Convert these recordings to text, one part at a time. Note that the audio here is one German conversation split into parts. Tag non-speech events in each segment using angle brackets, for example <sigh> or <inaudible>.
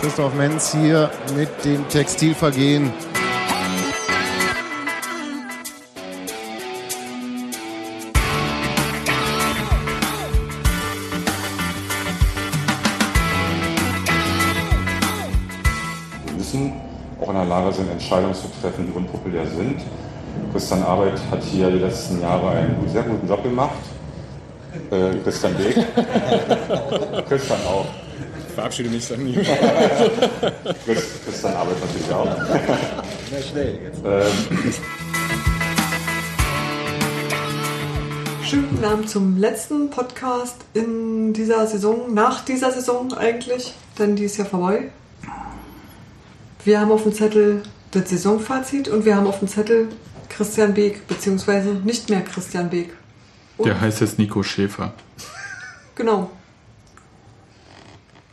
Christoph Menz hier mit dem Textilvergehen. Wir müssen auch in der Lage sind, Entscheidungen zu treffen, die unpopulär sind. Christian Arbeit hat hier die letzten Jahre einen sehr guten Job gemacht. Äh, Christian Beek. Christian auch. Ich verabschiede mich dann nie. Chris, <laughs> Christian Arbeit natürlich auch. <laughs> Na schnell jetzt. Ähm, Schönen guten Abend zum letzten Podcast in dieser Saison, nach dieser Saison eigentlich, denn die ist ja vorbei. Wir haben auf dem Zettel das Saisonfazit und wir haben auf dem Zettel Christian Beek, beziehungsweise nicht mehr Christian Beek. Und, Der heißt jetzt Nico Schäfer. Genau.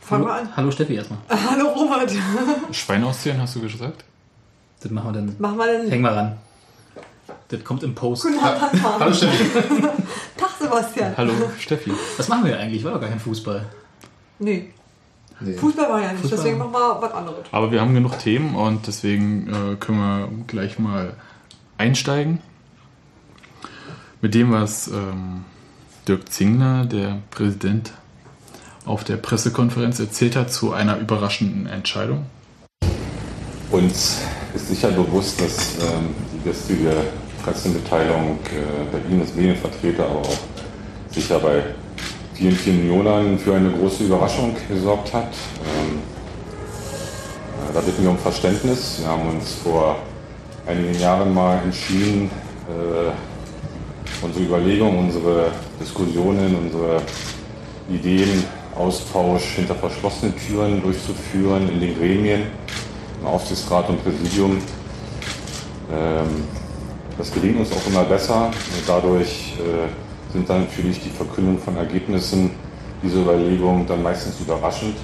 Fangen wir an. Hallo Steffi erstmal. <laughs> Hallo Robert. Schwein ausziehen, hast du gesagt? Das machen wir dann. Machen wir denn. Häng mal ran. Das kommt im Post. Guten Abend, Hallo Steffi. <laughs> Tag Sebastian. Hallo Steffi. Was machen wir eigentlich? War doch gar kein Fußball. Nee, Nee. Fußball war ja nicht, Fußball. deswegen machen wir was anderes. Aber wir haben genug Themen und deswegen äh, können wir gleich mal einsteigen. Mit dem, was ähm, Dirk Zingler, der Präsident, auf der Pressekonferenz erzählt hat zu einer überraschenden Entscheidung. uns ist sicher bewusst, dass ähm, die gestrige Pressemitteilung äh, bei Ihnen als Medienvertreter, aber auch sicher bei vielen, vielen Millionen für eine große Überraschung gesorgt hat. Ähm, äh, da bitten wir um Verständnis. Wir haben uns vor einigen Jahren mal entschieden, äh, unsere Überlegungen, unsere Diskussionen, unsere Ideen, Austausch hinter verschlossenen Türen durchzuführen in den Gremien, im Aufsichtsrat und Präsidium. Ähm, das gelingt uns auch immer besser. Und dadurch äh, sind dann natürlich die Verkündung von Ergebnissen dieser Überlegungen dann meistens überraschend.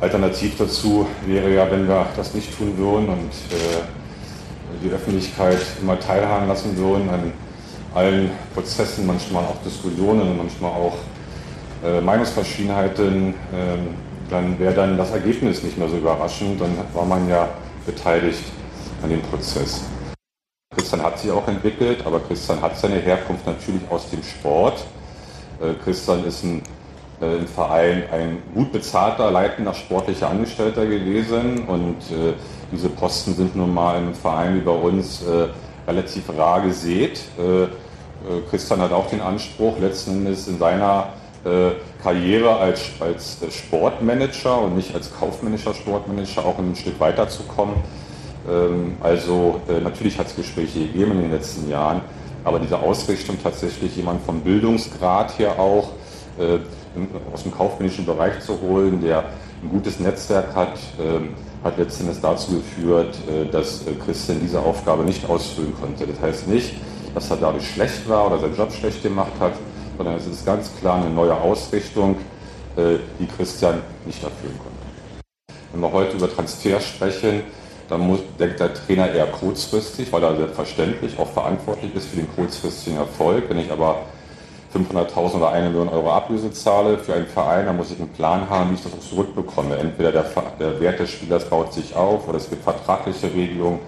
Alternativ dazu wäre ja, wenn wir das nicht tun würden und äh, die Öffentlichkeit immer teilhaben lassen würden an allen Prozessen, manchmal auch Diskussionen manchmal auch äh, Meinungsverschiedenheiten, ähm, dann wäre dann das Ergebnis nicht mehr so überraschend. Dann war man ja beteiligt an dem Prozess. Christian hat sich auch entwickelt, aber Christian hat seine Herkunft natürlich aus dem Sport. Äh, Christian ist ein, äh, im Verein ein gut bezahlter, leitender sportlicher Angestellter gewesen und äh, diese Posten sind nun mal im Verein wie bei uns äh, relativ rar gesät. Äh, äh, Christian hat auch den Anspruch, letzten Endes in seiner äh, Karriere als, als Sportmanager und nicht als kaufmännischer Sportmanager auch ein Stück weiterzukommen. Ähm, Also natürlich hat es Gespräche gegeben in den letzten Jahren, aber diese Ausrichtung tatsächlich jemand vom Bildungsgrad her auch aus dem kaufmännischen Bereich zu holen, der ein gutes Netzwerk hat, hat letztendlich dazu geführt, äh, dass äh, Christian diese Aufgabe nicht ausfüllen konnte. Das heißt nicht, dass er dadurch schlecht war oder seinen Job schlecht gemacht hat, sondern es ist ganz klar eine neue Ausrichtung, äh, die Christian nicht erfüllen konnte. Wenn wir heute über Transfer sprechen, dann muss, denkt der Trainer eher kurzfristig, weil er selbstverständlich auch verantwortlich ist für den kurzfristigen Erfolg. Wenn ich aber 500.000 oder 1 Million Euro Ablöse zahle für einen Verein, dann muss ich einen Plan haben, wie ich das auch zurückbekomme. Entweder der, der Wert des Spielers baut sich auf oder es gibt vertragliche Regelungen.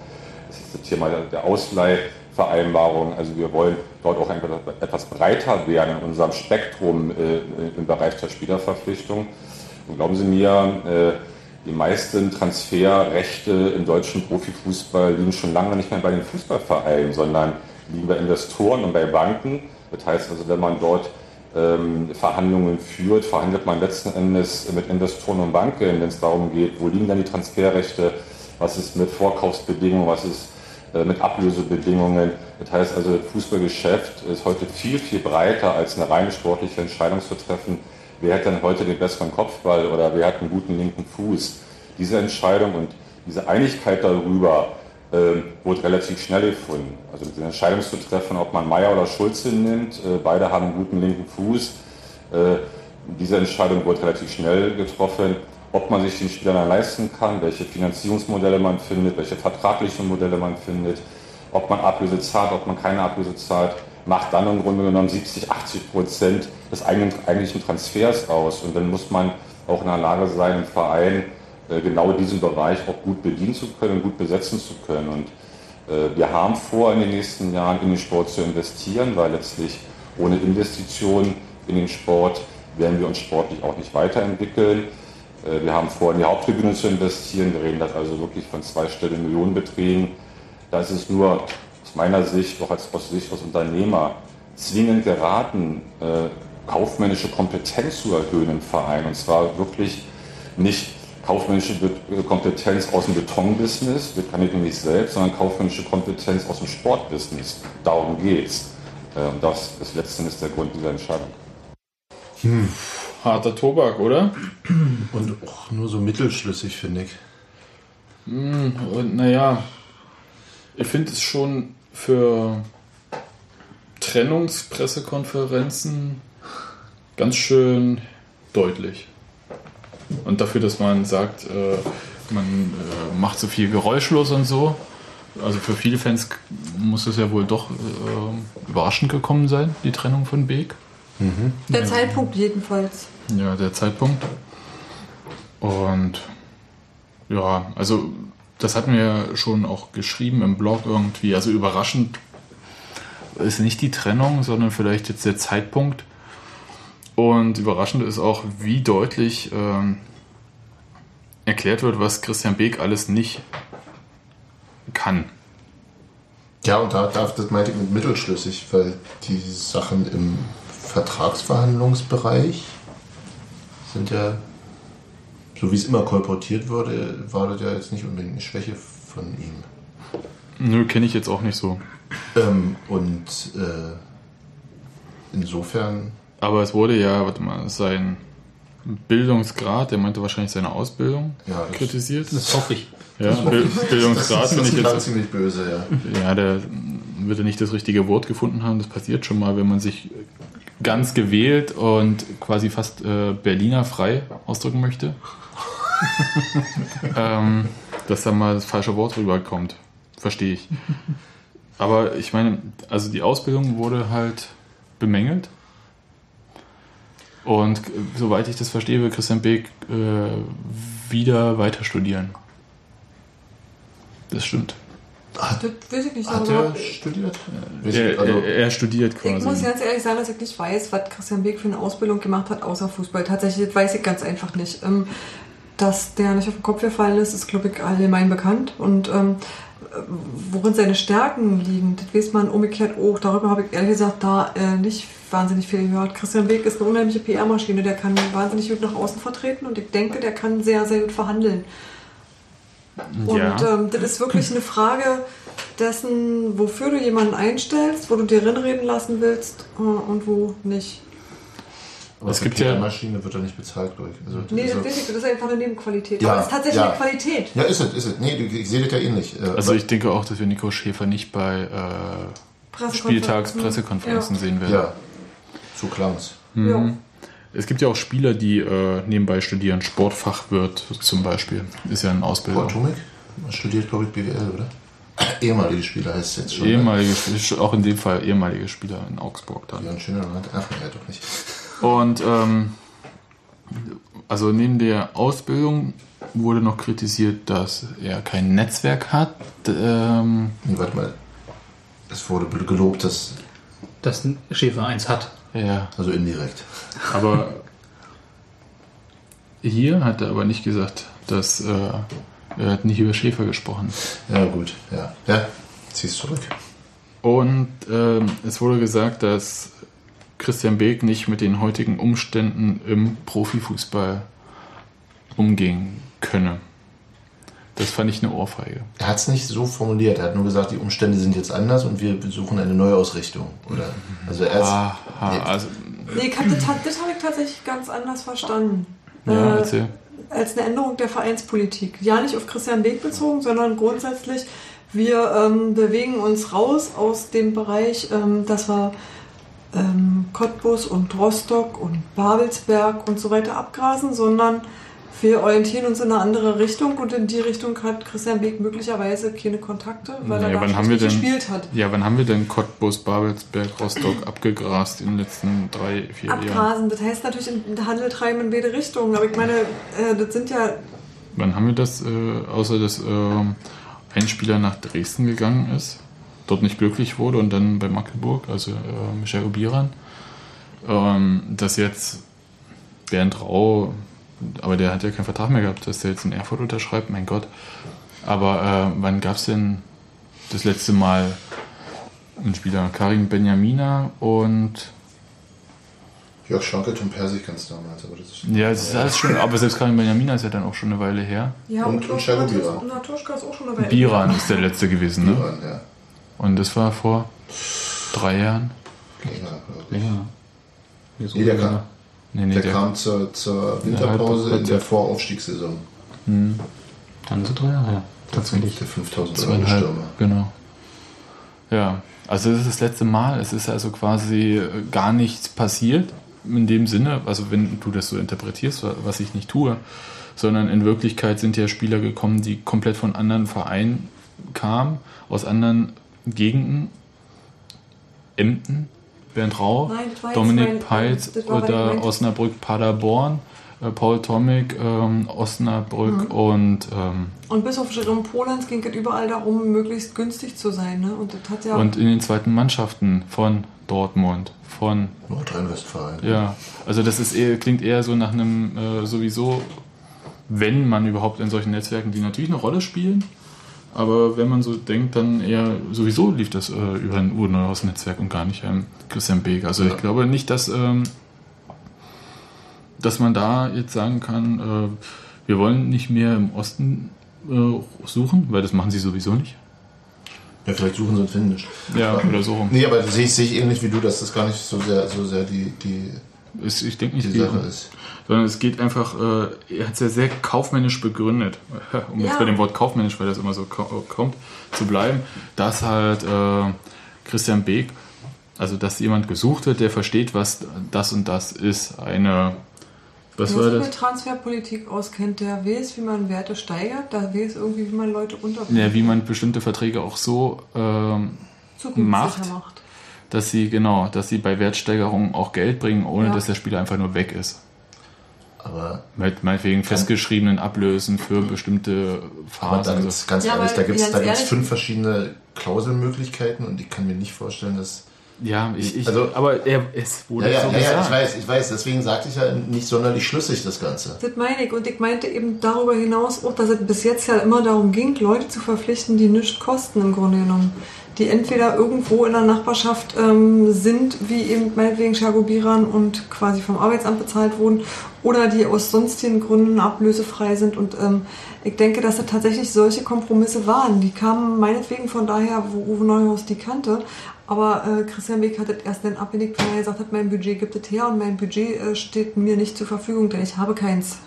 Es ist das Thema der- Ausleihvereinbarung. Also wir wollen dort auch etwas breiter werden in unserem Spektrum äh, im Bereich der Spielerverpflichtung. Und glauben Sie mir, äh, die meisten Transferrechte im deutschen Profifußball liegen schon lange nicht mehr bei den Fußballvereinen, sondern liegen bei Investoren und bei Banken. Das heißt also, wenn man dort ähm, Verhandlungen führt, verhandelt man letzten Endes mit Investoren und Banken, wenn es darum geht, wo liegen dann die Transferrechte, was ist mit Vorkaufsbedingungen, was ist äh, mit Ablösebedingungen. Das heißt also, das Fußballgeschäft ist heute viel, viel breiter als eine reine sportliche Entscheidung zu treffen. Wer hat denn heute den besseren Kopfball oder wer hat einen guten linken Fuß? Diese Entscheidung und diese Einigkeit darüber ähm, wurde relativ schnell gefunden. Also diese Entscheidung zu treffen, ob man Meier oder Schulze nimmt, äh, beide haben einen guten linken Fuß. Äh, diese Entscheidung wurde relativ schnell getroffen, ob man sich den Spieler dann leisten kann, welche Finanzierungsmodelle man findet, welche vertraglichen Modelle man findet, ob man Ablöse zahlt, ob man keine Ablöse zahlt. macht dann im Grunde genommen 70, 80 Prozent des eigentlichen Transfers aus. Und dann muss man auch in der Lage sein, im Verein genau diesen Bereich auch gut bedienen zu können, gut besetzen zu können. Und äh, wir haben vor, in den nächsten Jahren in den Sport zu investieren, weil letztlich ohne Investitionen in den Sport werden wir uns sportlich auch nicht weiterentwickeln. Äh, Wir haben vor, in die Haupttribüne zu investieren. Wir reden das also wirklich von zweistelligen Millionenbeträgen. Da ist es nur aus meiner Sicht, auch als, aus Sicht als Unternehmer, zwingend geraten, äh, kaufmännische Kompetenz zu erhöhen im Verein. Und zwar wirklich nicht kaufmännische äh, Kompetenz aus dem Betonbusiness, das kann ich nämlich selbst, sondern kaufmännische Kompetenz aus dem Sportbusiness. Darum geht's. Äh, Und das ist letztendlich der Grund dieser Entscheidung. Harter Tobak, oder? Und auch nur so mittelschlüssig, finde ich. Und naja, ich finde es schon für Trennungspressekonferenzen ganz schön deutlich. Und dafür, dass man sagt, äh, man äh, macht so viel geräuschlos und so. Also für viele Fans muss es ja wohl doch äh, überraschend gekommen sein, die Trennung von Beek. Der Zeitpunkt jedenfalls. Ja, der Zeitpunkt. Und ja, also das hatten wir schon auch geschrieben im Blog irgendwie. Also überraschend ist nicht die Trennung, sondern vielleicht jetzt der Zeitpunkt. Und überraschend ist auch, wie deutlich ähm, erklärt wird, was Christian Beek alles nicht kann. Ja, und da, da das meinte ich mit mittelschlüssig, weil die Sachen im Vertragsverhandlungsbereich sind ja, so wie es immer kolportiert wurde, war das ja jetzt nicht unbedingt eine Schwäche von ihm. Nö, kenne ich jetzt auch nicht so. Ähm, und äh, insofern, Aber es wurde ja, warte mal, sein Bildungsgrad, der meinte wahrscheinlich seine Ausbildung, Ja, das- kritisiert. Das hoffe ich. Ja, Bild, Bildungsgrad finde ich jetzt. ziemlich böse, ja. Ja, der wird er nicht das richtige Wort gefunden haben. Das passiert schon mal, wenn man sich ganz gewählt und quasi fast äh, Berliner frei ausdrücken möchte. <laughs> ähm, dass da mal das falsche Wort rüberkommt. Verstehe ich. Aber ich meine, also die Ausbildung wurde halt bemängelt. Und äh, soweit ich das verstehe, will Christian Beek äh, wieder weiter studieren. Das stimmt. Hat, Das weiß ich nicht. hat aber er studiert? Weiß Er, ich, also, er, er studiert ich muss quasi. ganz ehrlich sagen, dass ich nicht weiß, was Christian Beek für eine Ausbildung gemacht hat, außer Fußball. Tatsächlich das weiß ich ganz einfach nicht. Ähm, Dass der nicht auf den Kopf gefallen ist, ist, glaube ich, allgemein bekannt. Und ähm, worin seine Stärken liegen, das weiß man umgekehrt auch. Darüber habe ich ehrlich gesagt da äh, nicht wahnsinnig viel gehört. Christian Beek ist eine unheimliche PR-Maschine. Der kann wahnsinnig gut nach außen vertreten und ich denke, der kann sehr, sehr gut verhandeln. Und Ja. ähm, das ist wirklich eine Frage dessen, wofür du jemanden einstellst, wo du dir reden lassen willst äh, und wo nicht. aber es für gibt ja- PR-Maschine wird er nicht bezahlt, glaube ich. Also, das Nee, ist das ja- ich, das ist einfach eine Nebenqualität. Ja, Aber es ist tatsächlich ja. eine Qualität. Ja, ist es, ist es. Nee, ich, sehe das ja ähnlich. Äh, Also ich denke auch, dass wir Nico Schäfer nicht bei äh, Pressekonferenzen. Spieltagspressekonferenzen sehen werden. ja, so klang's. Ja. ja. Es gibt ja auch Spieler, die äh, nebenbei studieren. Sportfachwirt zum Beispiel ist ja eine Ausbildung. Boah, Tomek studiert, glaube ich, BWL, oder? Ehemalige Spieler heißt es jetzt schon. ne? Ehemalige, Spieler, auch in dem Fall ehemalige Spieler in Augsburg dann. Ja, ein schöner Land. Ach, ja, doch nicht. Und ähm, also neben der Ausbildung wurde noch kritisiert, dass er kein Netzwerk hat. Ähm, Nee, warte mal. Es wurde gelobt, dass, Dass ein Schäfer eins hat. Ja, also indirekt. aber hier hat er aber nicht gesagt, dass äh, er hat nicht über Schäfer gesprochen. Ja, gut. Ja, ja. Zieh's zurück. Und ähm, es wurde gesagt, dass Christian Beek nicht mit den heutigen Umständen im Profifußball umgehen könne. Das fand ich eine Ohrfeige. Er hat es nicht so formuliert. Er hat nur gesagt, die Umstände sind jetzt anders und wir suchen eine Neuausrichtung. Oder? Also er. Aha, also, Nee, ich hab, das, das habe ich tatsächlich ganz anders verstanden. ja, Äh, erzähl. als eine Änderung der Vereinspolitik. Ja, nicht auf Christian Beek bezogen, sondern grundsätzlich, wir ähm, bewegen uns raus aus dem Bereich, ähm, dass wir ähm, Cottbus und Rostock und Babelsberg und so weiter abgrasen, sondern wir orientieren uns in eine andere Richtung und in die Richtung hat Christian Beek möglicherweise keine Kontakte, weil Naja, er da wann haben wir denn- gespielt hat. Ja, wann haben wir denn Cottbus, Babelsberg, Rostock abgegrast in den letzten drei, vier Jahren? Abgrasen, das heißt natürlich in Handel treiben in beide Richtungen, aber ich meine, äh, das sind ja, Wann haben wir das, äh, außer dass ähm, ein Spieler nach Dresden gegangen ist, dort nicht glücklich wurde und dann bei Magdeburg, also äh, Michael Obiran, ähm, dass jetzt Bernd Rau, aber der hat ja keinen Vertrag mehr gehabt, dass der jetzt in Erfurt unterschreibt, mein Gott. Aber äh, wann gab es denn das letzte Mal einen Spieler? Karim Benjamina und Jörg Schwanke, Tom Persig ganz damals, aber das ist. ja, es ist alles schon, aber selbst Karim Benjamina ist ja dann auch schon eine Weile her. ja, Und- und Tuschka- Shago Biran. und Natuschka ist auch schon dabei. Biran ist der letzte gewesen, ne? Iran, ja. Und das war vor drei Jahren? Länger, glaub ich. Länger. Nee, der länger? Nee, nee, der der, kam zur, zur Winterpause in der Voraufstiegssaison. Dann sind drei Jahre her. Tatsächlich. Der 5000 Euro zweieinhalb. Stürmer. Genau. Ja, also das ist das letzte Mal. Es ist also quasi gar nichts passiert in dem Sinne, also wenn du das so interpretierst, wa- was ich nicht tue, sondern in Wirklichkeit sind ja Spieler gekommen, die komplett von anderen Vereinen kamen, aus anderen Gegenden, Emden, Bernd Rau, Nein, Dominik mein- Peitz oder Osnabrück Paderborn, äh, Paul Tomic, ähm, Osnabrück Mhm. und ähm, Und bis auf Jerome Polans ging es überall darum, möglichst günstig zu sein. Ne? Und das hat ja. Und in den zweiten Mannschaften von Dortmund, von, Nordrhein-Westfalen. ja, also das ist eher, klingt eher so nach einem äh, sowieso, wenn man überhaupt in solchen Netzwerken, die natürlich eine Rolle spielen, aber wenn man so denkt, dann eher sowieso lief das äh, über ein Urneuhaus-Netzwerk und gar nicht ähm, Christian Beek. Also ich glaube nicht, dass, ähm, dass man da jetzt sagen kann, äh, wir wollen nicht mehr im Osten äh, suchen, weil das machen sie sowieso nicht. Ja, vielleicht suchen sie und finden nicht. Ja, oder so rum. Nee, aber das sehe ich, sehe ich ähnlich wie du, dass das gar nicht so sehr, so sehr die, die, Es- Ich denke nicht, die die- Sache ist. sondern es geht einfach, äh, er hat es ja sehr kaufmännisch begründet, um jetzt Ja. bei dem Wort kaufmännisch, weil das immer so ko- kommt, zu bleiben, dass halt äh, Christian Beek, also dass jemand gesucht wird, der versteht, was das und das ist. Eine, was der war sich das? mit Transferpolitik auskennt, der weiß, wie man Werte steigert, der weiß irgendwie, wie man Leute unterbringt. Ja, wie man bestimmte Verträge auch so ähm, macht. macht. Dass sie, genau, dass sie bei Wertsteigerungen auch Geld bringen, ohne Ja. dass der Spieler einfach nur weg ist. Aber, Mit meinetwegen festgeschriebenen Ablösen für bestimmte aber da Phasen. gibt's, ganz Ja, ehrlich, da gibt es da gibt's fünf verschiedene Klauselmöglichkeiten und ich kann mir nicht vorstellen, dass. Ja, ich, ich Also- aber er, es wurde Ja, ja, so ja, ja, gesagt. ich weiß, ich weiß. Deswegen sagte ich ja nicht sonderlich schlüssig, das Ganze. Das meine ich. Und ich meinte eben darüber hinaus auch, dass es bis jetzt ja immer darum ging, Leute zu verpflichten, die nichts kosten im Grunde genommen. Die entweder irgendwo in der Nachbarschaft ähm, sind, wie eben meinetwegen Chagobiran und quasi vom Arbeitsamt bezahlt wurden, oder die aus sonstigen Gründen ablösefrei sind. Und ähm, ich denke, dass es tatsächlich solche Kompromisse waren. Die kamen meinetwegen von daher, wo Uwe Neuhaus die kannte. Aber äh, Christian Beck hat das erst dann abgelegt, weil er gesagt hat, mein Budget gibt es her und mein Budget äh, steht mir nicht zur Verfügung, denn ich habe keins.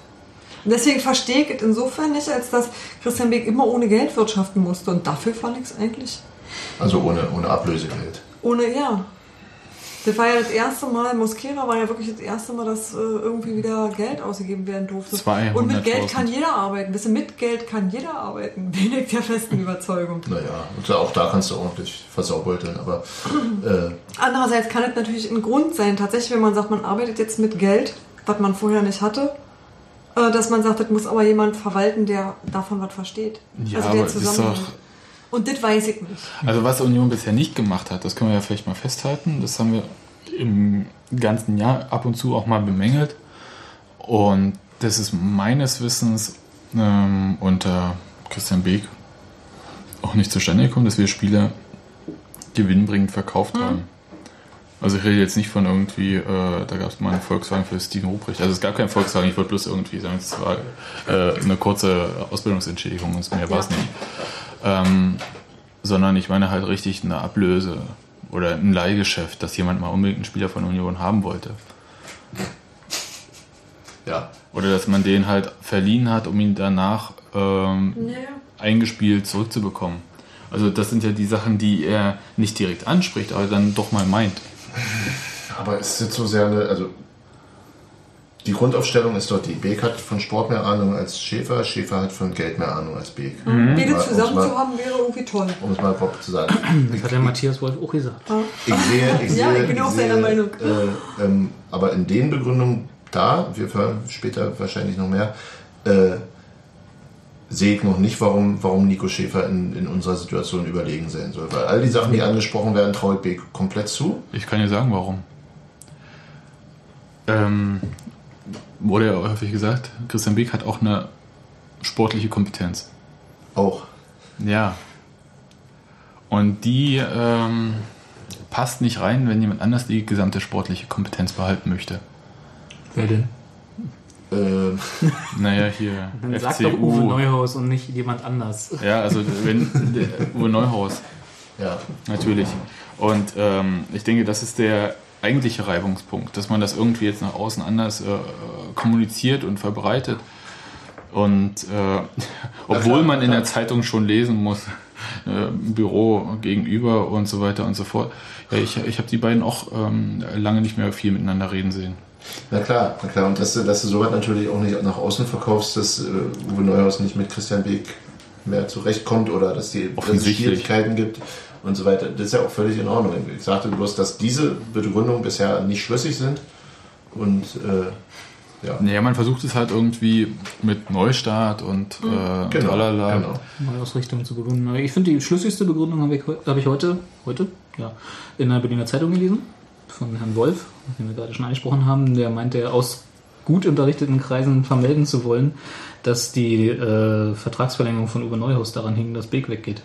Und deswegen verstehe ich es insofern nicht, als dass Christian Beck immer ohne Geld wirtschaften musste. Und dafür fand ich es eigentlich Also ohne, ohne Ablösegeld. ohne, ja. Das war ja das erste Mal, Mosquera war ja wirklich das erste Mal, dass äh, irgendwie wieder Geld ausgegeben werden durfte. 200.000. Und mit Geld kann jeder arbeiten. Ihr, mit Geld kann jeder arbeiten. <laughs> Bin ich der festen Überzeugung. Naja, und auch da kannst du ordentlich versaubeuteln. Aber äh, <clears throat> Andererseits kann es natürlich ein Grund sein, tatsächlich, wenn man sagt, man arbeitet jetzt mit Geld, was man vorher nicht hatte, äh, dass man sagt, das muss aber jemand verwalten, der davon was versteht. Ja, also aber der Zusammenhang. doch- Und das weiß ich nicht. Also was Union bisher nicht gemacht hat, das können wir ja vielleicht mal festhalten. Das haben wir im ganzen Jahr ab und zu auch mal bemängelt. Und das ist meines Wissens ähm, unter Christian Beek auch nicht zustande gekommen, dass wir Spieler gewinnbend verkauft haben. Also ich rede jetzt nicht von irgendwie, äh, da gab es mal einen Volkswagen für Steven Ruprecht. Also es gab keinen Volkswagen, ich wollte bloß irgendwie sagen, es war äh, eine kurze Ausbildungsentschädigung und mehr war es nicht. Ähm, sondern ich meine halt richtig eine Ablöse oder ein Leihgeschäft, dass jemand mal unbedingt einen Spieler von Union haben wollte. ja, Oder dass man den halt verliehen hat, um ihn danach ähm, Naja. eingespielt zurückzubekommen. Also das sind ja die Sachen, die er nicht direkt anspricht, aber dann doch mal meint. aber es ist jetzt so sehr eine, also die Grundaufstellung ist dort die. Beek hat von Sport mehr Ahnung als Schäfer, Schäfer hat von Geld mehr Ahnung als Beek. Beide Mal- zusammen zu haben wäre irgendwie toll. Um es mal grob zu sagen. Das hat der Matthias Wolf auch gesagt. Ich sehe, ich sehe, <laughs> Ja, ich bin auch sehe, seiner Meinung. Äh, ähm, aber in den Begründungen da, wir hören später wahrscheinlich noch mehr, äh, sehe ich noch nicht, warum, warum Nico Schäfer in, in unserer Situation überlegen sein soll. Weil all die Sachen, die angesprochen werden, traue ich Beek komplett zu. Ich kann dir sagen, warum. Ähm, wurde ja häufig gesagt, Christian Beek hat auch eine sportliche Kompetenz. Auch. Ja. Und die ähm, passt nicht rein, wenn jemand anders die gesamte sportliche Kompetenz behalten möchte. Wer denn? Äh, <laughs> Naja, hier Dann sag doch Uwe FCU. Neuhaus und nicht jemand anders. Ja, also wenn der, <laughs> Uwe Neuhaus, ja. natürlich. Und ähm, ich denke, das ist der eigentliche Reibungspunkt, dass man das irgendwie jetzt nach außen anders äh, kommuniziert und verbreitet. Und äh, <laughs> obwohl man in der Zeitung schon lesen muss, äh, Büro gegenüber und so weiter und so fort. Ja, ich, ich habe die beiden auch ähm, lange nicht mehr viel miteinander reden sehen. Na klar, na klar. Und dass du, dass du sowas natürlich auch nicht nach außen verkaufst, dass äh, Uwe Neuhaus nicht mit Christian Beek mehr zurechtkommt oder dass, die, dass es. Schwierigkeiten gibt und so weiter. Das ist ja auch völlig in Ordnung. Ich sagte bloß, dass diese Begründungen bisher nicht schlüssig sind. Und äh, ja, Naja, man versucht es halt irgendwie mit Neustart und äh, genau. tralala. genau. Neuausrichtung zu begründen. Ich finde, die schlüssigste Begründung habe ich, habe ich heute, heute ja, in der Berliner Zeitung gelesen, von Herrn Wolf, den wir gerade schon angesprochen haben. Der meinte, aus gut unterrichteten Kreisen vermelden zu wollen, dass die äh, Vertragsverlängerung von Uwe Neuhaus daran hing, dass Beek weggeht.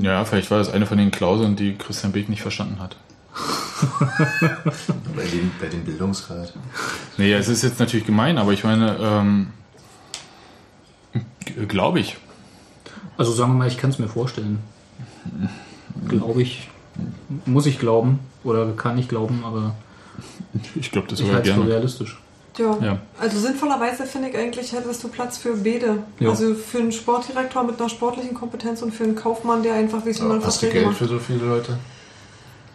Ja, vielleicht war das eine von den Klauseln, die Christian Beek nicht verstanden hat. <laughs> Bei dem, bei dem Bildungsgrad. Nee, es ist jetzt natürlich gemein, aber ich meine, ähm, glaube ich. Also sagen wir mal, ich kann es mir vorstellen. Glaube ich, muss ich glauben oder kann ich glauben, aber Ich glaube das ich sogar halte es für realistisch. Ja. Ja. Also sinnvollerweise finde ich eigentlich, hättest du Platz für beide. Ja. Also für einen Sportdirektor mit einer sportlichen Kompetenz und für einen Kaufmann, der einfach wie man Hast du Geld macht. für so viele Leute?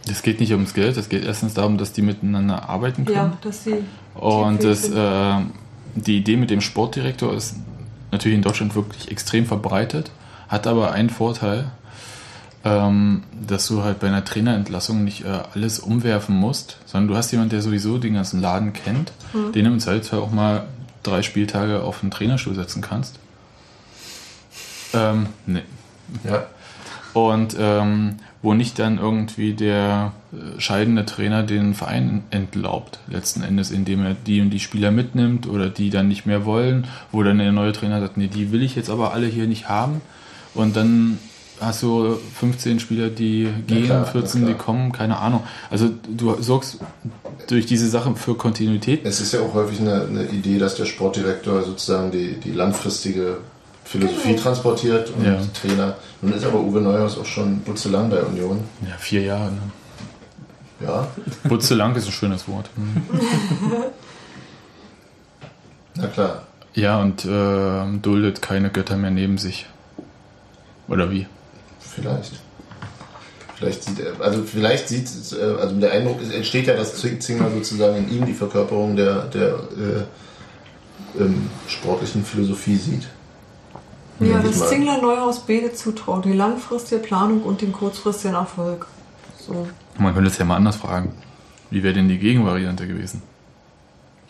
Es geht nicht ums Geld, es geht erstens darum, dass die miteinander arbeiten können. Ja, dass sie Und das, äh, die Idee mit dem Sportdirektor ist natürlich in Deutschland wirklich extrem verbreitet, hat aber einen Vorteil, ähm, dass du halt bei einer Trainerentlassung nicht äh, alles umwerfen musst, sondern du hast jemanden, der sowieso den ganzen Laden kennt, Mhm. den du im Zweifelsfall auch mal drei Spieltage auf den Trainerstuhl setzen kannst. Ähm, nee. Ja. Und ähm, wo nicht dann irgendwie der äh, scheidende Trainer den Verein entlaubt, letzten Endes, indem er die und die Spieler mitnimmt oder die dann nicht mehr wollen, wo dann der neue Trainer sagt, nee, die will ich jetzt aber alle hier nicht haben. Und dann hast du 15 Spieler, die gehen, klar, na 14, die klar. kommen, keine Ahnung. Also du sorgst durch diese Sache für Kontinuität. Es ist ja auch häufig eine, eine Idee, dass der Sportdirektor sozusagen die, die langfristige Philosophie Genau. transportiert und Ja. Trainer. Nun ist aber Uwe Neuhaus auch schon butzelang bei Union. Ja, vier Jahre. Ne? Ja, Butzelang ist ein schönes Wort. <laughs> <laughs> na klar. Ja, und äh, duldet keine Götter mehr neben sich. Oder wie? Vielleicht. Vielleicht sieht er, also vielleicht sieht es, äh, also der Eindruck ist, entsteht ja, dass Zingler sozusagen in ihm die Verkörperung der, der äh, ähm, sportlichen Philosophie sieht. Ja, Denke ich das mal. Zingler Neuhaus beide zutraut. Die langfristige Planung und den kurzfristigen Erfolg. So. Man könnte es ja mal anders fragen. Wie wäre denn die Gegenvariante gewesen?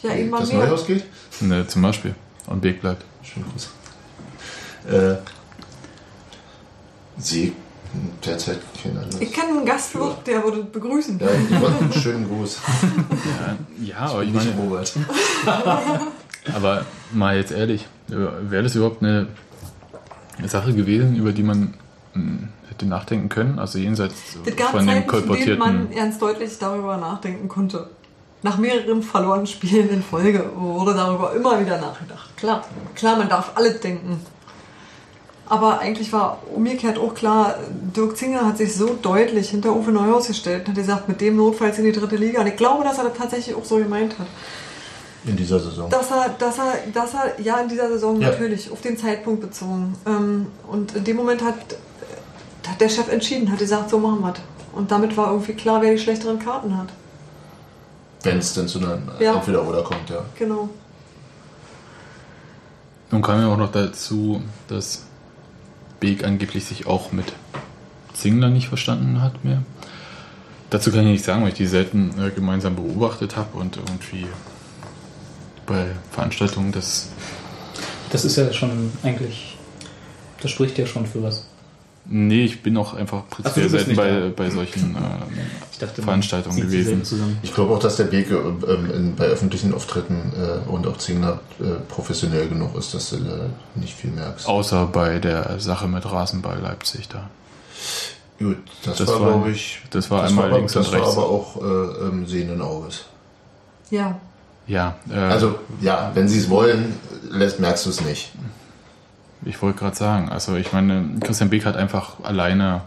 Ja, eben mal Das mehr. Neuhaus geht? Ne, zum Beispiel. Und Beek bleibt. Schönen Gruß. Äh, sie derzeit kein anderes. Ich kenne einen Gastwirt, der würde begrüßen. Ja, ich einen schönen Gruß. <laughs> Ja, ja aber ich Nicht meine, Robert. <laughs> aber mal jetzt ehrlich, wäre das überhaupt eine Sache gewesen, über die man mh, hätte nachdenken können? Also jenseits Es gab von dem kolportierten. man ernst deutlich darüber nachdenken konnte. Nach mehreren verlorenen Spielen in Folge wurde darüber immer wieder nachgedacht. Klar, klar, man darf alles denken. Aber eigentlich war umgekehrt auch klar, Dirk Zinger hat sich so deutlich hinter Uwe Neuhaus gestellt und hat gesagt, mit dem notfalls in die dritte Liga. Und ich glaube, dass er das tatsächlich auch so gemeint hat. In dieser Saison. Dass er, dass er, dass er, ja, in dieser Saison Ja. natürlich, auf den Zeitpunkt bezogen. Ähm, und in dem Moment hat, hat der Chef entschieden, hat gesagt, so machen wir es. Und damit war irgendwie klar, wer die schlechteren Karten hat. Wenn es denn zu einer Ja. Entweder-Oder kommt, ja. Genau. Nun kam ja auch noch dazu, dass Beek angeblich sich auch mit Zingler nicht verstanden hat mehr. Dazu kann ich nicht sagen, weil ich die selten äh, gemeinsam beobachtet habe und irgendwie bei Veranstaltungen das. Das ist ja schon eigentlich. Das spricht ja schon für was. Nee, ich bin auch einfach prinzipiell bist selten bei, bei solchen ähm, Ich dachte, Veranstaltungen gewesen. Ich glaube auch, dass der Beke ähm, in, bei öffentlichen Auftritten äh, und auch Zingler äh, professionell genug ist, dass du da nicht viel merkst. Außer bei der Sache mit Rasenball Leipzig da. Gut, das, Das war, war- glaube ich, das war einmal aber, links das und war rechts. aber auch äh, ähm, sehenden Auges. Ja. Ja, äh, Also, ja, wenn sie es wollen, lässt, merkst du es nicht. Ich wollte gerade sagen, also ich meine, Christian Beek hat einfach alleine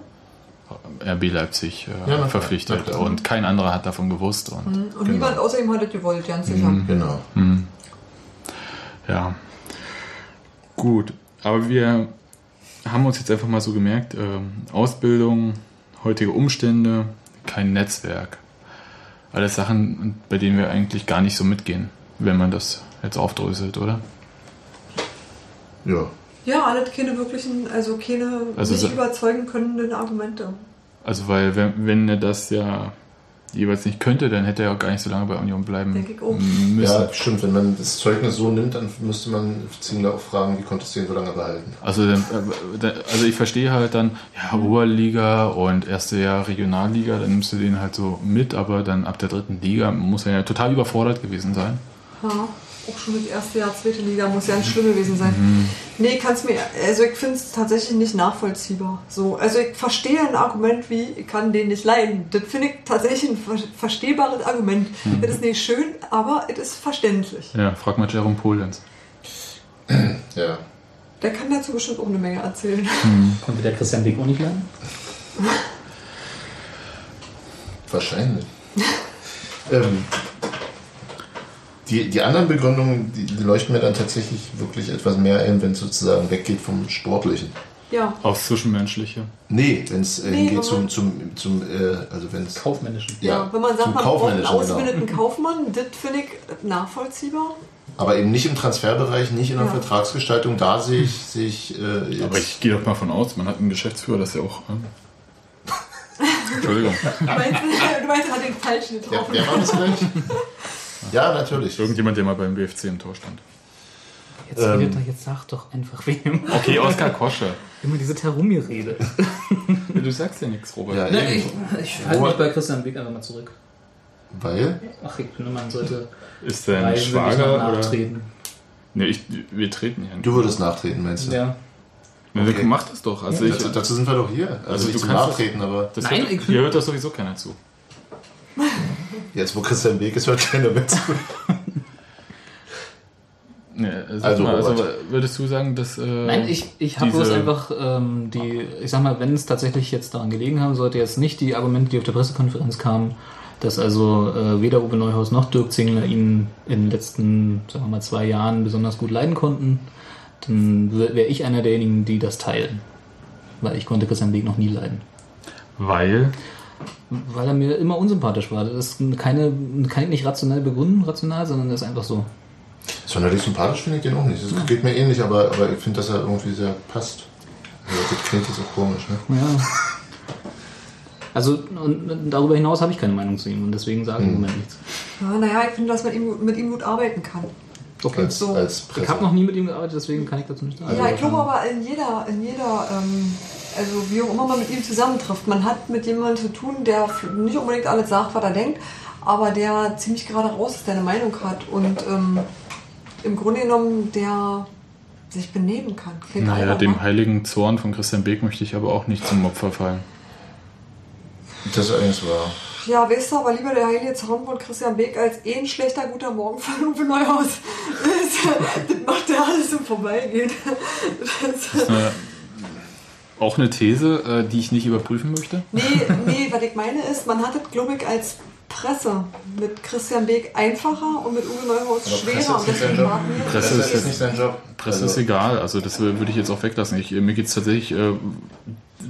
RB Leipzig äh, Ja, na klar, verpflichtet na klar. und kein anderer hat davon gewusst. Und Und Genau. niemand außer ihm hat es gewollt, ganz sicher. Genau. ja, gut. Aber wir haben uns jetzt einfach mal so gemerkt, ähm, Ausbildung, heutige Umstände, kein Netzwerk. Alles Sachen, bei denen wir eigentlich gar nicht so mitgehen, wenn man das jetzt aufdröselt, oder? Ja. Ja, alles keine wirklichen, also keine Also nicht so- überzeugen können Argumente. Also weil wenn, wenn er das ja jeweils nicht könnte, dann hätte er auch gar nicht so lange bei Union bleiben Denke ich auch. müssen. ja, stimmt. Wenn man das Zeugnis so nimmt, dann müsste man Zingler auch fragen, wie konntest du ihn so lange behalten? Also, dann, äh, also ich verstehe halt dann, ja, Oberliga und erste Jahr Regionalliga, dann nimmst du den halt so mit, aber dann ab der dritten Liga muss er ja total überfordert gewesen sein. Ja, auch schon das erste Jahr, zweite Liga muss ja ganz schlimm gewesen sein. Nee, kann's mir, also ich finde es tatsächlich nicht nachvollziehbar. So, also ich verstehe ein Argument wie, ich kann den nicht leiden. Das finde ich tatsächlich ein ver verstehbares Argument. Das ist nicht schön, aber es ist verständlich. Ja, frag mal Jerome Polens. Ja. Der kann dazu bestimmt auch eine Menge erzählen. <laughs> Konnte der Christian Beck auch nicht lernen? Wahrscheinlich. ähm, die, die anderen Begründungen, die, die leuchten mir dann tatsächlich wirklich etwas mehr ein, wenn es sozusagen weggeht vom Sportlichen. Ja, Aufs Zwischenmenschliche. Nee, wenn es äh, Nee, hingeht zum, zum, zum äh, also wenn es Kaufmännischen. ja. wenn man sagt, man braucht einen genau. ausgebildeten Kaufmann, das finde ich nachvollziehbar. Aber eben nicht im Transferbereich, nicht in der Ja. Vertragsgestaltung, da sehe ich, ich äh, Aber ich gehe doch mal von aus, man hat einen Geschäftsführer, das ja auch. Ähm <laughs> Entschuldigung. Du meinst, <laughs> du meinst, er hat den falschen getroffen. der war das gleich? <laughs> ja, natürlich. Irgendjemand, der mal beim BFC im Tor stand. Jetzt, redet doch, jetzt sag doch einfach wem. <laughs> Okay, Oskar Kosche. Immer diese Terumir-Rede. Du sagst ja nichts, Robert. Ja, Ne, eben. ich ich halte mich bei Christian Beck einfach mal zurück. Weil, Ach, ich finde, man sollte Ist der ein Reisen wirklich Schwager noch oder? nachtreten. Nee, ich, wir treten ja nicht. du würdest nachtreten, meinst du? Ja. Nee, Okay. Mach das doch. Also ich, Dazu, dazu sind wir doch hier. Also, Also nicht du zum kannst Nachtreten, aber das Nein, hört, ich- hier hört das sowieso keiner zu. Jetzt, wo Christian Weg ist, hört keiner mit zu. <laughs> Nee, also, Also, mal, also würdest du sagen, dass. Äh, Nein, ich, ich habe bloß einfach ähm, die, ich sag mal, wenn es tatsächlich jetzt daran gelegen haben sollte, jetzt nicht die Argumente, die auf der Pressekonferenz kamen, dass also äh, weder Uwe Neuhaus noch Dirk Zingler ihn in den letzten, sagen wir mal, zwei Jahren besonders gut leiden konnten, dann wäre ich einer derjenigen, die das teilen. Weil ich konnte Christian Weg noch nie leiden. Weil. Weil er mir immer unsympathisch war. Das ist keine, kann ich nicht rationell begründen, rational, sondern das ist einfach so. Sonderlich sympathisch finde ich den auch nicht. Das geht mir ähnlich, aber, aber ich finde, dass er irgendwie sehr passt. Also, das klingt jetzt auch komisch, ne? Ja. Also und darüber hinaus habe ich keine Meinung zu ihm und deswegen sage ich im Moment nichts. Ja, naja, ich finde, dass man ihm, mit ihm gut arbeiten kann. Okay. Als, so. als Ich habe noch nie mit ihm gearbeitet, deswegen kann ich dazu nicht sagen. ja, ich glaube aber in jeder, in jeder, ähm, also wie auch immer man mit ihm zusammentrifft, man hat mit jemandem zu tun, der nicht unbedingt alles sagt, was er denkt, aber der ziemlich gerade raus ist, der eine Meinung hat und ähm, im Grunde genommen der sich benehmen kann. Klingt Naja, dem wa? heiligen Zorn von Christian Beek möchte ich aber auch nicht zum Opfer fallen. Das ist eigentlich wahr. Ja, weißt du, aber lieber der heilige Zorn von Christian Beck als eh ein schlechter guter Morgen von Uwe Neuhaus. Das, <laughs> das macht ja alles im Vorbeigehen. Das, Äh, auch eine These, äh, die ich nicht überprüfen möchte. nee, nee, was ich meine ist, man hat es, glaube ich, als Presse mit Christian Beck einfacher und mit Uwe Neuhaus Aber Presse schwerer. ist Und nicht sein deswegen Job. warten wir. Presse Das ist ist jetzt nicht sein Job. Presse Also- ist egal, also das würde ich jetzt auch weglassen. Ich, mir geht es tatsächlich äh,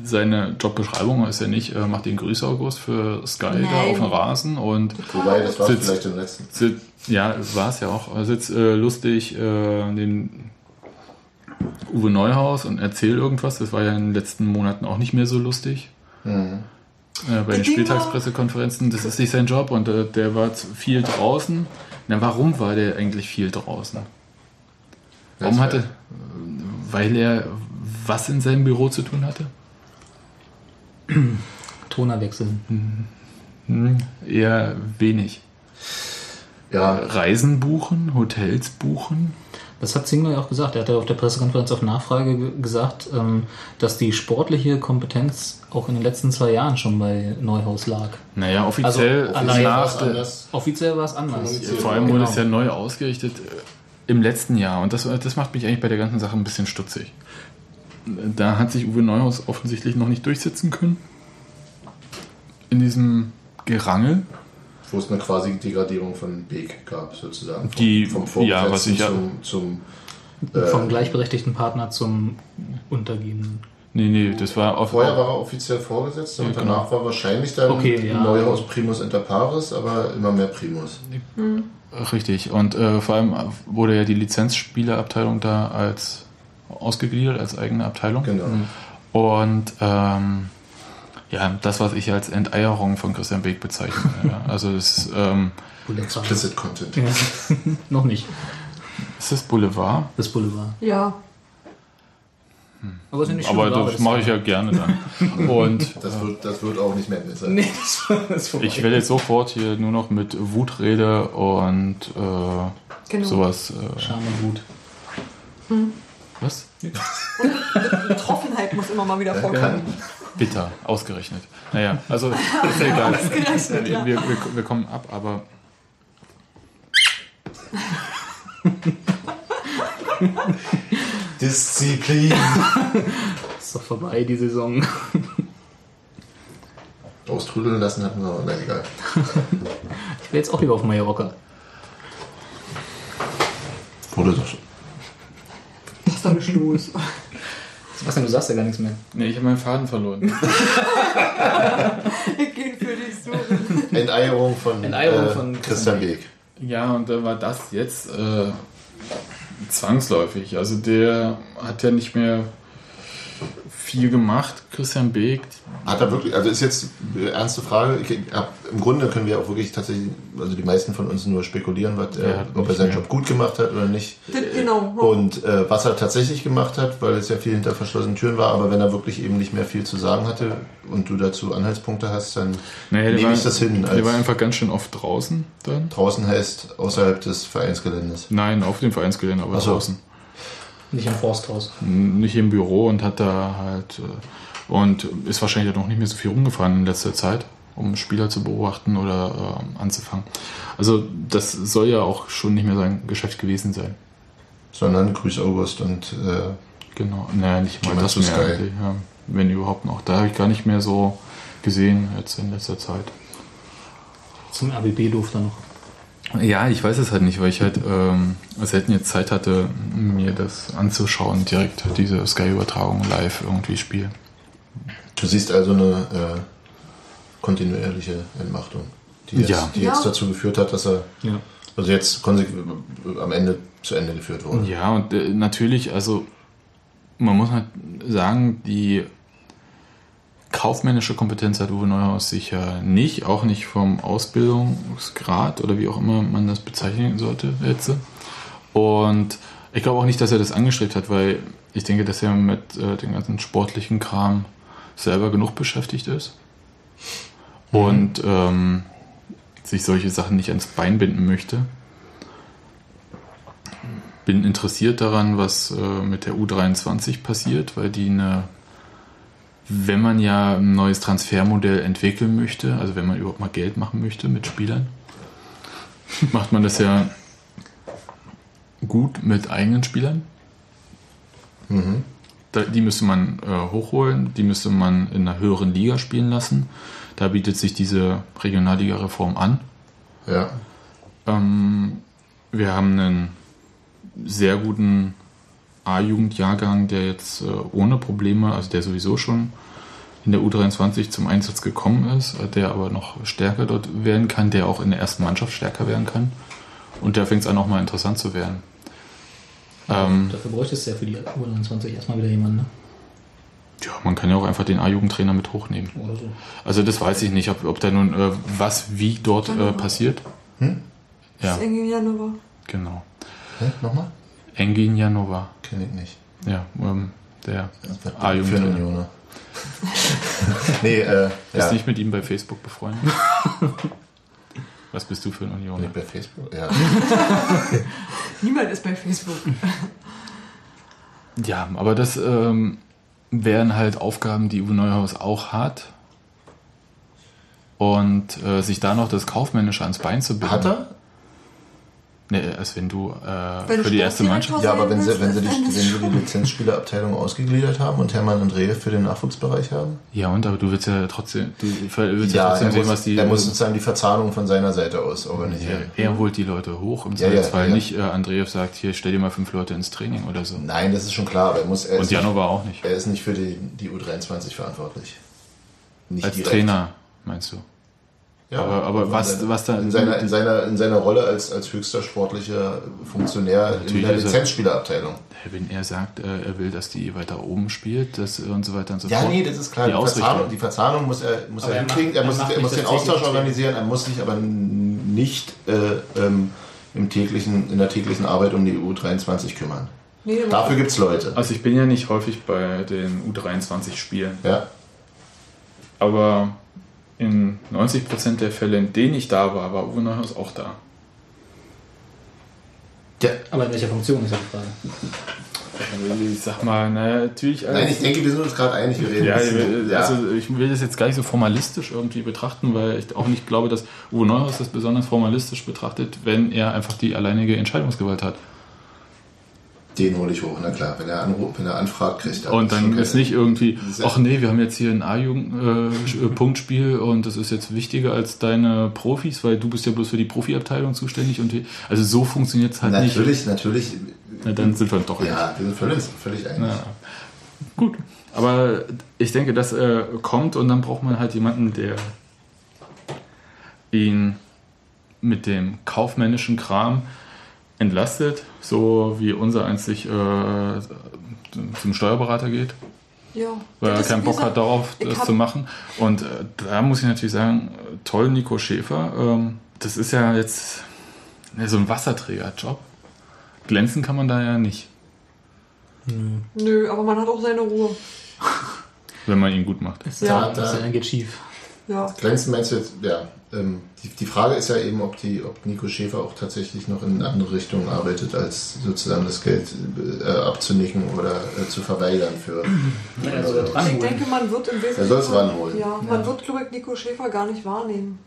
seine Jobbeschreibung ist ja nicht, äh, macht den Grüßaugust für Sky da Nein. auf dem Rasen und Wobei, das war Sitz- vielleicht im letzten. sit, ja, war es ja auch, sitzt äh, lustig äh, den Uwe Neuhaus und erzählt irgendwas. Das war ja in den letzten Monaten auch nicht mehr so lustig. Mhm. Äh, bei den Spieltagspressekonferenzen, das ist nicht sein Job und äh, der war viel draußen. Na, warum war der eigentlich viel draußen? Warum Das hatte, weil er was in seinem Büro zu tun hatte? Toner wechseln. Hm, eher wenig. Ja, Reisen buchen, Hotels buchen. Das hat Zingler ja auch gesagt. Er hat ja auf der Pressekonferenz auf Nachfrage ge- gesagt, ähm, dass die sportliche Kompetenz auch in den letzten zwei Jahren schon bei Neuhaus lag. Naja, offiziell Also, allein nach der, anders. Offiziell war es anders. Vor allem Genau. wurde es ja neu ausgerichtet äh, im letzten Jahr. Und das, das macht mich eigentlich bei der ganzen Sache ein bisschen stutzig. Da hat sich Uwe Neuhaus offensichtlich noch nicht durchsetzen können. In diesem Gerangel. Wo es eine quasi Degradierung von Beek gab, sozusagen. Vom, Die- vom ja, was Vorgesetzten ich zum, zum Vom gleichberechtigten Partner zum Untergehenden. Nee, nee, das war auf, Vorher war er offiziell Vorgesetzter und Ja, danach war wahrscheinlich dann Okay, ja. Neuhaus Primus inter pares, aber immer mehr Primus. Richtig. Und äh, vor allem wurde ja die Lizenzspielerabteilung da als ausgegliedert, als eigene Abteilung. Genau. Und ähm, ja, das, was ich als Enteierung von Christian Beek bezeichne. ja. Also es, ähm, Explicit Content. Ja. <laughs> Noch nicht. ist das Boulevard? Das Boulevard. Ja, Aber, ist ja nicht Aber das mache ich ja gerne dann. <laughs> Und Das wird, das wird auch nicht mehr besser. Nee, das das vorbei. ich werde jetzt sofort hier nur noch mit Wutrede und äh, genau. sowas. Äh, Scham und Wut. was? Betroffenheit muss immer mal wieder vorkommen. Bitter, ausgerechnet. Naja, also ist ja egal. Ausgerechnet, ja. wir, wir, wir kommen ab, aber <laughs> Disziplin. Ist doch vorbei, die Saison. Austrudeln lassen hatten wir, na egal. Ich will jetzt auch lieber auf Mallorca. Wurde doch schon. Was ist da nicht los? Sebastian, du sagst ja gar nichts mehr. nee, ich habe meinen Faden verloren. <laughs> Wir gehen für die Suche. Enteierung von, Enteierung äh, von Christian Beek. Ja, und dann war das jetzt äh, zwangsläufig. Also der hat ja nicht mehr viel gemacht, Christian Beek. Hat er wirklich, also ist jetzt eine ernste Frage. Ich, hab, Im Grunde können wir auch wirklich tatsächlich, also die meisten von uns nur spekulieren, was, Er äh, ob er seinen mehr. Job gut gemacht hat oder nicht. Das- Genau. Und äh, was er tatsächlich gemacht hat, weil es ja viel hinter verschlossenen Türen war, aber wenn er wirklich eben nicht mehr viel zu sagen hatte und du dazu Anhaltspunkte hast, dann Naja, nehme war, ich das hin. der war einfach ganz schön oft draußen dann. draußen heißt außerhalb des Vereinsgeländes. Nein, auf dem Vereinsgelände, aber so. draußen. Nicht im Forsthaus. Nicht im Büro und hat da halt äh, und ist wahrscheinlich auch noch nicht mehr so viel rumgefahren in letzter Zeit, um Spieler zu beobachten oder ähm, anzufangen. Also das soll ja auch schon nicht mehr sein Geschäft gewesen sein. Sondern Grüß August und äh, Genau, naja, nicht mal das eigentlich, ja. wenn überhaupt noch. Da habe ich gar nicht mehr so gesehen jetzt in letzter Zeit. Zum RBB durfte er noch. Ja, ich weiß es halt nicht, weil ich halt ähm, selten jetzt Zeit hatte, mir das anzuschauen, direkt diese Sky-Übertragung live irgendwie spielen. du siehst also eine äh, kontinuierliche Entmachtung, die jetzt, Ja. die jetzt Ja. dazu geführt hat, dass er Ja. also jetzt am Ende zu Ende geführt wurde. Ja, und äh, natürlich, also man muss halt sagen, die kaufmännische Kompetenz hat Uwe Neuhaus sicher nicht, auch nicht vom Ausbildungsgrad oder wie auch immer man das bezeichnen sollte jetzt. Und ich glaube auch nicht, dass er das angestrebt hat, weil ich denke, dass er mit äh, dem ganzen sportlichen Kram selber genug beschäftigt ist. Und ähm, sich solche Sachen nicht ans Bein binden möchte. Bin interessiert daran, was äh, mit der U23 passiert, weil die eine, wenn man ja ein neues Transfermodell entwickeln möchte, also wenn man überhaupt mal Geld machen möchte mit Spielern, <laughs> macht man das ja gut mit eigenen Spielern. Mhm. Da, die müsste man äh, hochholen, die müsste man in einer höheren Liga spielen lassen. Da bietet sich diese Regionalliga-Reform an. Ja. Ähm, wir haben einen sehr guten A-Jugendjahrgang, der jetzt äh, ohne Probleme, also der sowieso schon in der U23 zum Einsatz gekommen ist, äh, der aber noch stärker dort werden kann, der auch in der ersten Mannschaft stärker werden kann. Und da fängt es an, auch mal interessant zu werden. Ähm, Dafür bräuchtest du ja für die U29 erstmal wieder jemanden, ne? ja, man kann ja auch einfach den A-Jugendtrainer mit hochnehmen. Oder so. Also das weiß ich nicht, ob, ob da nun äh, was wie dort äh, passiert. Hm? Ja, Das ist irgendwie Januar. genau. Hä? Nochmal? Engin Janova. Kenn ich nicht. Ja, ähm, der A-Jugend- <laughs> nee, äh, ist ja. nicht mit ihm bei Facebook befreundet. <laughs> was bist du für ein Union? Nicht bei Facebook? Ja. <laughs> Niemand ist bei Facebook. Ja, aber das ähm, wären halt Aufgaben, die Uwe Neuhaus auch hat. Und äh, sich da noch das Kaufmännische ans Bein zu binden. Hat er? Nee, als wenn du äh, Wenn für die erste Mannschaft. Ja, aber wenn sie, wenn sie, die, wenn sie die Lizenzspielerabteilung ausgegliedert haben und Hermann Andreev für den Nachwuchsbereich haben? Ja, und aber du willst ja trotzdem, du willst ja, Ja, trotzdem er sehen, muss, was die. er muss sozusagen die Verzahnung von seiner Seite aus ja, organisieren. er holt die Leute hoch im Ja, ja, Zweifelsfall. ja. Nicht äh, Andreev sagt, hier stell dir mal fünf Leute ins Training oder so. Nein, das ist schon klar, aber er muss. Er Und ist nicht, Janova auch nicht. er ist nicht für die, die U23 verantwortlich. Nicht Als direkt. Trainer, meinst du? Ja, Aber- aber in was- seiner- was da- in seiner, in seiner, in seiner Rolle als, als höchster sportlicher Funktionär in der er- Lizenzspielerabteilung. Wenn er sagt, äh, er will, dass die weiter oben spielt das, und so weiter und so Ja, fort. nee, das ist klar. Die Die, Ausrichtung. Verzahnung, die Verzahnung muss er, muss Aber er er hinkriegen. Er er muss, er muss den Austausch organisieren. Er muss sich aber nicht äh, ähm, im täglichen, in der täglichen Arbeit um die U23 kümmern. Nee, Dafür gibt es Leute. Also ich bin ja nicht häufig bei den U23-Spielen. Ja. Aber in 90% der Fälle, in denen ich da war, war Uwe Neuhaus auch da. ja. Aber in welcher Funktion ist ja die Frage. Ich sag mal, na, natürlich. als- Nein, ich denke, wir sind uns gerade einig. Wir reden ja, ein bisschen- ja. also ich will das jetzt gar nicht so formalistisch irgendwie betrachten, weil ich auch nicht glaube, dass Uwe Neuhaus das besonders formalistisch betrachtet, wenn er einfach die alleinige Entscheidungsgewalt hat. Den hole ich hoch, na klar. Wenn er, anruft, wenn er anfragt, kriegt er. Und dann ist nicht irgendwie, ach nee, wir haben jetzt hier ein A-Jugend-Punktspiel und das ist jetzt wichtiger als deine Profis, weil du bist ja bloß für die Profiabteilung zuständig. und Also so funktioniert es halt nicht. Natürlich, natürlich. Na, dann sind wir doch. Ja, wir sind völlig, völlig einig. Ja. Gut, aber ich denke, das äh, kommt und dann braucht man halt jemanden, der ihn mit dem kaufmännischen Kram entlastet, so wie unser einzig äh, zum Steuerberater geht, Ja. weil er Das keinen Bock gesagt, hat darauf, das zu machen. Und äh, da muss ich natürlich sagen, toll Nico Schäfer, ähm, das ist ja jetzt ja, so ein Wasserträgerjob. Glänzen kann man da ja nicht, Nö, aber man hat auch seine Ruhe. wenn man ihn gut macht. Das, Ja. ja, das dann geht schief. Ja. Glänzen meinst du jetzt, ja. Ähm, die, die Frage ist ja eben, ob, die, ob Nico Schäfer auch tatsächlich noch in andere Richtungen arbeitet, als sozusagen das Geld äh, abzunicken oder äh, zu verweigern für. Also für- Ich denke, man wird im Wesentlichen. Er soll's ranholen. Ja, man wird, glaube ich, Nico Schäfer gar nicht wahrnehmen.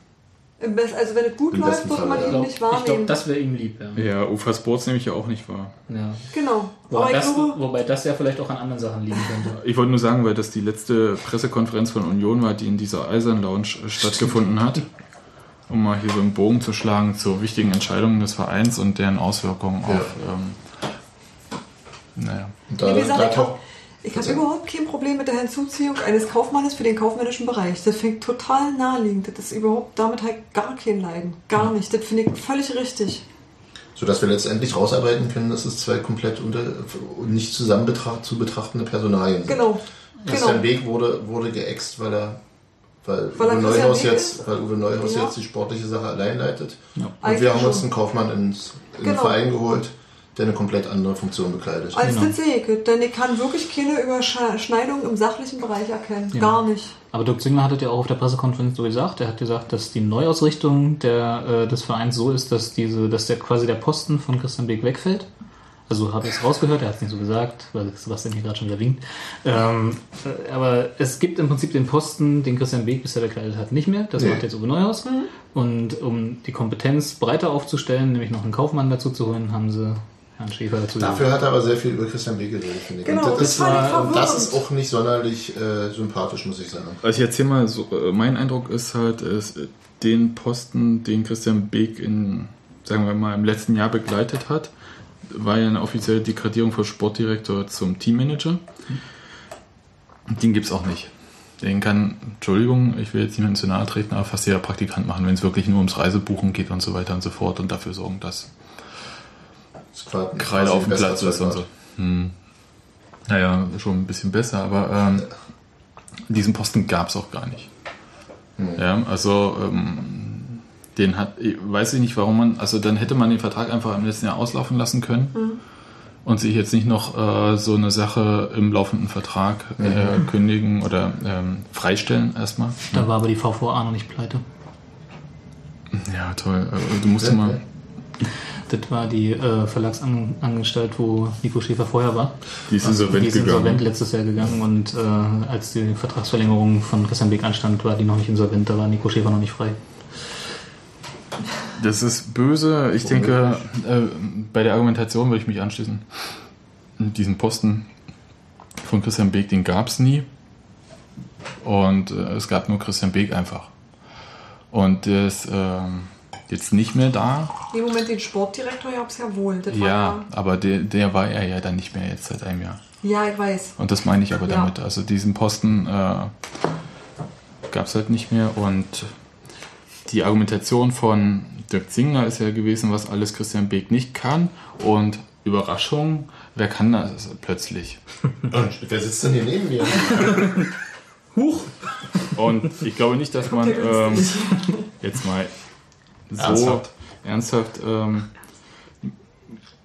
Im Best, also, wenn es gut Im läuft, Fall, man ja. ihn Ich glaube, nicht glaub, wahrnehmen. das wäre ihm lieb. Ja. Ja, UFA Sports nehme ich ja auch nicht wahr. Ja. genau. Aber Wobei, ich das, glaube, wobei das ja vielleicht auch an anderen Sachen liegen könnte. Ich wollte nur sagen, weil das die letzte Pressekonferenz von Union war, die in dieser Eisern Lounge äh, stattgefunden hat, um mal hier so einen Bogen zu schlagen zu wichtigen Entscheidungen des Vereins und deren Auswirkungen Ja. auf. Ähm, naja. Da, wie gesagt, da ich taucht- ich hab überhaupt kein Problem mit der Hinzuziehung eines Kaufmannes für den kaufmännischen Bereich. Das ich total naheliegend. Das ist überhaupt damit halt gar kein Leiden. Gar nicht. Das finde ich völlig richtig. sodass wir letztendlich rausarbeiten können, dass es zwei komplett unter, nicht zusammen betracht, zu betrachtende Personalien sind. Genau. Christian Genau. Weg wurde, wurde geäxt, weil er, weil, Weil Uwe Neuhaus jetzt, weil Uwe Neuhaus Ja. jetzt die sportliche Sache allein leitet. Und Eigentlich wir haben uns einen Kaufmann ins, in den Genau. Verein geholt, der eine komplett andere Funktion bekleidet. Als Genau. ich, denn ich kann wirklich keine Überschneidung im sachlichen Bereich erkennen. Ja. Gar nicht. Aber Dirk Zingler hat es ja auch auf der Pressekonferenz so gesagt. Er hat gesagt, dass die Neuausrichtung der, äh, des Vereins so ist, dass diese, dass der quasi der Posten von Christian Beek wegfällt. Also habe ich es rausgehört, er hat es nicht so gesagt, weil Sebastian hier gerade schon wieder winkt. Ähm, äh, aber es gibt im Prinzip den Posten, den Christian Beek bisher bekleidet hat, nicht mehr. Das Nee. macht jetzt Uwe Neuhaus. Und um die Kompetenz breiter aufzustellen, nämlich noch einen Kaufmann dazu zu holen, haben sie Herrn Schäfer dazu Dafür hat er aber sehr viel über Christian Weg geredet, finde ich. Genau, Und das das, war, verwirrend. das ist auch nicht sonderlich äh, sympathisch, muss ich sagen. Also ich erzähle mal, so, äh, mein Eindruck ist halt, ist, äh, den Posten, den Christian Beek in, sagen wir mal, im letzten Jahr begleitet hat, war ja eine offizielle Degradierung von Sportdirektor zum Teammanager. Den gibt es auch nicht. Den kann, Entschuldigung, ich will jetzt niemandem zu nahe treten, aber fast jeder Praktikant machen, wenn es wirklich nur ums Reisebuchen geht und so weiter und so fort und dafür sorgen, dass Kreide quasi auf dem Platz ist und so. Hm. Naja, schon ein bisschen besser, aber ähm, diesen Posten gab es auch gar nicht. Ja, also ähm, den hat, weiß ich nicht, warum man, also dann hätte man den Vertrag einfach im letzten Jahr auslaufen lassen können und sich jetzt nicht noch äh, so eine Sache im laufenden Vertrag äh, kündigen oder ähm, freistellen erstmal. Da war aber die VVA noch nicht pleite. Ja, toll. Äh, Du musst Ja, mal. Das war die äh, Verlagsanstalt, wo Nico Schäfer vorher war. Die ist insolvent die ist gegangen. insolvent letztes Jahr gegangen und äh, als die Vertragsverlängerung von Christian Beck anstand, war die noch nicht insolvent, da war Nico Schäfer noch nicht frei. Das ist böse. Ich denke, äh, bei der Argumentation würde ich mich anschließen. Diesen Posten von Christian Beek, den gab es nie. Und äh, es gab nur Christian Beek einfach. Und ist ähm, jetzt nicht mehr da. Im Moment den Sportdirektor gab es ja wohl. Das war Ja, aber der, der war er ja dann nicht mehr jetzt seit einem Jahr. ja, ich weiß. Und das meine ich aber Ja. damit. Also diesen Posten äh, gab es halt nicht mehr. Und die Argumentation von Dirk Zingler ist ja gewesen, was alles Christian Beek nicht kann. Und Überraschung, wer kann das plötzlich? <laughs> Und wer sitzt denn hier neben mir? Und ich glaube nicht, dass man ähm, jetzt mal so ernsthaft, Ernsthaft? ähm,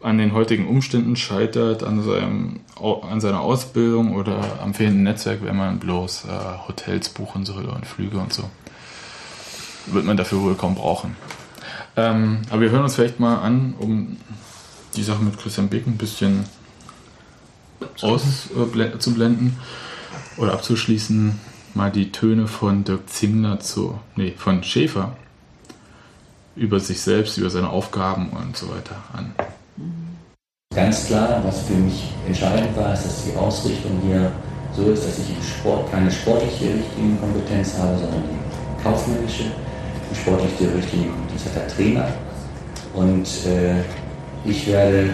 an den heutigen Umständen scheitert, an, seinem, an seiner Ausbildung oder am fehlenden Netzwerk, wenn man bloß äh, Hotels buchen soll und Flüge und so. Wird man dafür wohl kaum brauchen. Ähm, aber wir hören uns vielleicht mal an, um die Sache mit Christian Beck ein bisschen auszublenden oder abzuschließen, mal die Töne von Dirk Zingler zu, nee, von Schäfer über sich selbst, über seine Aufgaben und so weiter an. Ganz klar, was für mich entscheidend war, ist, dass die Ausrichtung hier so ist, dass ich im Sport keine sportliche Richtlinienkompetenz habe, sondern die kaufmännische. Die sportliche Richtlinienkompetenz hat der Trainer. Und äh, ich werde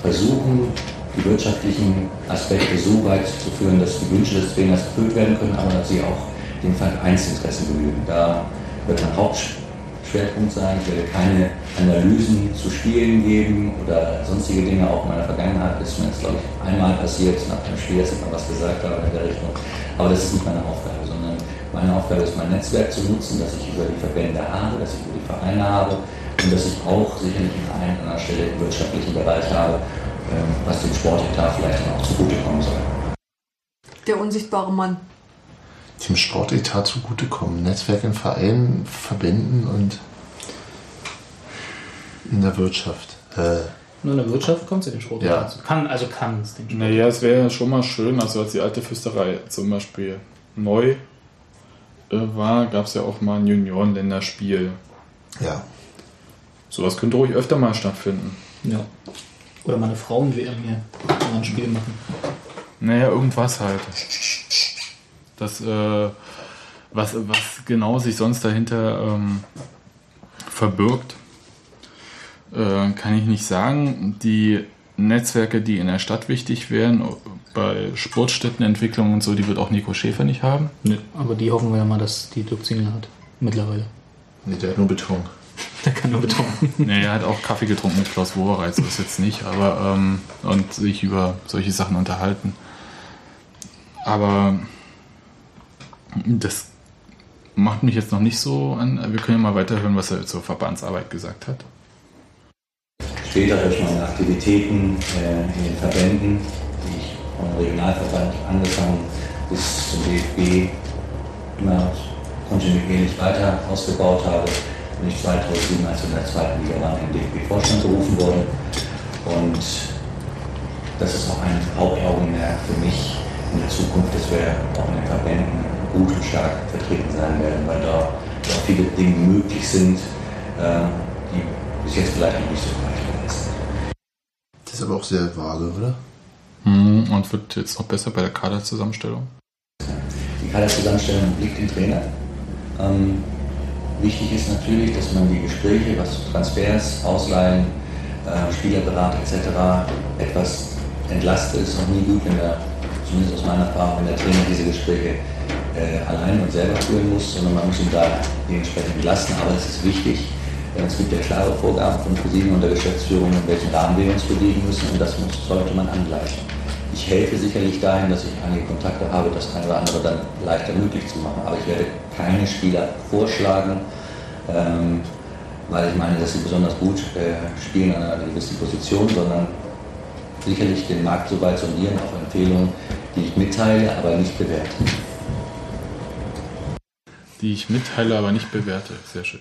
versuchen, die wirtschaftlichen Aspekte so weit zu führen, dass die Wünsche des Trainers erfüllt werden können, aber dass sie auch den Vereinsinteressen genügen. Da wird mein Hauptschwerpunkt sein. Ich werde keine Analysen zu Spielen geben oder sonstige Dinge. Auch in meiner Vergangenheit ist mir das, glaube ich, einmal passiert, nach einem Spiel, dass ich mal was gesagt habe in der Richtung. Aber das ist nicht meine Aufgabe, sondern meine Aufgabe ist, mein Netzwerk zu nutzen, das ich über die Verbände habe, das ich über die Vereine habe und dass ich auch sicherlich an einer anderen Stelle im wirtschaftlichen Bereich habe, ähm, was dem Sportetat vielleicht auch zugutekommen soll. Der unsichtbare Mann. Dem Sportetat zugutekommen. Netzwerk in Vereinen, Verbänden und in der Wirtschaft. Äh, Nur in der Wirtschaft kommt sie den Sport Ja. dazu. Kann, also kann es den Sport. Naja, es wäre schon mal schön, also als die alte Fürsterei zum Beispiel neu äh, war, gab es ja auch mal ein Juniorenländerspiel. ja. Sowas könnte ruhig öfter mal stattfinden. Ja. Oder meine Frauen-WM hier mal ein Spiel machen. Naja, irgendwas halt. <laughs> Das, äh, was, was genau sich sonst dahinter ähm, verbirgt, äh, kann ich nicht sagen. Die Netzwerke, die in der Stadt wichtig wären, bei Sportstättenentwicklung und so, die wird auch Nico Schäfer nicht haben. Nö. Aber die hoffen wir ja mal, dass die Dirk Zingler hat. Mittlerweile. Nee, der hat nur Beton. <laughs> Der kann nur betonen. <laughs> Nee, er hat auch Kaffee getrunken mit Klaus Wowereit, so ist jetzt nicht, aber ähm, und sich über solche Sachen unterhalten. Aber das macht mich jetzt noch nicht so an. Wir können ja mal weiterhören, was er zur Verbandsarbeit gesagt hat. Später durch meine Aktivitäten äh, in den Verbänden, die ich vom Regionalverband angefangen bis zum DFB immer kontinuierlich weiter ausgebaut habe, bin ich 2007, als in der zweiten Liga waren, in den DFB-Vorstand berufen worden. Und das ist auch ein Hauptaugenmerk für mich in der Zukunft, dass wir auch in den Verbänden gut und stark vertreten sein werden, weil da auch viele Dinge möglich sind, äh, die bis jetzt vielleicht noch nicht so weit gewesen sind. Das ist aber auch sehr vage, oder? Hm, Und wird jetzt noch besser bei der Kaderzusammenstellung. Die Kaderzusammenstellung liegt im Trainer. Ähm, wichtig ist natürlich, dass man die Gespräche, was Transfers, Ausleihen, äh, Spielerberatung etc. etwas entlastet. Es ist noch nie gut, wenn der, zumindest aus meiner Erfahrung, wenn der Trainer diese Gespräche äh, allein und selber führen muss, sondern man muss ihn da dementsprechend entlasten. Aber es ist wichtig, äh, es gibt ja klare Vorgaben von Präsidien und der Geschäftsführung, in welchen Rahmen wir uns bewegen müssen und das muss, sollte man angleichen. Ich helfe sicherlich dahin, dass ich einige Kontakte habe, das eine oder andere dann leichter möglich zu machen. Aber ich werde keine Spieler vorschlagen, ähm, weil ich meine, dass sie besonders gut äh, spielen an einer gewissen Position, sondern sicherlich den Markt so weit sondieren, auch Empfehlungen, die ich mitteile, aber nicht bewerte. Die ich mitteile, aber nicht bewerte. Sehr schön.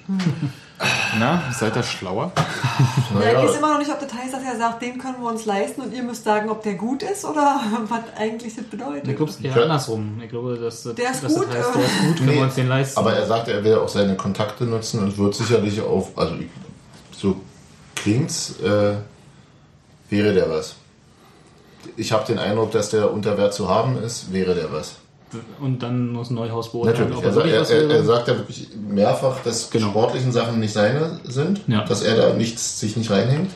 Na, seid ihr schlauer? <laughs> Ja, ich weiß immer noch nicht, ob das heißt, dass er sagt, den können wir uns leisten und ihr müsst sagen, ob der gut ist oder <laughs> was eigentlich das bedeutet. Ich glaube, es eher Ja. andersrum. Ich glaube, dass, das- Der ist dass gut, das heißt, äh. der ist gut, können Nee, wir uns den leisten. Aber er sagt, er will auch seine Kontakte nutzen und wird sicherlich auf, also so klingt's, äh, wäre der was. Ich habe den Eindruck, dass der unter Wert zu haben ist, wäre der was. Und dann muss ein Neuhaus beurteilen, Natürlich. Er, er wirklich er, er, er sagt ja wirklich mehrfach, dass Genau. sportlichen Sachen nicht seine sind, Ja. dass er da nichts, sich nicht reinhängt.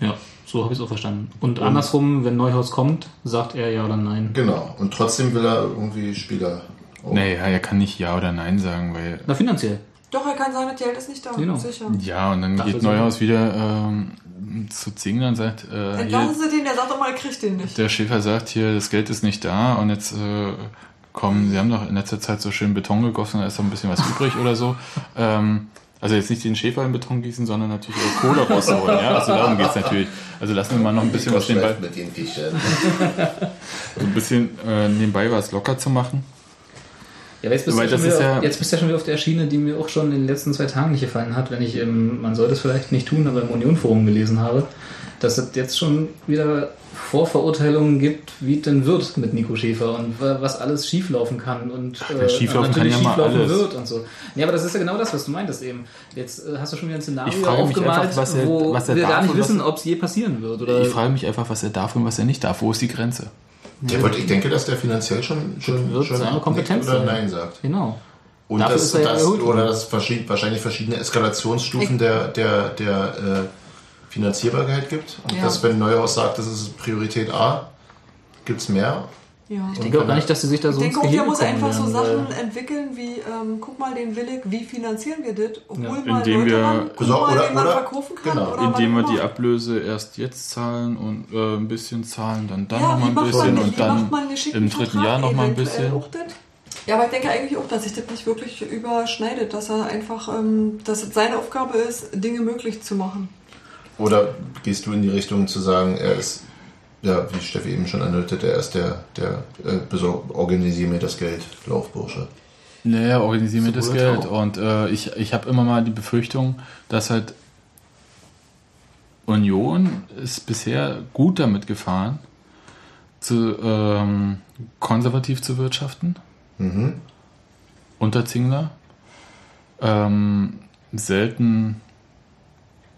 Ja, so habe ich es auch verstanden. Und andersrum, wenn Neuhaus kommt, sagt er ja oder nein. Genau. Und trotzdem will er irgendwie Spieler. Oh. Naja, er kann nicht Ja oder Nein sagen, weil. Na, finanziell. Doch, er kann sagen, das Geld ist nicht da. Genau. Sicher. Ja, und dann Dafür geht. Neuhaus wieder ähm, zu Zingler und sagt, äh, Entlassen hier, Sie den, der sagt doch mal, er kriegt den nicht. der Schäfer sagt hier, das Geld ist nicht da und jetzt äh, kommen, sie haben doch in letzter Zeit so schön Beton gegossen, da ist doch ein bisschen was übrig oder so. <laughs> Ähm, also jetzt nicht den Schäfer in Beton gießen, sondern natürlich auch Kohle rausholen. Ja? Also darum geht's natürlich. Also lassen wir mal noch ein bisschen was nebenbei, mit den Fischen. <laughs> so ein bisschen äh, nebenbei was locker zu machen. Ja, jetzt bist, du Weil ja wieder, ja- jetzt bist du ja schon wieder auf der Schiene, die mir auch schon in den letzten zwei Tagen nicht gefallen hat, wenn ich, im, man sollte es vielleicht nicht tun, aber im Union-Forum gelesen habe, dass es jetzt schon wieder Vorverurteilungen gibt, wie es denn wird mit Nico Schäfer und wa- was alles schieflaufen kann und äh, schieflaufen kann natürlich ja schieflaufen alles. wird und so. Ja, aber das ist ja genau das, was du meintest eben. Jetzt äh, hast du schon wieder ein Szenario aufgemalt, einfach, was er- wo was er wir gar nicht wissen, ob es je passieren wird. Oder Ich frage mich einfach, was er darf und was er nicht darf. Wo ist die Grenze? Ja, gut, ich denke, dass der finanziell schon, schon, wird schon seine Kompetenz oder sein. Nein sagt. genau. Und Dafür das, er das, oder das verschied, wahrscheinlich verschiedene Eskalationsstufen der, der, der äh, Finanzierbarkeit gibt. Und Ja. dass, wenn Neuhaus sagt, das ist Priorität A, gibt es mehr. Ja. Ich denke auch gar nicht, dass sie sich da Ich so denke ins auch, der muss einfach so Sachen entwickeln wie, ähm, guck mal den Willig, wie finanzieren wir das? Hol Ja, mal indem Leute wir- ran, guck So, mal, oder- den man oder- verkaufen kann. genau, oder Indem wir die. Ablöse erst jetzt zahlen und äh, ein bisschen zahlen, dann dann ja, noch mal wie ein bisschen man, und macht dann im dritten Vertrag Jahr noch mal ein bisschen. Ja, aber ich denke eigentlich auch, dass sich das nicht wirklich überschneidet, dass er einfach, ähm, dass es seine Aufgabe ist, Dinge möglich zu machen. Oder gehst du in die Richtung zu sagen, er ist, ja, wie Steffi eben schon andeutet, er ist der, der äh, besorg, organisier mir das Geld, Laufbursche. Naja, organisieren wir das Sowohl Geld. auch. Und äh, ich, ich habe immer mal die Befürchtung, dass halt Union ist bisher gut damit gefahren, zu, ähm, konservativ zu wirtschaften. Mhm. Unter Zingler. Ähm, selten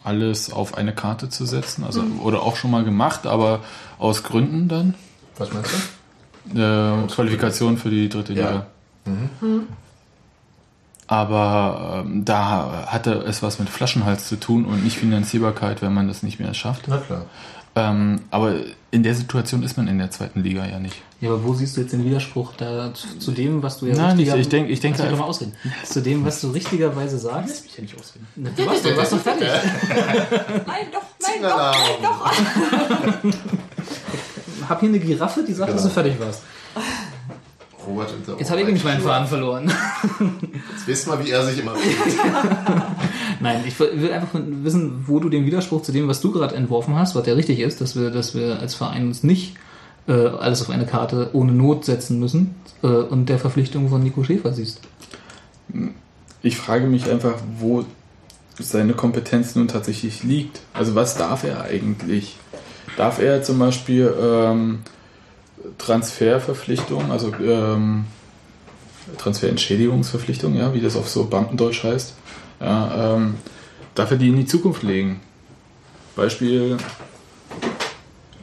alles auf eine Karte zu setzen. Also, Oder auch schon mal gemacht, aber aus Gründen dann. Was meinst du? Äh, Qualifikation für die dritte Ja. Liga. Aber ähm, da hatte es was mit Flaschenhals zu tun und nicht Finanzierbarkeit, wenn man das nicht mehr schafft. Na klar. Ähm, aber in der Situation ist man in der zweiten Liga ja nicht. Ja, aber wo siehst du jetzt den Widerspruch da zu, zu dem, was du ja Nein, richtiger- ich- ich denk- ich denke Lass mich doch einfach- mal ausreden. Zu dem, was du richtigerweise sagst. mich ja nicht ausreden. Na, Du warst, du warst doch fertig. <laughs> Nein, doch, nein, doch, nein, doch. <laughs> Hab hier eine Giraffe, die sagt, dass du Genau. fertig warst. Robert, Jetzt habe ich nämlich meinen Faden verloren. Jetzt wisst mal, wie er sich immer <laughs> Nein, ich will einfach wissen, wo du den Widerspruch zu dem, was du gerade entworfen hast, was ja richtig ist, dass wir, dass wir als Verein uns nicht äh, alles auf eine Karte ohne Not setzen müssen äh, und der Verpflichtung von Nico Schäfer siehst. Ich frage mich einfach, wo seine Kompetenz nun tatsächlich liegt. Also was darf er eigentlich? Darf er zum Beispiel ähm, Transferverpflichtungen, also ähm, Transferentschädigungsverpflichtungen, ja, wie das auf so Beamtendeutsch heißt, ja, ähm, darf er die in die Zukunft legen? Beispiel,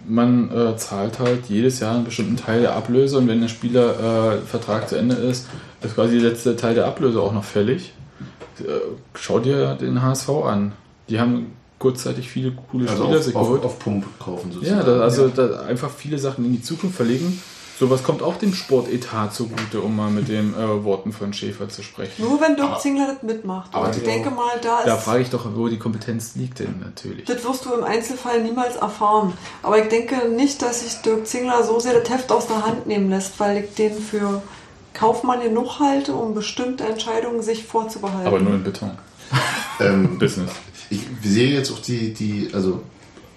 man äh, zahlt halt jedes Jahr einen bestimmten Teil der Ablöse und wenn der Spieler äh, Vertrag zu Ende ist, ist quasi der letzte Teil der Ablöse auch noch fällig. Äh, schau dir den HSV an. Die haben kurzzeitig viele coole also Spieler auf, sich auf, geholt. auf Pump kaufen ja, sozusagen. da, also Da einfach viele Sachen in die Zukunft verlegen. Sowas kommt auch dem Sportetat zugute, um mal mit den äh, Worten von Schäfer zu sprechen. Nur wenn Dirk Zingler das mitmacht. aber ich denke mal, da Da ist. frage ich doch, wo die Kompetenz liegt denn natürlich. Das wirst du im Einzelfall niemals erfahren. Aber ich denke nicht, dass sich Dirk Zingler so sehr das Heft aus der Hand nehmen lässt, weil ich den für Kaufmann genug halte, um bestimmte Entscheidungen sich vorzubehalten. Aber nur in Beton. <laughs> Ähm, <laughs> Business. ich sehe jetzt auch die, die also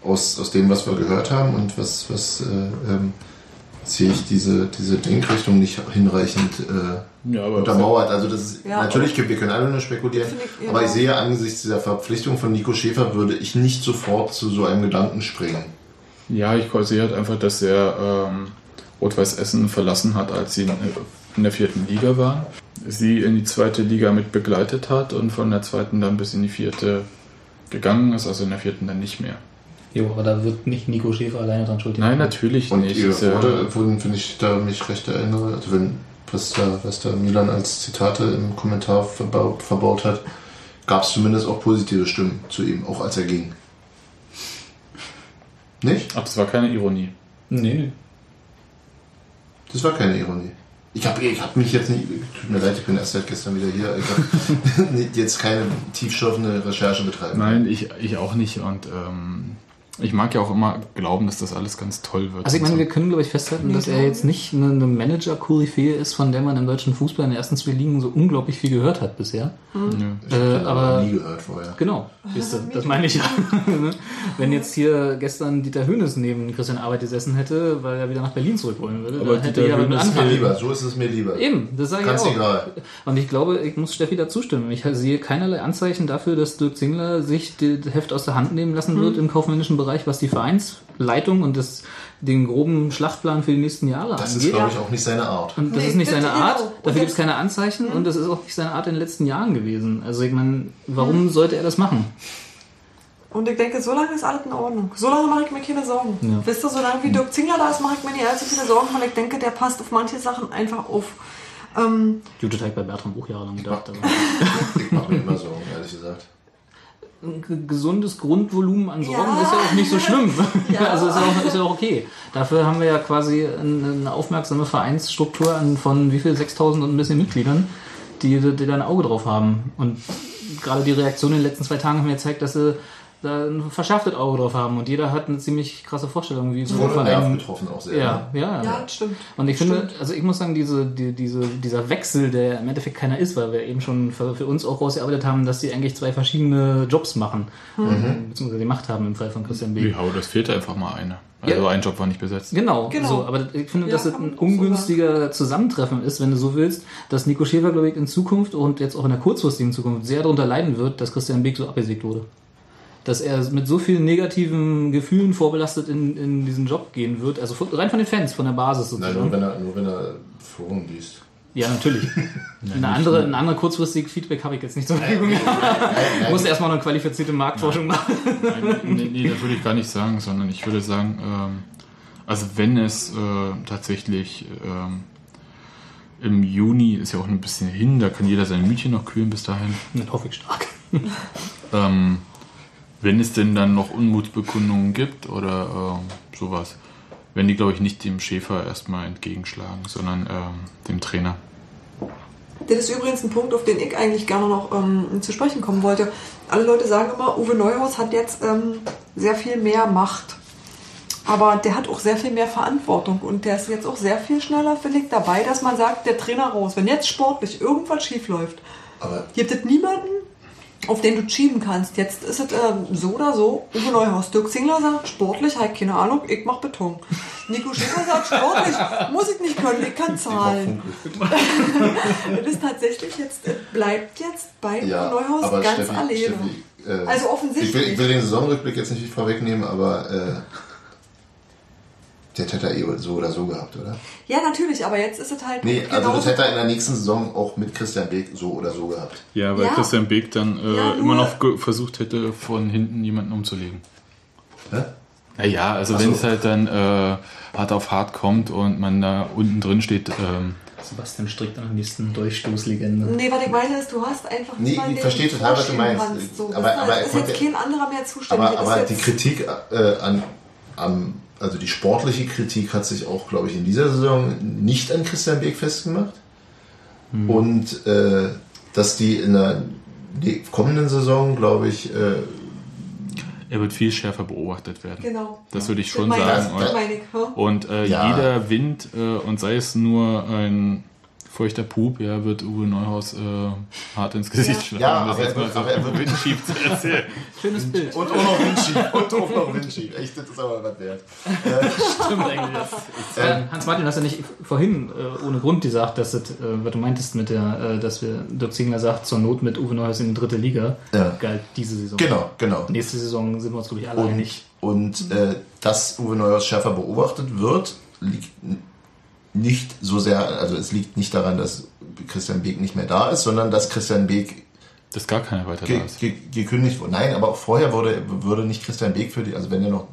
aus, aus dem, was wir gehört haben und was, was äh, ähm, sehe ich diese, diese Denkrichtung nicht hinreichend äh, Ja, aber untermauert. Also das ist Ja, natürlich, wir können alle nur spekulieren, ich, aber ich sehe angesichts dieser Verpflichtung von Nico Schäfer würde ich nicht sofort zu so einem Gedanken springen. Ja, ich sehe halt einfach, dass er ähm, Rot-Weiß Essen verlassen hat, als sie in der vierten Liga waren. Sie in die zweite Liga mit begleitet hat und von der zweiten dann bis in die vierte gegangen ist, also in der vierten dann nicht mehr. Jo, aber da wird nicht Nico Schäfer alleine dran schuld. Nein, natürlich Und nicht. ja- wurde, wurden, wenn ich da mich recht erinnere, also wenn, was da, was da Milan als Zitate im Kommentar verbaut, verbaut hat, gab es zumindest auch positive Stimmen zu ihm, auch als er ging. Nicht? Ach, das war keine Ironie. Nee, nee. Das war keine Ironie. Ich habe ich hab mich jetzt nicht, tut mir leid, ich bin erst seit gestern wieder hier, ich habe <laughs> jetzt keine tiefschürfende Recherche betreiben. Nein, ich, ich auch nicht. Und ähm, ich mag ja auch immer glauben, dass das alles ganz toll wird. Also ich meine, wir können, glaube ich, festhalten, dass er jetzt nicht eine, eine Manager-Koryphäe ist, von der man im deutschen Fußball in den ersten zwei Ligen so unglaublich viel gehört hat bisher. so. ja. Ich äh, aber- nie gehört vorher. Genau, siehst du, das meine ich ja. <laughs> Ne? Wenn jetzt hier gestern Dieter Hönes neben Christian Arbeit gesessen hätte, weil er wieder nach Berlin zurück wollen würde, Aber dann hätte Dieter ich aber mit Hönes- Das ist mir lieber, so ist es mir lieber. Eben, das sage ich Ganz auch. egal. Und ich glaube, ich muss Steffi da zustimmen. Ich sehe keinerlei Anzeichen dafür, dass Dirk Zingler sich das Heft aus der Hand nehmen lassen wird im kaufmännischen Bereich, was die Vereinsleitung und das, den groben Schlachtplan für die nächsten Jahre Das ist, angeht. glaube ich, auch nicht seine Art. Und das Nee, ist nicht seine genau. Art, Und dafür gibt es das- keine Anzeichen und das ist auch nicht seine Art in den letzten Jahren gewesen. Also ich meine, warum sollte er das machen? Und ich denke, so lange ist alles in Ordnung. So lange mache ich mir keine Sorgen. Ja. Wisst ihr, solange wie Dirk Zingler da ist, mache ich mir nicht allzu viele Sorgen, weil ich denke, der passt auf manche Sachen einfach auf. Ähm, Jute Teig bei Bertram auch jahrelang gedacht. Aber Ich mache <laughs> mir immer Sorgen, ehrlich gesagt. Ein ge- gesundes Grundvolumen an Sorgen Ja. ist ja auch nicht so schlimm. <laughs> Ja. Also ist ja, auch, ist ja auch okay. Dafür haben wir ja quasi eine aufmerksame Vereinsstruktur an- von wie viel? 6000 und ein bisschen Mitgliedern, die, die da ein Auge drauf haben. Und gerade die Reaktion in den letzten zwei Tagen hat mir gezeigt, dass sie da ein verschärftes Auge drauf haben. Und jeder hat eine ziemlich krasse Vorstellung, wie so ein Verein. betroffen auch sehr. Ja, ja. ja, das stimmt. Und ich finde, also ich muss sagen, diese, die, diese, dieser Wechsel, der im Endeffekt keiner ist, weil wir eben schon für, für uns auch rausgearbeitet haben, dass die eigentlich zwei verschiedene Jobs machen, Mhm. beziehungsweise die Macht haben im Fall von Christian Beek. Ja, aber das fehlt einfach mal eine. Also Ja. ein Job war nicht besetzt. Genau, Genau. So, aber ich finde, Ja, dass es man ein auch so ungünstiger Zusammentreffen ist, wenn du so willst, dass Nico Schäfer, glaube ich, in Zukunft und jetzt auch in der kurzfristigen Zukunft sehr darunter leiden wird, dass Christian Beek so abgesägt wurde. Dass er mit so vielen negativen Gefühlen vorbelastet in, in diesen Job gehen wird, also rein von den Fans, von der Basis Nein, sozusagen. nur wenn er, nur wenn er Foren liest. Ja, natürlich. <laughs> eine, andere, eine andere kurzfristige Feedback habe ich jetzt nicht zur Verfügung. Ich muss erstmal noch eine qualifizierte Marktforschung machen. Nein, nee, nee, das würde ich gar nicht sagen, sondern ich würde sagen, ähm, also wenn es äh, tatsächlich ähm, im Juni ist ja auch ein bisschen hin, da kann jeder sein Mütchen noch kühlen bis dahin. Das hoffe ich stark. Ähm, wenn es denn dann noch Unmutsbekundungen gibt oder ähm, sowas, werden die, glaube ich, nicht dem Schäfer erstmal entgegenschlagen, sondern ähm, dem Trainer. Das ist übrigens ein Punkt, auf den ich eigentlich gerne noch ähm, zu sprechen kommen wollte. Alle Leute sagen immer, Uwe Neuhaus hat jetzt ähm, sehr viel mehr Macht. Aber der hat auch sehr viel mehr Verantwortung und der ist jetzt auch sehr viel schneller, finde ich, dabei, dass man sagt, der Trainer raus. Wenn jetzt sportlich irgendwas schief läuft, Aber gibt es niemanden, auf den du schieben kannst. Jetzt ist es ähm, so oder so, Uwe Neuhaus. Dirk Zingler sagt, sportlich, halt keine Ahnung, ich mach Beton. Nico Schäfer sagt, sportlich, muss ich nicht können, ich kann zahlen. Das <laughs> ist tatsächlich jetzt, es bleibt jetzt bei ja, Uwe Neuhaus ganz Steffi, alleine. Steffi, äh, Also offensichtlich. Ich will, ich will den Saisonrückblick jetzt nicht vorwegnehmen, aber äh, der hätte er eh so oder so gehabt, oder? Ja, natürlich, aber jetzt ist es halt. Nee, also genauso- das hätte er in der nächsten Saison auch mit Christian Beek so oder so gehabt. Ja, weil Ja. Christian Beek dann äh, Ja, immer noch versucht hätte, von hinten jemanden umzulegen. Hä? Naja, also wenn so. es halt dann äh, hart auf hart kommt und man da unten drin steht, ähm, Sebastian strickt an der nächsten Durchstoßlegende. Nee, was ich meine ist, du hast einfach Nee, niemanden, ich verstehe du total, was du meinst. kannst. So, Aber- das aber er ist konnte- jetzt kein anderer mehr zuständig. Aber, Das aber ist die Kritik äh, an, am also die sportliche Kritik hat sich auch, glaube ich, in dieser Saison nicht an Christian Beek festgemacht. Und äh, dass die in der ne- kommenden Saison, glaube ich, äh, Er wird viel schärfer beobachtet werden. Genau. Das würde ich Das schon ich, sagen. das Und, meine ich, und äh, Ja. jeder Wind, äh, und sei es nur ein feuchter Pup, ja, wird Uwe Neuhaus äh, hart ins Gesicht Ja. schlagen. Ja, um das aber er jetzt mal wird- so aber er wird- windschief zu erzählen. Schönes Bild. und auch noch Windschief. Und auch noch Windschief. Echt, das ist aber was wert. Stimmt eigentlich. <laughs> Äh, Hans-Martin, hast du nicht vorhin äh, ohne Grund gesagt, dass das, äh, was du meintest mit der, äh, dass wir Dirk Zingler sagt, zur Not mit Uwe Neuhaus in die dritte Liga, Ja. galt diese Saison. Genau, genau. Nächste Saison sind wir uns, glaube ich, alle Und, einig. und äh, dass Uwe Neuhaus schärfer beobachtet wird, liegt nicht so sehr, also es liegt nicht daran, dass Christian Beek nicht mehr da ist, sondern dass Christian Beek Dass gar keiner weiter ge da ist. ge gekündigt wurde. Nein, aber auch vorher wurde, würde nicht Christian Beek für die, also wenn er noch,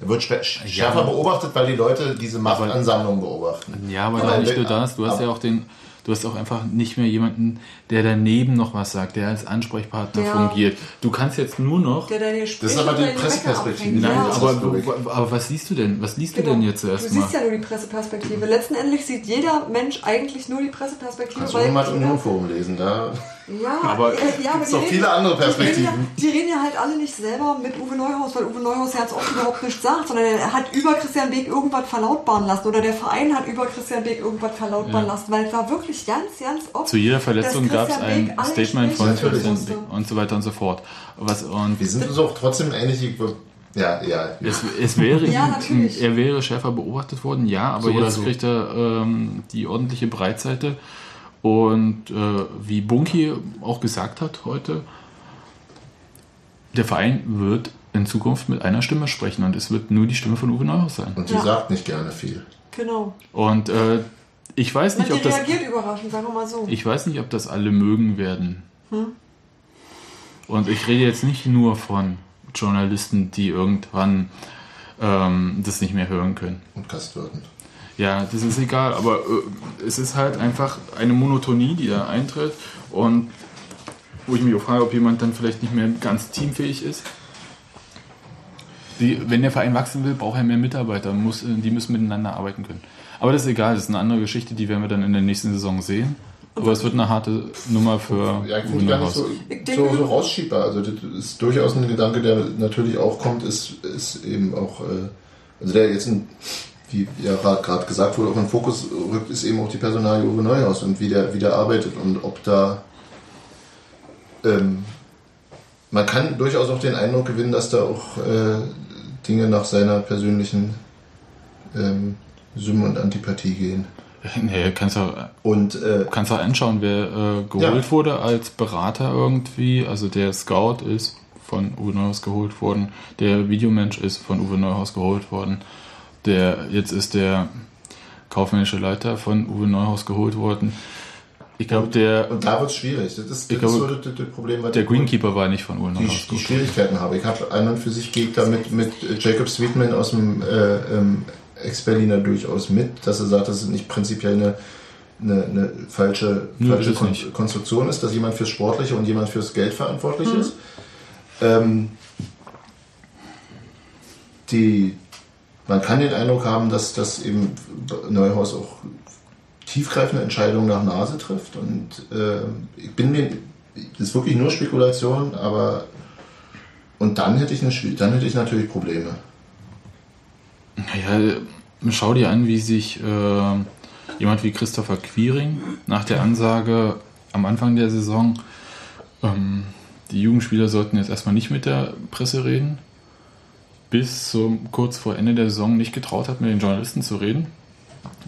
er wird schärfer beobachtet, weil die Leute diese Machtansammlung beobachten. Ja, aber Aber nicht nur das, du hast ja auch den, du hast auch einfach nicht mehr jemanden, der daneben noch was sagt, der als Ansprechpartner Ja. fungiert. Du kannst jetzt nur noch. Der hier Das ist aber die Presseperspektive. Nein, ja. aber, aber was liest du denn? Was liest Genau. du denn jetzt Du erstmal? siehst ja nur die Presseperspektive. Letzten Endes sieht jeder Mensch eigentlich nur die Presseperspektive. Kannst du mal das Union-Forum lesen, da Ja, Aber äh, ja, die noch reden- viele andere Die reden, ja, Perspektiven. die reden ja halt alle nicht selber mit Uwe Neuhaus, weil Uwe Neuhaus ja jetzt auch überhaupt nichts sagt, sondern er hat über Christian Beek irgendwas verlautbaren lassen oder der Verein hat über Christian Beek irgendwas verlautbaren Ja. lassen, weil es war wirklich ganz, ganz oft. Zu jeder Verletzung gab es ein Beek Statement von Christian. Beck und so weiter und so fort. Was, und Wir sind uns auch trotzdem einig, ich- ja, ja. es, es wäre <laughs> Ja, er wäre schärfer beobachtet worden, ja, aber So jetzt so. kriegt er ähm, die ordentliche Breitseite. Und äh, wie Bunky auch gesagt hat heute, der Verein wird in Zukunft mit einer Stimme sprechen und es wird nur die Stimme von Uwe Neuhaus sein. Und sie Ja. sagt nicht gerne viel. Genau. Und äh, ich weiß nicht, die ob das reagiert überraschend, sagen wir mal so. ich weiß nicht, ob das alle mögen werden. Hm? Und ich rede jetzt nicht nur von Journalisten, die irgendwann ähm, das nicht mehr hören können. Und Gastwirten. Ja, das ist egal, aber äh, es ist halt einfach eine Monotonie, die da eintritt und wo ich mich auch frage, ob jemand dann vielleicht nicht mehr ganz teamfähig ist. Die, wenn der Verein wachsen will, braucht er mehr Mitarbeiter, muss, äh, die müssen miteinander arbeiten können. Aber das ist egal, das ist eine andere Geschichte, die werden wir dann in der nächsten Saison sehen. Aber es wird eine harte Nummer für Ja, ich gar nicht so, so, so rausschiebbar. Also das ist durchaus ein Gedanke, der natürlich auch kommt, ist, ist eben auch, äh, also der jetzt, ein, wie ja gerade gesagt wurde, auch in den Fokus rückt, ist eben auch die Personalie Uwe Neuhaus und wie der, wie der arbeitet und ob da ähm, man kann durchaus auch den Eindruck gewinnen, dass da auch äh, Dinge nach seiner persönlichen ähm, Symmen und Antipathie gehen. <laughs> Nee, kannst du Und äh, kannst auch anschauen, wer äh, geholt Ja. wurde als Berater irgendwie. Also der Scout ist von Uwe Neuhaus geholt worden, der Videomensch ist von Uwe Neuhaus geholt worden, der jetzt ist der kaufmännische Leiter von Uwe Neuhaus geholt worden. Ich glaube, der, Und da wird es schwierig. Das ist, das Ich ist glaube, das, das Problem. was der Greenkeeper war nicht von Uwe Die, Neuhaus die geholt. Schwierigkeiten habe. Ich habe an und für sich geht damit mit Jacob Sweetman aus dem äh, ähm, Ex-Berliner durchaus mit, dass er sagt, dass es nicht prinzipiell eine, eine, eine falsche, Nö, falsche ist Kon nicht. Konstruktion ist, dass jemand fürs Sportliche und jemand fürs Geld verantwortlich Mhm. ist. Ähm, die, man kann den Eindruck haben, dass, dass eben Neuhaus auch tiefgreifende Entscheidungen nach Nase trifft. Und äh, ich bin mir, das ist wirklich nur Spekulation, aber und dann hätte ich eine, dann hätte ich natürlich Probleme. Naja, schau dir an, wie sich äh, jemand wie Christopher Quiring nach der Ansage am Anfang der Saison, ähm, die Jugendspieler sollten jetzt erstmal nicht mit der Presse reden, bis zum kurz vor Ende der Saison nicht getraut hat, mit den Journalisten zu reden,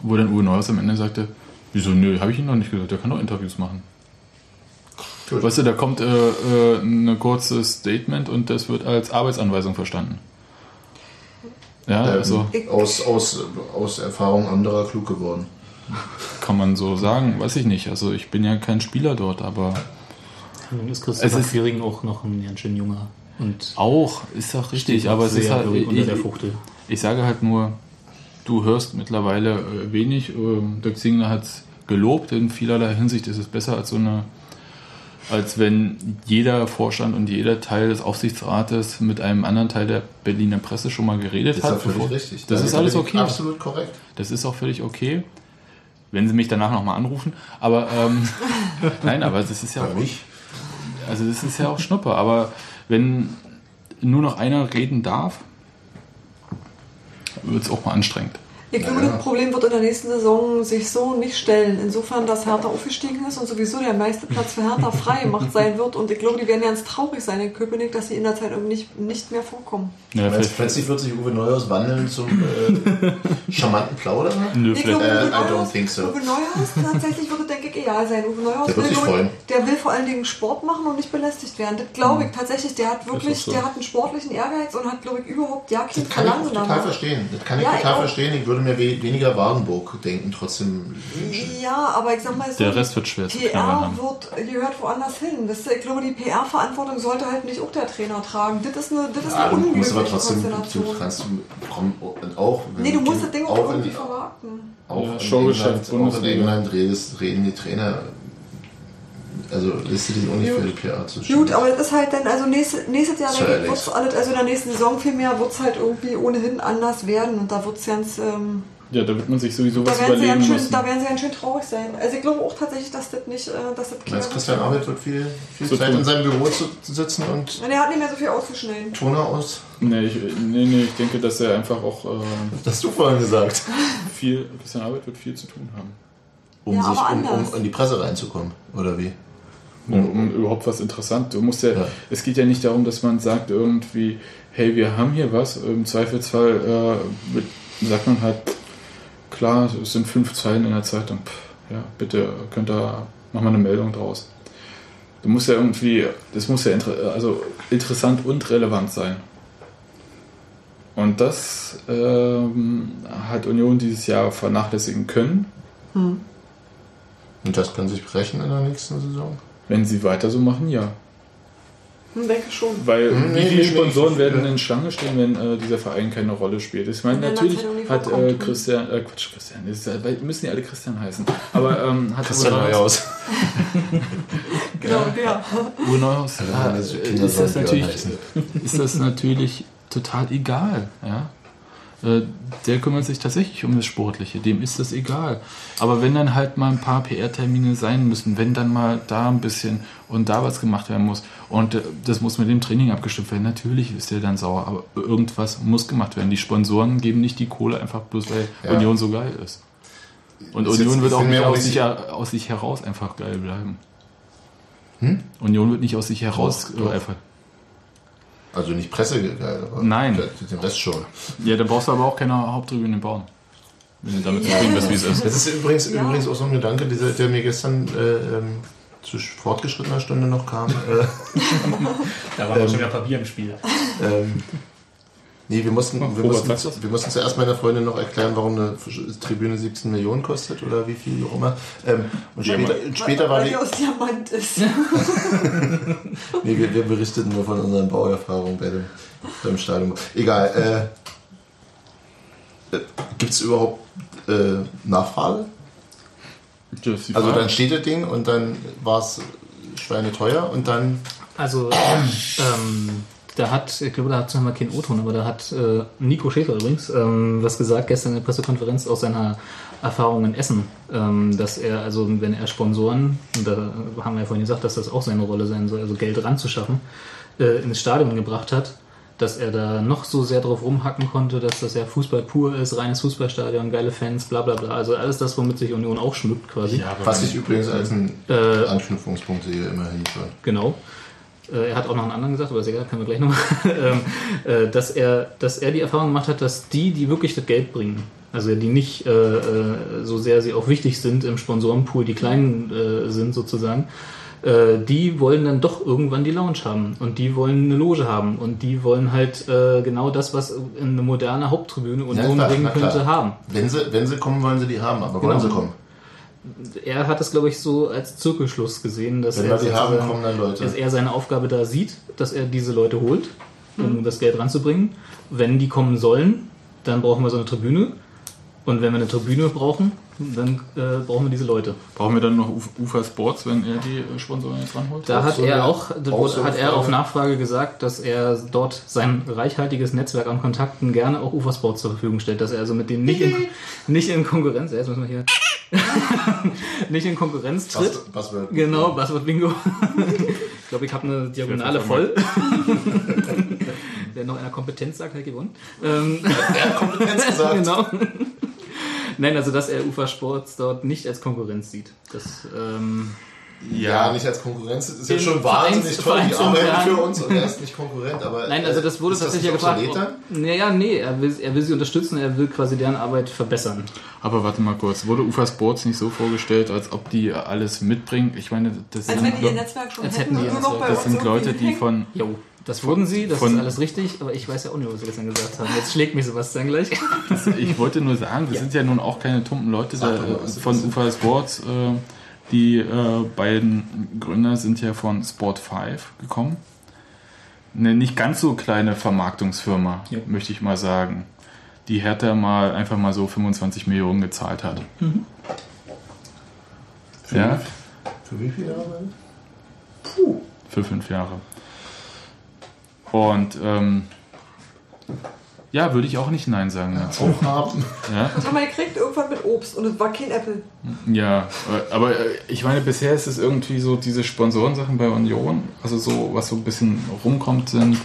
wo dann Uwe Neuhaus am Ende sagte, wieso, nö, habe ich ihm noch nicht gesagt, der kann doch Interviews machen. Gut. Weißt du, da kommt äh, äh, ein kurzes Statement und das wird als Arbeitsanweisung verstanden. Ja, Ähm, also aus, aus, aus Erfahrung anderer klug geworden. kann man so sagen, weiß ich nicht. Also ich bin ja kein Spieler dort, aber Nun ist Christopher ist- Quiring auch noch ein ganz schön junger. Und auch ist doch richtig, aber es ist halt, ich, unter ich, der Fuchtel. ich sage halt nur, du hörst mittlerweile äh, wenig. Ähm, Dirk Zingler hat es gelobt, in vielerlei Hinsicht ist es besser als so eine als wenn jeder Vorstand und jeder Teil des Aufsichtsrates mit einem anderen Teil der Berliner Presse schon mal geredet Das ist hat. völlig bevor- richtig. Das Da ist alles okay. Absolut korrekt. Das ist auch völlig okay. Wenn sie mich danach nochmal anrufen. Aber ähm, <laughs> nein, aber das ist ja Bei auch, mich. also das ist ja auch Schnuppe. Aber wenn nur noch einer reden darf, wird es auch mal anstrengend. Ich glaube, Naja. das Problem wird in der nächsten Saison sich so nicht stellen. Insofern, dass Hertha aufgestiegen ist und sowieso der meiste Platz für Hertha frei <laughs> gemacht sein wird. Und ich glaube, die werden ganz traurig sein in Köpenick, dass sie in der Zeit irgendwie nicht, nicht mehr vorkommen. Ja, vielleicht, plötzlich wird sich Uwe Neuhaus wandeln zum äh, <laughs> charmanten Plauderer? nö, Ich glaube, Äh, Uwe I don't Neuhaus, think so. Uwe Neuhaus tatsächlich würde, denke ich, egal sein. Uwe Neuhaus Der wird sich nur- freuen. der will vor allen Dingen Sport machen und nicht belästigt werden. Das glaube ich tatsächlich. Der hat wirklich, so. der hat einen sportlichen Ehrgeiz und hat, glaube ich, überhaupt ja kein Das kann ich Verlangen total verstehen. Das kann ich Ja, ich total auch. verstehen. Ich würde mir we weniger Warenburg denken, trotzdem. Ja, aber ich sag mal so, Der Rest wird schwer zu PR wird, gehört woanders hin. Das, ich glaube, die PR-Verantwortung sollte halt nicht auch der Trainer tragen. Das ist eine, das ist Ja, eine du musst unglückliche aber trotzdem, du kannst komm, auch wenn Nee, du musst das Ding auch, irgendwie in, vermarkten. auch Ja, in Showgeschäft, England, auch in. England redest, reden die Trainer also ist die auch nicht für die PR zu Gut, aber das ist halt dann, also nächstes, nächstes Jahr, Alex. wird's alles, also in der nächsten Saison vielmehr wird es halt irgendwie ohnehin anders werden und da wird es ganz, ähm, ja, da wird man sich sowieso was sie überlegen schön, müssen. da werden sie ganz schön traurig sein. Also ich glaube auch tatsächlich, dass das nicht, äh, dass das Meinst du, Christian Arbeit wird viel, viel Zu Zeit tun. in seinem Büro zu, zu sitzen und Und er hat nicht mehr so viel auszuschneiden. Toner aus? Nee, ich, nee, nee, ich denke, dass er einfach auch äh, Das hast du vorhin gesagt. viel, Christian Arbeit wird viel zu tun haben. Um, Ja, sich, um, um in die Presse reinzukommen, oder wie? Um, um überhaupt was interessant. Du musst ja, Ja. es geht ja nicht darum, dass man sagt irgendwie, hey, wir haben hier was. Im Zweifelsfall äh, wird- sagt man halt, klar, es sind fünf Zeilen in der Zeitung. Pff, ja, bitte könnt ihr, mach mal eine Meldung draus. Du musst ja irgendwie, das muss ja inter, also interessant und relevant sein. Und das ähm, hat Union dieses Jahr vernachlässigen können. Und das kann sich brechen in der nächsten Saison? Wenn sie weiter so machen, ja. Hm, denke schon. Weil Hm, wie nee, viele Sponsoren nee, werden ja. in Schlange stehen, wenn äh, dieser Verein keine Rolle spielt? Ich meine, natürlich hat äh. Christian, äh, Quatsch, Christian, ist, ja- weil müssen ja alle Christian heißen. Aber ähm, hat Christian Neuhaus. <laughs> Genau, der. Uwe Neuhaus Also, ah, also Kinder ist, das natürlich, ist das natürlich total egal. Ja? Äh, Der kümmert sich tatsächlich um das Sportliche, dem ist das egal. Aber wenn dann halt mal ein paar PR-Termine sein müssen, wenn dann mal da ein bisschen und da was gemacht werden muss und äh, das muss mit dem Training abgestimmt werden, natürlich ist der dann sauer, aber irgendwas muss gemacht werden. Die Sponsoren geben nicht die Kohle einfach bloß, weil Ja. Union so geil ist. Und Ist Union wird auch auch aus sich, aus sich heraus einfach geil bleiben. Hm? Union wird nicht aus sich heraus Doch, doch. äh, einfach. Also nicht pressegeil, aber Nein. den Rest schon. Ja, da brauchst du aber auch keine Haupttribüne bauen. Wenn du damit zufrieden bist, wie es ist. Das ist übrigens, Ja. übrigens auch so ein Gedanke, dieser, der mir gestern äh, ähm, zu fortgeschrittener Stunde noch kam. Äh, <laughs> Da war aber schon wieder Papier im Spiel. ähm, nee, wir mussten, wir, Robert, mussten, wir mussten zuerst meiner Freundin noch erklären, warum eine Tribüne 17 Millionen kostet oder wie viel auch immer. Ähm, und später, später war weil die. aus Diamant ist. <laughs> Nee, wir, wir berichteten nur von unseren Bauerfahrungen bei dem, beim Stadion. Egal. Äh, äh, Gibt es überhaupt äh, Nachfrage? Also dann steht das Ding und dann war es schweineteuer und dann Also, ähm, da hat, ich glaube, da hat zwar kein O-Ton, aber da hat äh, Nico Schäfer übrigens ähm, was gesagt gestern in der Pressekonferenz aus seiner Erfahrung in Essen, ähm, dass er, also wenn er Sponsoren, und da haben wir ja vorhin gesagt, dass das auch seine Rolle sein soll, also Geld ranzuschaffen, äh, ins Stadion gebracht hat, dass er da noch so sehr drauf rumhacken konnte, dass das ja Fußball pur ist, reines Fußballstadion, geile Fans, bla bla bla. Also alles das, womit sich Union auch schmückt quasi. ja, was ich übrigens als einen Äh, Anknüpfungspunkt sehe, immerhin. Genau. Äh, Er hat auch noch einen anderen gesagt, aber ist egal, können wir gleich noch. <laughs> ähm, äh, dass, er, dass er die Erfahrung gemacht hat, dass die, die wirklich das Geld bringen, also die nicht äh, so sehr sie auch wichtig sind im Sponsorenpool, die kleinen sind sozusagen, die wollen dann doch irgendwann die Lounge haben und die wollen eine Loge haben und die wollen halt äh, genau das, was eine moderne Haupttribüne und Ja, bringen könnte, haben. Wenn sie, wenn sie kommen, wollen sie die haben, aber wollen Genau. sie kommen? Er hat es, glaube ich, so als Zirkelschluss gesehen, dass Wenn er die haben, kommen dann Leute. dass er seine Aufgabe da sieht, dass er diese Leute holt, um das Geld ranzubringen. Wenn die kommen sollen, dann brauchen wir so eine Tribüne. Und wenn wir eine Tribüne brauchen, dann äh, brauchen wir diese Leute. Brauchen wir dann noch Uf- Ufer Sports, wenn er die äh, Sponsoren jetzt ranholt? Da hat so er auch, da auch so hat er auf Nachfrage gesagt, dass er dort sein reichhaltiges Netzwerk an Kontakten gerne auch Ufer Sports zur Verfügung stellt, dass er also mit denen nicht in, <laughs> nicht in Konkurrenz, jetzt müssen wir hier, <laughs> nicht in Konkurrenz tritt. Wir, Genau, Buzzword Bingo. ich glaube, ich habe eine Diagonale voll. Wer noch einer Kompetenz sagt, hat gewonnen. Ähm, <laughs> Er hat Kompetenz gesagt. <laughs> genau. Nein, also dass er Ufer Sports dort nicht als Konkurrenz sieht. Das, ähm, Ja, nicht als Konkurrenz. Das ist ja schon Vereins- wahnsinnig toll. Die arbeiten für uns und er ist nicht Konkurrent. Aber nein, also das wurde das tatsächlich nicht gefragt. obsolet dann? Naja, nee, er will, er will sie unterstützen, er will quasi deren Arbeit verbessern. Aber warte mal kurz, wurde Ufer Sports nicht so vorgestellt, als ob die alles mitbringen? Ich meine, das Als sind, wenn die ihr Netzwerk schon Als hätten, hätten das uns sind Leute, die von Jo, das wurden sie, das Von- ist alles richtig, aber ich weiß ja auch nicht, was sie gestern gesagt haben. Jetzt schlägt mich Sebastian gleich. Ich wollte nur sagen, wir <laughs> sind ja nun auch keine tumpen Leute da, äh, von. Ufer Sports. Äh, die äh, beiden Gründer sind ja von Sport 5 gekommen. Eine nicht ganz so kleine Vermarktungsfirma, Ja. möchte ich mal sagen. Die Hertha mal einfach mal so 25 Millionen gezahlt hat. Ja, Für wie viele Jahre? für fünf Jahre. Und ähm, ja, würde ich auch nicht Nein sagen dazu. Auch haben. Ja? Das haben wir gekriegt, irgendwann mit Obst und es war kein Apple. Ja, aber äh, ich meine, bisher ist es irgendwie so diese Sponsorensachen bei Union, also so, was so ein bisschen rumkommt, sind.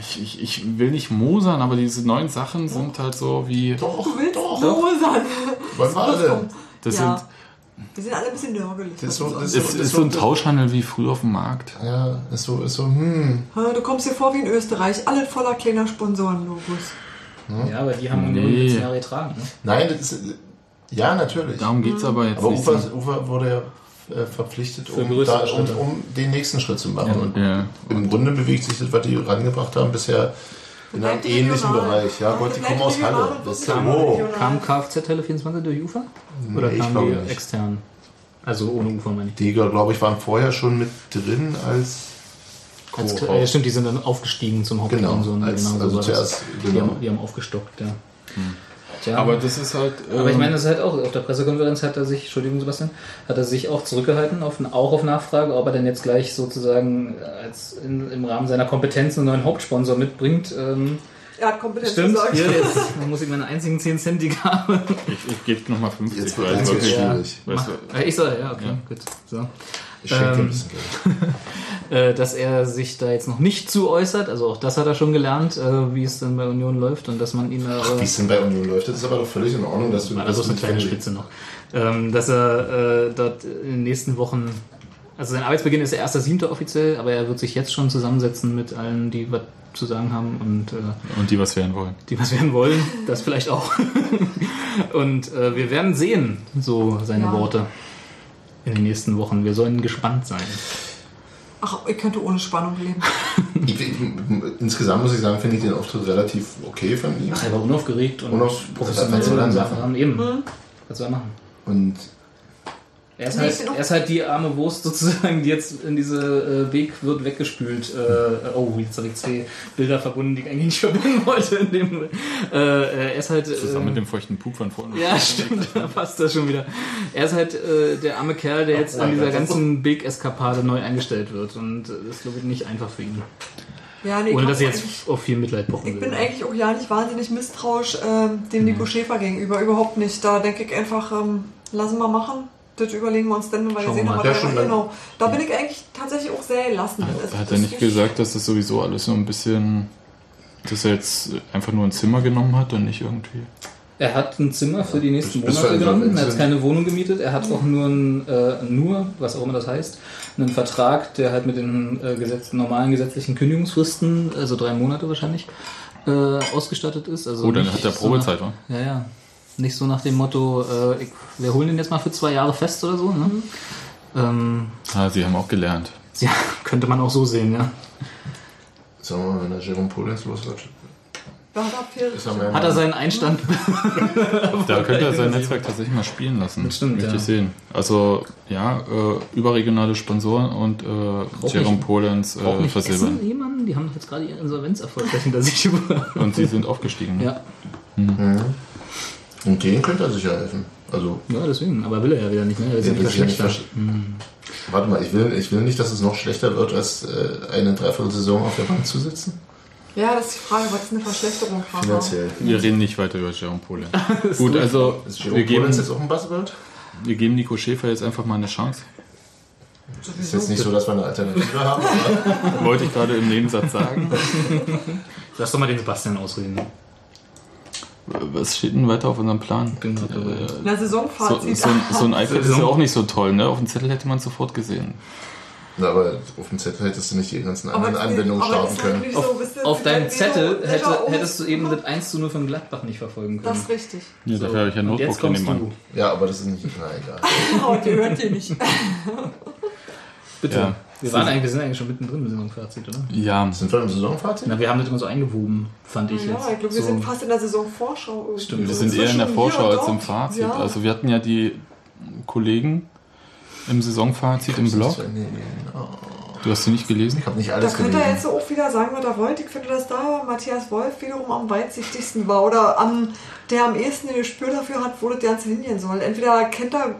Ich, ich, ich will nicht mosern, aber diese neuen Sachen sind halt so wie. Doch, Du willst doch. Rosan. Wollen wir alle. Das ja. sind. Die sind alle ein bisschen nörgelig. Das ist so, das Es ist so, ist so ein Tauschhandel wie früher auf dem Markt. Ja, ist so, ist so, hm. Du kommst dir vor wie in Österreich, alle voller kleiner Sponsorenlogos. Ja, aber die haben Nee. Jetzt Jahre getragen. Ne? Nein, das ist. Ja, natürlich. Darum geht es aber jetzt Aber nicht. Ufer, Ufer wurde ja äh, verpflichtet, um, da, um, um den nächsten Schritt zu machen. Und Ja. im Grunde bewegt sich das, was die rangebracht haben, bisher in einem ähnlichen. Bereich. Ja, Gott, die kommen aus Halle. Das ist wirklich oh. Kam Kfz Halle 24 durch Ufer? Oder Nee, ich kamen glaube die nicht. extern? Also ohne Ufer, meine ich. Die, glaube ich, waren vorher schon mit drin als Als, äh, stimmt, die sind dann aufgestiegen zum Genau, Hauptsponsor. ne? als, so also war das. zuerst, Die, genau. haben, die haben aufgestockt, ja. Tja, Aber das ist halt. Aber ich ähm, meine, das ist halt auch, auf der Pressekonferenz hat er sich, Entschuldigung Sebastian, hat er sich auch zurückgehalten, auf, auch auf Nachfrage, ob er denn jetzt gleich sozusagen als in, im Rahmen seiner Kompetenz einen neuen Hauptsponsor mitbringt. Ähm, Er hat Kompetenz stimmt, gesagt. hier jetzt <laughs> man muss ich meine einzigen 10 Cent, die ich habe. ich ich gebe nochmal 50, Jetzt wird weil es wirklich. schwierig. Weißt du, Ich soll, ja, okay, gut. So. Ich schenke dir Ähm, ein bisschen Geld. <laughs> Äh, dass er sich da jetzt noch nicht zu äußert, also auch das hat er schon gelernt, äh, wie es dann bei Union läuft und dass man ihn Ach, wie es denn bei Union läuft, das ist aber doch völlig in Ordnung, dass du Also so eine kleine Spitze noch. Ähm, dass er äh, dort in den nächsten Wochen, also sein Arbeitsbeginn ist der 1.7. offiziell, aber er wird sich jetzt schon zusammensetzen mit allen, die was zu sagen haben und äh, und die was werden wollen. die was werden wollen. Das vielleicht auch. <laughs> und äh, wir werden sehen, so seine Ja. Worte in den nächsten Wochen. Wir sollen gespannt sein. Ach, ich könnte ohne Spannung leben. Ich, ich, insgesamt muss ich sagen, finde ich den Auftritt relativ okay von ihm. Er war unaufgeregt und Unauf- professionell was soll er machen? Eben. Was soll er machen? Und Er ist, Nee, halt, ich er ist halt die arme Wurst sozusagen, die jetzt in diese äh, Weg wird weggespült. Äh, oh, jetzt habe ich zwei Bilder verbunden, die ich eigentlich nicht verbinden wollte. In dem, äh, er ist halt. Zusammen äh, mit dem feuchten Pup von vorne. ja, <laughs> stimmt, da passt das schon wieder. Er ist halt äh, der arme Kerl, der jetzt in dieser ganzen Big-Eskapade neu eingestellt wird. Und äh, das ist, glaube ich, nicht einfach für ihn. Ja, nee, Ohne ich dass er eigentlich- jetzt auf viel Mitleid pochen Ich will. bin eigentlich auch ja nicht wahnsinnig misstrauisch ähm, dem Nico Schäfer gegenüber, überhaupt nicht. Da denke ich einfach, ähm, lassen wir machen. Das überlegen wir uns dann, wenn wir Schauen haben, mal. was Ja, er schon. Genau. Da bin ich eigentlich tatsächlich auch sehr gelassen. Also, Hat er nicht gesagt, dass das sowieso alles so ein bisschen, dass er jetzt einfach nur ein Zimmer genommen hat und nicht irgendwie. Er hat ein Zimmer für die nächsten Monate genommen. Er hat keine Wohnung gemietet. Er hat auch nur, ein, äh, nur, was auch immer das heißt, einen Vertrag, der halt mit den äh, Gesetz, normalen gesetzlichen Kündigungsfristen, also drei Monate wahrscheinlich, äh, ausgestattet ist. Also Oh, dann nicht hat er so Probezeit, wa? nach, Ja, ja. Nicht so nach dem Motto, äh, ich, wir holen den jetzt mal für zwei Jahre fest oder so. Ne? Ähm, Ah, sie haben auch gelernt. <laughs> ja, könnte man auch so sehen, ja. sagen wir mal, wenn der Jerome Polenz los hat mehr Hat er seinen Einstand <laughs> Da könnte er sein Netzwerk tatsächlich mal spielen lassen. Das stimmt, Möchte ja. ich sehen. Also, ja, äh, überregionale Sponsoren und äh, Jerome Polenz auch äh, nicht versilbern. Essen jemanden? Die haben doch jetzt gerade ihren Insolvenz erfolgreich hinter sich. Und sie sind aufgestiegen. ne? ja. Und denen könnte er sicher helfen. Also, Ja, deswegen. Aber will er ja wieder nicht, ne? Er ist ja das nicht verschlechtert. versch- warte mal, ich will, ich will nicht, dass es noch schlechter wird, als äh, eine Dreiviertelsaison auf der Bank zu sitzen. Ja, das ist die Frage, was ist eine Verschlechterung? Haha. Finanziell. Wir reden nicht weiter über Jerome Polen. <laughs> Gut, also Ist wir geben, Polenz jetzt auch ein Buzzword? wir geben Nico Schäfer jetzt einfach mal eine Chance. Ist jetzt nicht so, dass wir eine Alternative haben. aber- <laughs> Wollte ich gerade im Nebensatz sagen. Lass doch mal den Sebastian ausreden. Was steht denn weiter auf unserem Plan? Dabei. Äh, Na, so, Saisonfazit. so, ein, so ein iPad <laughs> ist ja auch nicht so toll, ne? Auf dem Zettel hätte man es sofort gesehen. Na, aber auf dem Zettel hättest du nicht die ganzen Aber anderen das- Anwendungen aber starten das können. Auf, so, ihr, auf deinem so Zettel hätte, hättest du eben das 1 zu 0 von Gladbach nicht verfolgen Das können. ist richtig. Ja, dafür habe ich ja Notebook kommst nebenan. du. Ja, aber das ist nicht. Na egal. <laughs> Oh, die hört ihr nicht. Bitte. Ja. Wir, waren eigentlich, wir sind eigentlich schon mittendrin mit dem Fazit, oder? Ja, Sind wir im Saisonfazit? Na, wir haben das immer so eingewoben, fand ich Ja, jetzt. ich glaube, wir so. sind fast in der Saisonvorschau. irgendwie. Stimmt, wir sind eher in der Vorschau als im. Fazit. Ja. Also wir hatten ja die Kollegen im Saisonfazit im Blog. Nee, Du hast sie nicht gelesen? Ich habe nicht Da alles könnt ihr gelesen. jetzt auch wieder sagen, was ihr wollt. Ich finde, dass da Matthias Wolf wiederum am weitsichtigsten war oder am, der am ehesten ein Gespür dafür hat, wo das Ganze hingehen soll. Entweder kennt er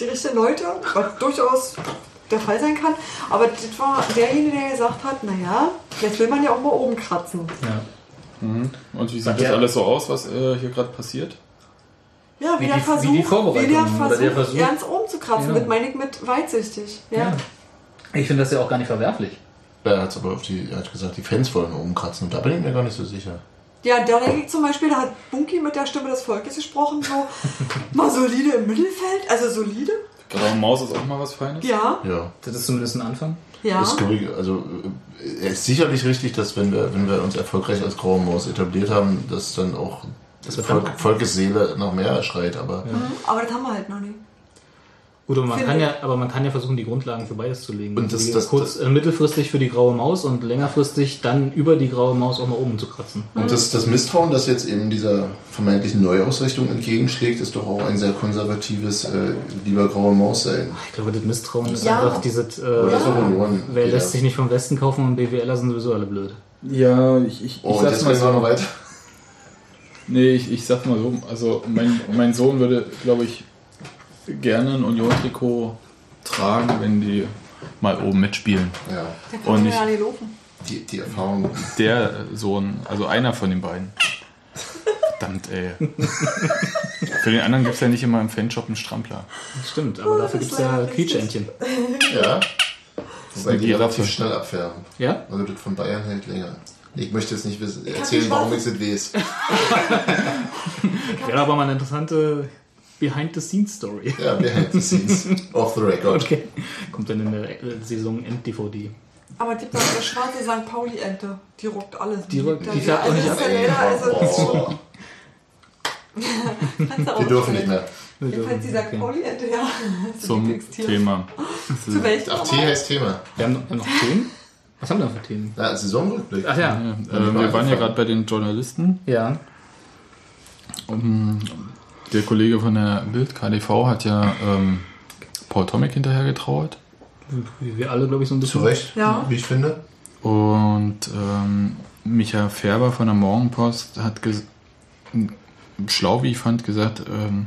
die richtigen Leute, was durchaus der Fall sein kann, aber das war derjenige, der gesagt hat, naja, jetzt will man ja auch mal oben kratzen. Ja. Und wie sieht das alles so aus, was äh, hier gerade passiert? Ja, wie, Wie der die- Versuch, wie wie der Versuch, der Versuch. ganz oben zu kratzen. Ja. Das meine ich mit weitsichtig. Ja. Ja. Ich finde das ja auch gar nicht verwerflich. Er hat aber auf die, er hat gesagt, die Fans wollen oben kratzen. Und da bin ich mir gar nicht so sicher. Ja, da denke ich zum Beispiel, da hat Bunky mit der Stimme des Volkes gesprochen, so <laughs> mal solide im Mittelfeld, also solide. Graue Maus ist auch mal was Feines. Ja, Ja. Das ist zumindest ein Anfang. ja. Ist also äh, es ist sicherlich richtig, dass wenn wir, wenn wir uns erfolgreich als Graue Maus etabliert haben, dass dann auch das Volk, Volkes Seele nach mehr schreit. Aber Mhm, Aber das haben wir halt noch nie. Gut, aber man, kann ich. ja, aber man kann ja versuchen, die Grundlagen für beides zu legen. Und das- Die das- kurz, äh, mittelfristig für die graue Maus und längerfristig dann über die graue Maus auch mal oben zu kratzen. Und das, das Misstrauen, das jetzt eben dieser vermeintlichen Neuausrichtung entgegenschlägt, ist doch auch ein sehr konservatives, äh, lieber graue Maus sein. Ich glaube, das Misstrauen ist Ja. einfach dieses, äh, verloren. wer Ja. lässt sich nicht vom Westen kaufen und BWLer sind sowieso alle blöd. Ja, ich, ich, Oh, und jetzt mal so noch weiter. Nee, ich, ich sag mal so, also mein, mein Sohn würde, glaube ich, gerne ein Union-Trikot tragen, wenn die mal oben mitspielen. Ja, Der Und kann ich- ja nicht laufen. die, die Erfahrung. Der Sohn, also einer von den beiden. Verdammt, ey. Für den anderen gibt es ja nicht immer im Fanshop einen Strampler. Stimmt, aber dafür das gibt es ja. Quietschentchen. Ja. <laughs> Wobei eine die relativ schnell abfärben. Ja? Also das von Bayern hält länger. Ich möchte jetzt nicht wissen, erzählen, warum ich es weiß. <laughs> Wäre aber mal eine interessante Behind-the-Scenes-Story. Ja, behind the scenes. Off the record. Okay. Kommt dann in der äh, Saison End-DVD. Aber die noch eine schwarze St. Pauli-Ente, die ruckt alles. Die ruckt- Da- die färbt auch nicht ab. ist ja leider- also Oh, wir dürfen nicht mehr. Jedenfalls die St. Pauli-Ente, ja. Das ist Zum. Thema. <laughs> Zu welchem? Ach, T heißt Thema. Wir haben noch, noch Themen? Was haben wir noch für Themen? Ja, Saisonrückblick. Ach ja. Ja, äh, wir waren ja gerade bei den Journalisten. Ja. Um, der Kollege von der Bild, KDV, hat ja ähm, Paul Tomek hinterher getrauert. Wie wir alle, glaube ich, so ein Zu bisschen. Recht, Ja. wie ich finde. Und ähm, Micha Färber von der Morgenpost hat schlau, wie ich fand, gesagt, ähm,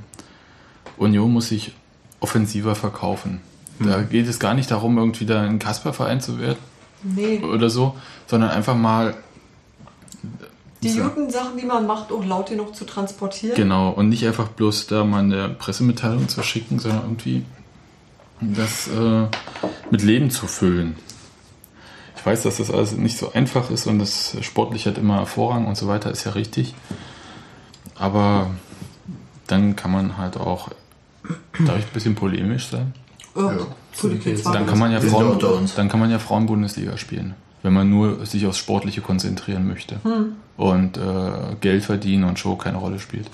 Union muss sich offensiver verkaufen. Da geht es gar nicht darum, irgendwie da ein Kasperverein zu werden Nee, oder so, sondern einfach mal die Ja. guten Sachen, die man macht, auch laut genug zu transportieren. Genau, und nicht einfach bloß da mal eine Pressemitteilung zu schicken, sondern irgendwie das äh, mit Leben zu füllen. Ich weiß, dass das alles nicht so einfach ist und das sportlich hat immer Vorrang und so weiter, ist ja richtig. Aber dann kann man halt auch, darf ich ein bisschen polemisch sein? Ja. Kids Dann kann man ja Frauen, dann kann man ja Frauen-Bundesliga spielen, wenn man nur sich aufs Sportliche konzentrieren möchte und äh, Geld verdienen und Show keine Rolle spielt.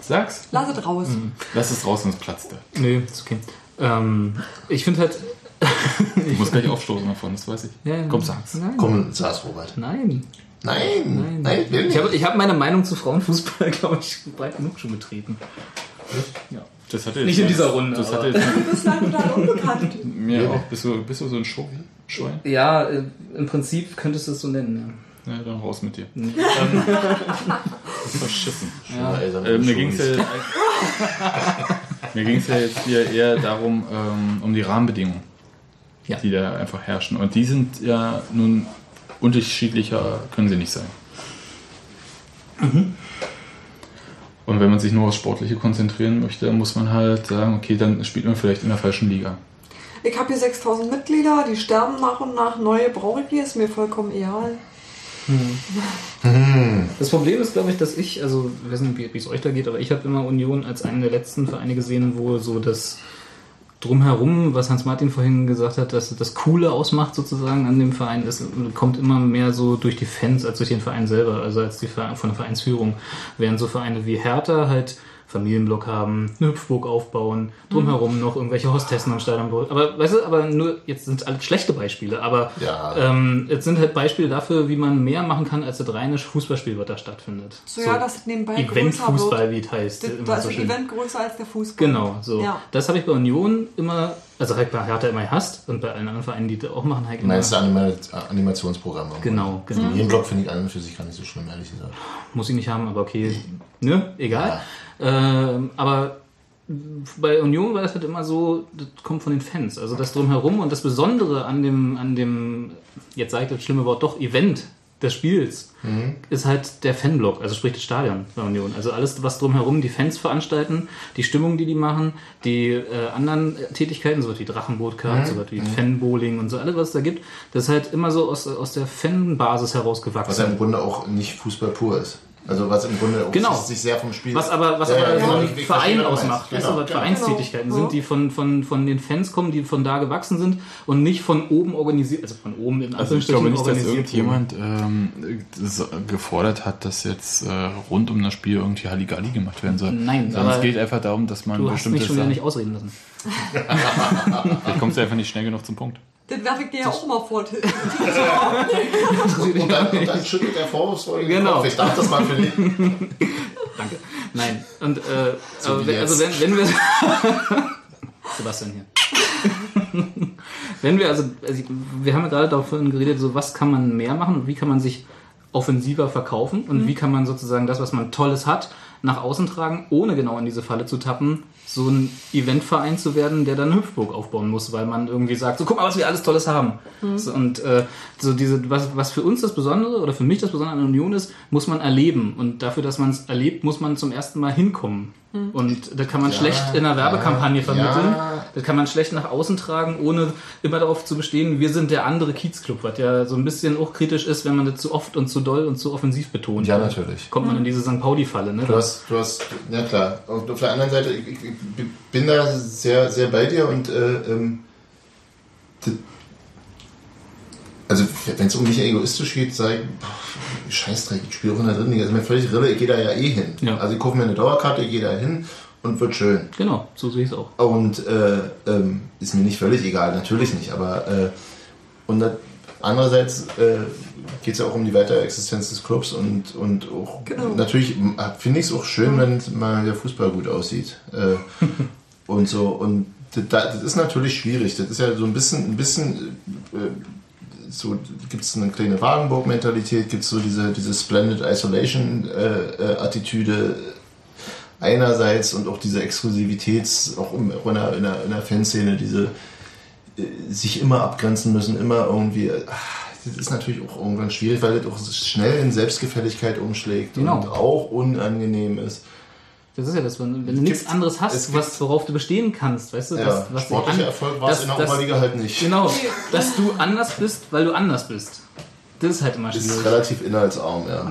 Sag's. Lass es raus. Lass es raus, sonst platzt er. Nee, ist okay. Ähm, ich finde halt. <laughs> Du musst gleich aufstoßen davon, das weiß ich. Ja. Komm, sag's. Nein. Komm, saß Robert. Nein. Nein, nein, ich will Ich nicht. habe ich hab meine Meinung zu Frauenfußball, <laughs> glaube ich, breit genug schon getreten. Ja. Das hatte Nicht in dieser Runde, Das hatte jetzt <laughs> Du bist lang total unbekannt. mir auch. Bist du, bist du so ein Show Schwein? Ja, äh, im Prinzip könntest du es so nennen. Ja, dann raus mit dir. Ähm, <laughs> Verschissen. ja. Äh, mir ging es ja, <laughs> mir ging's ja jetzt hier eher darum, ähm, um die Rahmenbedingungen, Ja. die da einfach herrschen. Und die sind ja nun unterschiedlicher, können sie nicht sein. Und wenn man sich nur aufs Sportliche konzentrieren möchte, muss man halt sagen, okay, dann spielt man vielleicht in der falschen Liga. Ich habe hier 6000 Mitglieder, die sterben nach und nach. Neue brauche ich hier, ist mir vollkommen egal. Das Problem ist, glaube ich, dass ich, also ich weiß nicht, wie wie es euch da geht, aber ich habe immer Union als einen der letzten Vereine gesehen, wo so das drumherum, was Hans-Martin vorhin gesagt hat, dass das Coole ausmacht sozusagen an dem Verein, das kommt immer mehr so durch die Fans als durch den Verein selber, also als die von der Vereinsführung. Während so Vereine wie Hertha halt Familienblock haben, eine Hüpfburg aufbauen, drumherum noch irgendwelche Hostessen am Stadion. bauen. Aber weißt du, aber nur, jetzt sind es alles schlechte Beispiele, aber Ja. ähm, jetzt sind halt Beispiele dafür, wie man mehr machen kann, als das reine Fußballspiel, was da stattfindet. So, ja, dass es nebenbei Eventfußball, wie es heißt. Das, immer da ist so das schön. Event größer als der Fußball. Genau, so. Ja. Das habe ich bei Union immer, also halt bei Hertha immer gehasst und bei allen anderen Vereinen, die das auch machen, halt immer. Meinst du Anima Animationsprogramme? Genau, genau. Den Block finde ich an und für sich gar nicht so schlimm, ehrlich gesagt. Muss ich nicht haben, aber okay. Ne, egal. Ähm, aber bei Union war das halt immer so, das kommt von den Fans. Also das drumherum und das Besondere an dem, an dem, jetzt sage ich das schlimme Wort doch, Event des Spiels, ist halt der Fanblock, also sprich das Stadion bei Union. Also alles, was drumherum die Fans veranstalten, die Stimmung, die die machen, die äh, anderen Tätigkeiten, so wie Drachenbootcard, so wie Fanbowling und so, alles, was es da gibt, das ist halt immer so aus, aus der Fanbasis herausgewachsen. Was ja im Grunde auch nicht Fußball pur ist. Also was im Grunde auch Genau. sich sehr vom Spiel... Was aber, was Ja, aber ja, genau. Verein du ausmacht, du, Genau, was genau. Vereinstätigkeiten Genau. sind, die von, von, von den Fans kommen, die von da gewachsen sind und nicht von oben organisiert, also von oben in Also ich glaube nicht, dass irgendjemand ähm, das gefordert hat, dass jetzt äh, rund um das Spiel irgendwie Halligalli gemacht werden soll. Nein, Sondern aber es geht einfach darum, dass man Du hast mich bestimmte schon wieder nicht ausreden lassen. <laughs> Vielleicht kommst du einfach nicht schnell genug zum Punkt. Das werfe ich dir ja auch mal vor. <laughs> Und dann, und dann schüttelt er vorwurfsvoll den Genau. Kopf. Ich darf das mal für dich. <laughs> Danke. Nein. Und, äh, So wie wenn, also wenn, wenn wir. <laughs> Sebastian hier. wenn wir, also, also wir haben ja gerade davon geredet, so was kann man mehr machen und wie kann man sich offensiver verkaufen und wie kann man sozusagen das, was man Tolles hat, nach außen tragen, ohne genau in diese Falle zu tappen, so ein Eventverein zu werden, der dann eine Hüpfburg aufbauen muss, weil man irgendwie sagt, so guck mal, was wir alles Tolles haben. So, und äh, so diese, was, was für uns das Besondere oder für mich das Besondere an der Union ist, muss man erleben. Und dafür, dass man es erlebt, muss man zum ersten Mal hinkommen. Und das kann man schlecht in einer Werbekampagne vermitteln. ja. Das kann man schlecht nach außen tragen, ohne immer darauf zu bestehen, wir sind der andere Kiezclub, was ja so ein bisschen auch kritisch ist, wenn man das zu oft und zu doll und zu offensiv betont. Ja, natürlich. Kommt man in diese St. Pauli-Falle, ne? Du hast, du hast, ja klar. Und auf der anderen Seite, ich, ich, ich bin da sehr, sehr bei dir und äh, ähm, also wenn es um mich egoistisch geht, sage ich, Scheißdreck, ich spiele auch in der dritten Liga, ist mir völlig Rille, ich gehe da ja eh hin. Ja. Also ich kaufe mir eine Dauerkarte, ich gehe da hin und wird schön. Genau, so sehe ich es auch. Und äh, ähm, ist mir nicht völlig egal, natürlich nicht, aber äh, und da, andererseits äh, geht es ja auch um die Weiterexistenz des Clubs und, und auch Genau. natürlich finde ich es auch schön, wenn mal der Fußball gut aussieht. Äh, <laughs> und so, und das, das ist natürlich schwierig. Das ist ja so ein bisschen, ein bisschen äh, so gibt es eine kleine Wagenburg-Mentalität, gibt es so diese, diese Splendid Isolation-Attitüde einerseits und auch diese Exklusivitäts, auch in der, in der, in der Fanszene, diese äh, sich immer abgrenzen müssen, immer irgendwie. ach, Das ist natürlich auch irgendwann schwierig, weil das auch schnell in Selbstgefälligkeit umschlägt Genau. und auch unangenehm ist. Das ist ja das, wenn, wenn du nichts anderes es hast, was, worauf du bestehen kannst, weißt du? Ja, was, was sportlicher an- Erfolg war es in der Oberliga halt nicht. Genau, dass du anders bist, weil du anders bist. Das ist halt immer Ist schwierig. relativ inhaltsarm, ja.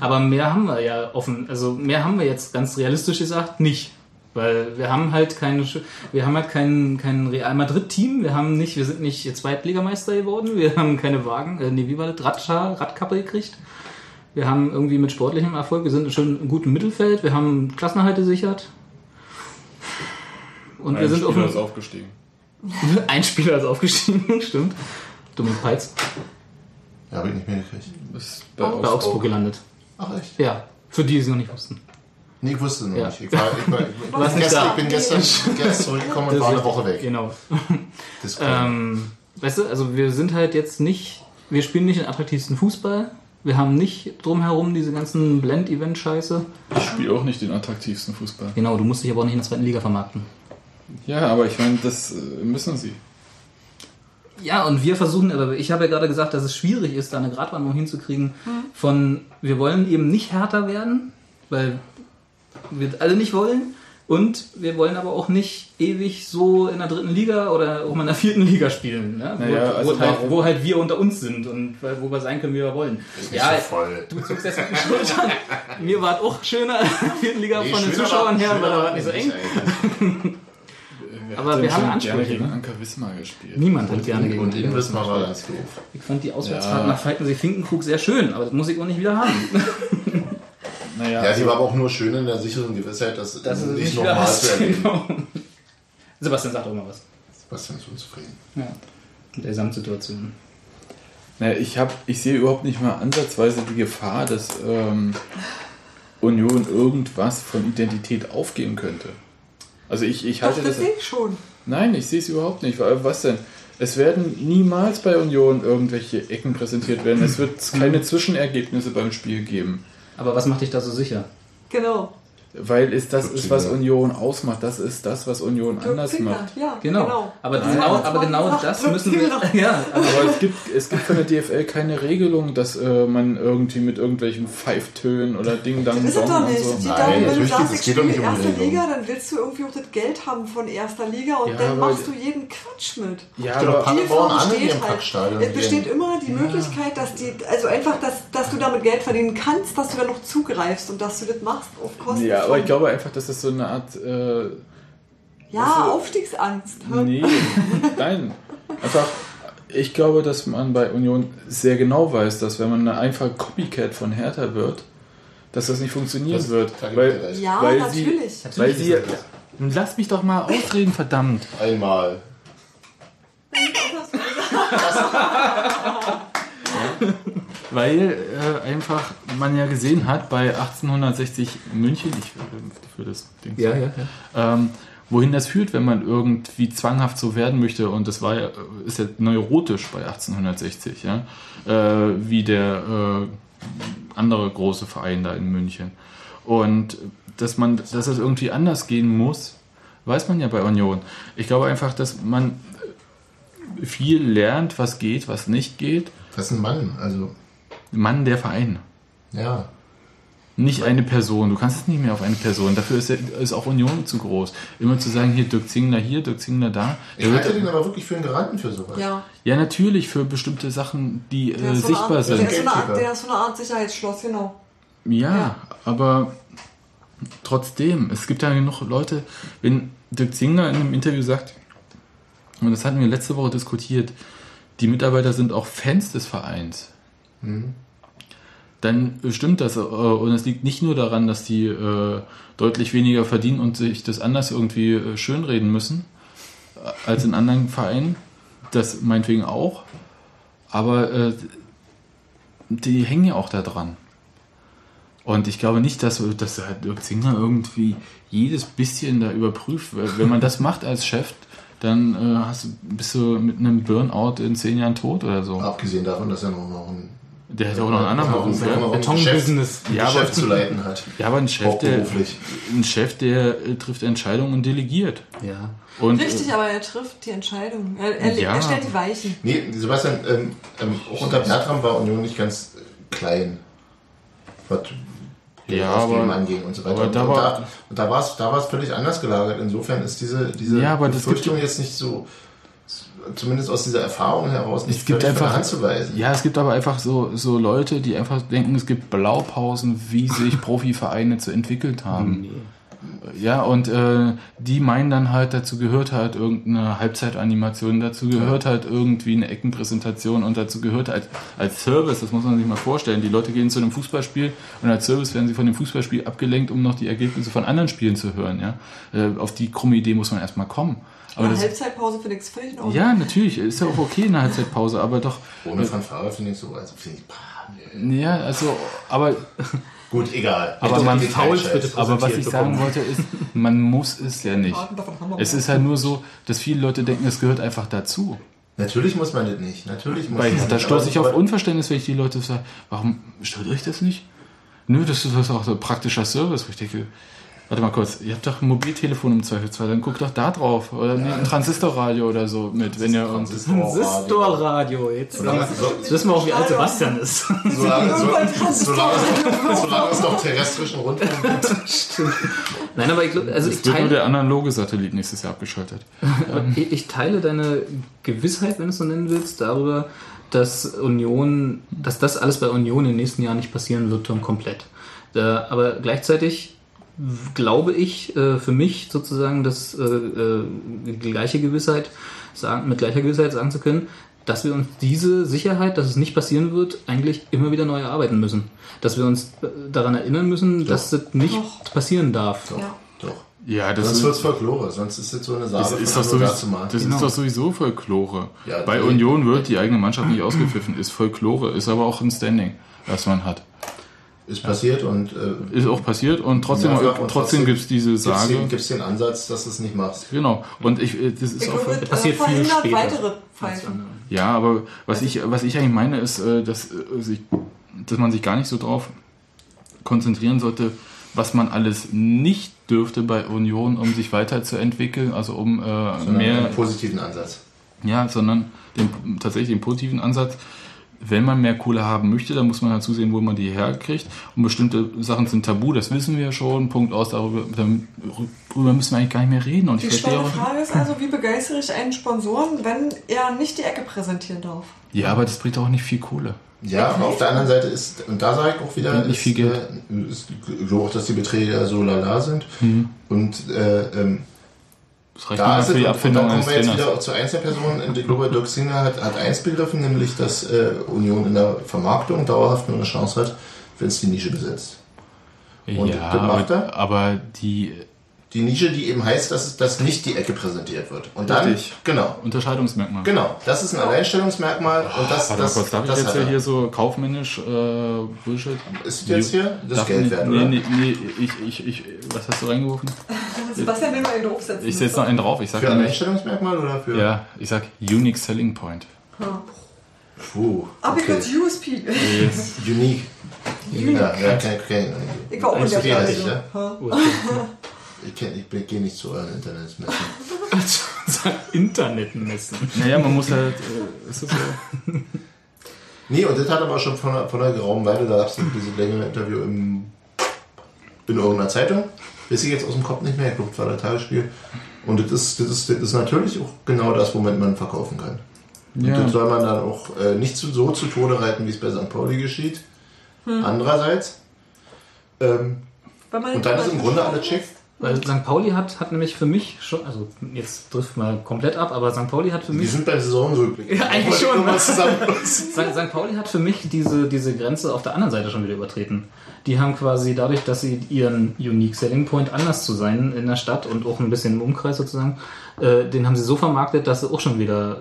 Aber mehr haben wir ja offen, also mehr haben wir jetzt ganz realistisch gesagt nicht. Weil wir haben halt keine, Sch- wir haben halt kein, kein Real Madrid-Team, wir haben nicht, wir sind nicht Zweitligameister geworden, wir haben keine Wagen, äh, nee, wie war das, Radschar, Radkappe gekriegt. Wir haben irgendwie mit sportlichem Erfolg, wir sind schon im guten Mittelfeld, wir haben Klassenerhalt gesichert. Und wir Ein sind auf Spieler dem, ist aufgestiegen. <laughs> ein Spieler ist aufgestiegen, <laughs> stimmt. Dominik Peitz Ja, habe ich nicht mehr gekriegt. Ist bei Augsburg gelandet. Ach echt? Ja, für die, die es noch nicht wussten. Nee, ich wusste noch Ja. nicht. Ich, war, ich, war, ich, <laughs> bin gestern, da. ich bin gestern, gestern zurückgekommen und war eine Woche weg. Genau. Das ist cool. Ähm, weißt du, also wir sind halt jetzt nicht wir spielen nicht den attraktivsten Fußball. Wir haben nicht drumherum diese ganzen Blend-Event-Scheiße. Ich spiele auch nicht den attraktivsten Fußball. Genau, du musst dich aber auch nicht in der zweiten Liga vermarkten. Ja, aber ich meine, das äh, müssen sie. Ja, und wir versuchen, aber ich habe ja gerade gesagt, dass es schwierig ist, da eine Gratwanderung hinzukriegen von, wir wollen eben nicht härter werden, weil wir alle nicht wollen. Und wir wollen aber auch nicht ewig so in der dritten Liga oder auch mal in der vierten Liga spielen, ne? Naja, wo, also wo, halt, wo halt wir unter uns sind und wo wir sein können, wie wir wollen. Ja, so voll. du zuckst jetzt mit den Schultern. Mir war es auch schöner in der vierten Liga Nee, von den Zuschauern her, weil da war es nicht so eng. eigentlich. <laughs> Aber wir haben schon Ansprüche, gerne gegen ne? Anker Wismar gespielt. Niemand hat gerne gegen in Wismar war gespielt. ganz doof. Ich fand die Auswärtsfahrt Ja. nach Falkensee-Finkenkrug sehr schön, aber das muss ich auch nicht wieder haben. <laughs> Naja, Ja, die war aber auch nur schön in der sicheren Gewissheit, dass Das ist nicht was. zu erleben. <laughs> Sebastian sagt auch mal was. Sebastian ist unzufrieden. Ja. Mit der Gesamtsituation. Naja, ich, hab, ich sehe überhaupt nicht mal ansatzweise die Gefahr, dass ähm, Union irgendwas von Identität aufgeben könnte. Also ich, ich Doch, halte das das. sehe ich schon. Nein, ich sehe es überhaupt nicht. Was denn? Es werden niemals bei Union irgendwelche Ecken präsentiert werden. Es wird keine Zwischenergebnisse beim Spiel geben. Aber was macht dich da so sicher? Genau. Weil es das ist, was Union ausmacht. Das ist das, was Union Dirk anders macht. Ja, Genau. genau. Aber, Nein. genau, Das aber genau das Dirk müssen wir. Ja, aber es gibt, es gibt von der <laughs> DFL keine Regelung, dass äh, man irgendwie mit irgendwelchen Pfeiftönen oder Ding Dang Das ist es doch nicht. so. Geht Nein, wenn du sagst, nicht. ich Es geht doch spiele nicht um erste Regelung. Liga, dann willst du irgendwie auch das Geld haben von erster Liga und Ja, dann machst du jeden Quatsch mit. Ja, doch aber, Paderborn an in ihrem halt. Es besteht immer die Möglichkeit, dass die, also einfach, dass, dass du damit Geld verdienen kannst, dass du dann noch zugreifst und dass du das machst auf Kosten ja, aber ich glaube einfach, dass das so eine Art. Äh, ja, Aufstiegsangst. hä? nee, nein. Einfach, ich glaube, dass man bei Union sehr genau weiß, dass wenn man eine einfache Copycat von Hertha wird, dass das nicht funktionieren Das- wird. Weil. Ja, weil natürlich. Sie, weil sie. Lass mich doch mal ausreden, verdammt. Einmal. <laughs> <laughs> Weil äh, einfach man ja gesehen hat bei 1860 München, ich für, für das Ding, Ja, ja, ja. ähm, wohin das führt, wenn man irgendwie zwanghaft so werden möchte. Und das war ja, ist ja neurotisch bei 1860, ja, äh, wie der äh, andere große Verein da in München. Und dass man, dass das irgendwie anders gehen muss, weiß man ja bei Union. Ich glaube einfach, dass man viel lernt, was geht, was nicht geht. Das ist ein Mann, also, Mann der Verein. ja. Nicht eine Person. Du kannst es nicht mehr auf eine Person. Dafür ist, der, ist auch Union zu groß. Immer zu sagen, hier Dirk Zingler hier, Dirk Zingler da. Ich Der halte wird, den aber wirklich für einen Garanten für sowas. Ja, ja, natürlich für bestimmte Sachen, die der äh, so sichtbar Art, der, sind. ist so eine der ist so eine Art Sicherheitsschloss, genau. Ja, Ja. aber trotzdem, es gibt ja genug Leute, wenn Dirk Zingler in einem Interview sagt, und das hatten wir letzte Woche diskutiert, die Mitarbeiter sind auch Fans des Vereins. Dann stimmt das. äh, Und es liegt nicht nur daran, dass die äh, deutlich weniger verdienen und sich das anders irgendwie äh, schönreden müssen als in anderen Vereinen. Das meinetwegen auch. Aber die hängen ja auch da dran. Und ich glaube nicht, dass, dass halt Dirk Zingler irgendwie jedes bisschen da überprüft. Wenn man das macht als Chef, dann äh, hast, bist du mit einem Burnout in zehn Jahren tot oder so. Abgesehen davon, dass er noch ein, Der hat ja auch noch einen anderen noch Beruf. ein, Ja. Betonbusiness. Ja, aber- Geschäft zu leiten hat. ja, aber ein Chef, der, ein Chef, der äh, trifft Entscheidungen und delegiert. Ja. Und, Richtig, äh, aber er trifft die Entscheidung. Er, er, Ja. er stellt die Weichen. Nee, Sebastian, ähm, ähm, auch unter Bertram war Union nicht ganz äh, klein. Was Ja, aber- anging und so weiter. aber und da und war- und da war es da war's völlig anders gelagert. Insofern ist diese, diese Ja, aber das gibt Befürchtung jetzt nicht so, zumindest aus dieser Erfahrung heraus, nicht Es gibt einfach- Hand zu weisen. Ja, es gibt aber einfach so, so Leute, die einfach denken, es gibt Blaupausen, wie sich <laughs> Profivereine zu entwickelt haben. Ja, und äh, die meinen dann halt, dazu gehört halt irgendeine Halbzeitanimation, dazu gehört halt irgendwie eine Eckenpräsentation und dazu gehört halt als Service, das muss man sich mal vorstellen. Die Leute gehen zu einem Fußballspiel und als Service werden sie von dem Fußballspiel abgelenkt, um noch die Ergebnisse von anderen Spielen zu hören. Ja? Äh, auf die krumme Idee muss man erstmal kommen. Aber Eine das, Halbzeitpause finde ich völlig in Ordnung. ja, natürlich, ist ja auch okay in der Halbzeitpause, aber doch, Ohne Fanfare finde ich so, also finde ich, pah, nee. ja, also, aber Gut, egal. Aber man Aber was ich sagen bekommen. wollte ist, man muss es ja nicht. Es ist halt nur so, dass viele Leute denken, es gehört einfach dazu. Natürlich muss man das nicht. Natürlich muss Bei man das stoße ich auf Unverständnis, wenn ich die Leute sage, warum stört euch das nicht? Nö, das ist das ist auch so ein praktischer Service, wo ich denke, warte mal kurz, ihr habt doch ein Mobiltelefon im Zweifelsfall, dann guckt doch da drauf. Oder nehmt ein Transistorradio oder so mit, wenn ihr uns. Transistorradio, jetzt, jetzt wissen wir auch, wie alt Sebastian ist. Solange, so, solange, solange es noch terrestrischen Rundfunk gibt. Nein, aber ich glaube, also ich Es wird nur teile, der analoge Satellit nächstes Jahr abgeschaltet. <laughs> ich, ich teile deine Gewissheit, wenn du es so nennen willst, darüber, dass Union, dass das alles bei Union in den nächsten Jahren nicht passieren wird, Tom, komplett. Äh, aber gleichzeitig glaube ich äh, für mich sozusagen, dass äh, äh, gleiche Gewissheit sagen, mit gleicher Gewissheit sagen zu können, dass wir uns diese Sicherheit, dass es nicht passieren wird, eigentlich immer wieder neu erarbeiten müssen. Dass wir uns daran erinnern müssen, dass das nicht Doch. passieren darf. Ja. Doch. Ja, das Sonst ist, wird es Folklore, sonst ist es so eine das Sache ist, von doch sowieso, das Genau. ist doch sowieso Folklore. Ja, Bei die- Union wird die eigene Mannschaft nicht ausgepfiffen, ist Folklore, ist aber auch ein Standing, das man hat. Ist passiert und äh, Ist auch passiert und trotzdem, Ja, und trotzdem trotzdem gibt es diese Sage. den, gibt's den Ansatz, dass du es nicht machst. Genau. Und ich, äh, das ist Ich auch. glaube, Das passiert äh, viel später. weitere Pfeifen. Ja, aber was ich, was ich eigentlich meine, ist, äh, dass, äh, sich, dass man sich gar nicht so drauf konzentrieren sollte, was man alles nicht dürfte bei Union, um sich weiterzuentwickeln, also um äh, Sondern mehr, einen positiven Ansatz. ja, sondern den, tatsächlich den positiven Ansatz. Wenn man mehr Kohle haben möchte, dann muss man halt zusehen, wo man die herkriegt. Und bestimmte Sachen sind tabu, das wissen wir schon. Punkt aus, darüber, darüber müssen wir eigentlich gar nicht mehr reden. Und Die ich verstehe spannende auch. Frage ist also, wie begeistere ich einen Sponsoren, wenn er nicht die Ecke präsentieren darf? Ja, aber das bringt auch nicht viel Kohle. Ja, aber auf der anderen Seite ist, und da sage ich auch wieder, nicht ist, viel Geld. Äh, ist, ich glaube auch, dass die Beträge ja so lala sind. Mhm. Und äh, ähm, Das reicht da ist für die und Abfindung dann kommen wir jetzt Trainers. wieder zu Einzelpersonen. Und ich glaube, Dirk Singer hat, hat eins begriffen, nämlich, dass äh, Union in der Vermarktung dauerhaft nur eine Chance hat, wenn es die Nische besetzt. Und ja, das macht aber, er? aber die Die Nische, die eben heißt, dass, es, dass nicht die Ecke präsentiert wird. Und dann, Richtig. genau, Unterscheidungsmerkmal. genau, das ist ein Alleinstellungsmerkmal und das, Warte mal das, kurz, darf ich das jetzt hat ja er. hier so kaufmännisch äh, Bullshit? Ist jetzt hier das Darf Geld nicht- wert, nee, oder? Nee, nee, ich, ich, ich, was hast du reingeworfen? <laughs> Sebastian will mal einen draufsetzen. Ich setze noch einen drauf. Ich sag Für ein nämlich, Einstellungsmerkmal oder für? ja, ich sag Unique Selling Point. Puh, Aber ich okay. als USP. Yes. Unique. Ja, ja, kenn, kenn, Ich war auch in der heißt ich. Ich, ich gehe nicht zu euren Internetmessen. <laughs> Internetmessen. Naja, man muss halt. Äh, <laughs> ist das so? Nee, und das hat aber schon von einer, von einer geraumen Weile, da gab es diese längere Interview im, in irgendeiner Zeitung. Weiß ich jetzt aus dem Kopf nicht mehr, ich glaube, das war der Tagesspiel. Und das ist, das, ist, das ist natürlich auch genau das, womit man verkaufen kann. Und Ja. das soll man dann auch äh, nicht zu, so zu Tode reiten, wie es bei St. Pauli geschieht. Andererseits, ähm, und dann ist im Grunde alles schick. Weil St. Pauli hat, hat nämlich für mich schon, also jetzt trifft mal komplett ab, aber St. Pauli hat für mich. sind beim Saisonrückblick. Ja, eigentlich schon. St. <laughs> Pauli hat für mich diese, diese Grenze auf der anderen Seite schon wieder übertreten. Die haben quasi dadurch, dass sie ihren Unique Selling Point anders zu sein in der Stadt und auch ein bisschen im Umkreis sozusagen, äh, den haben sie so vermarktet, dass sie auch schon wieder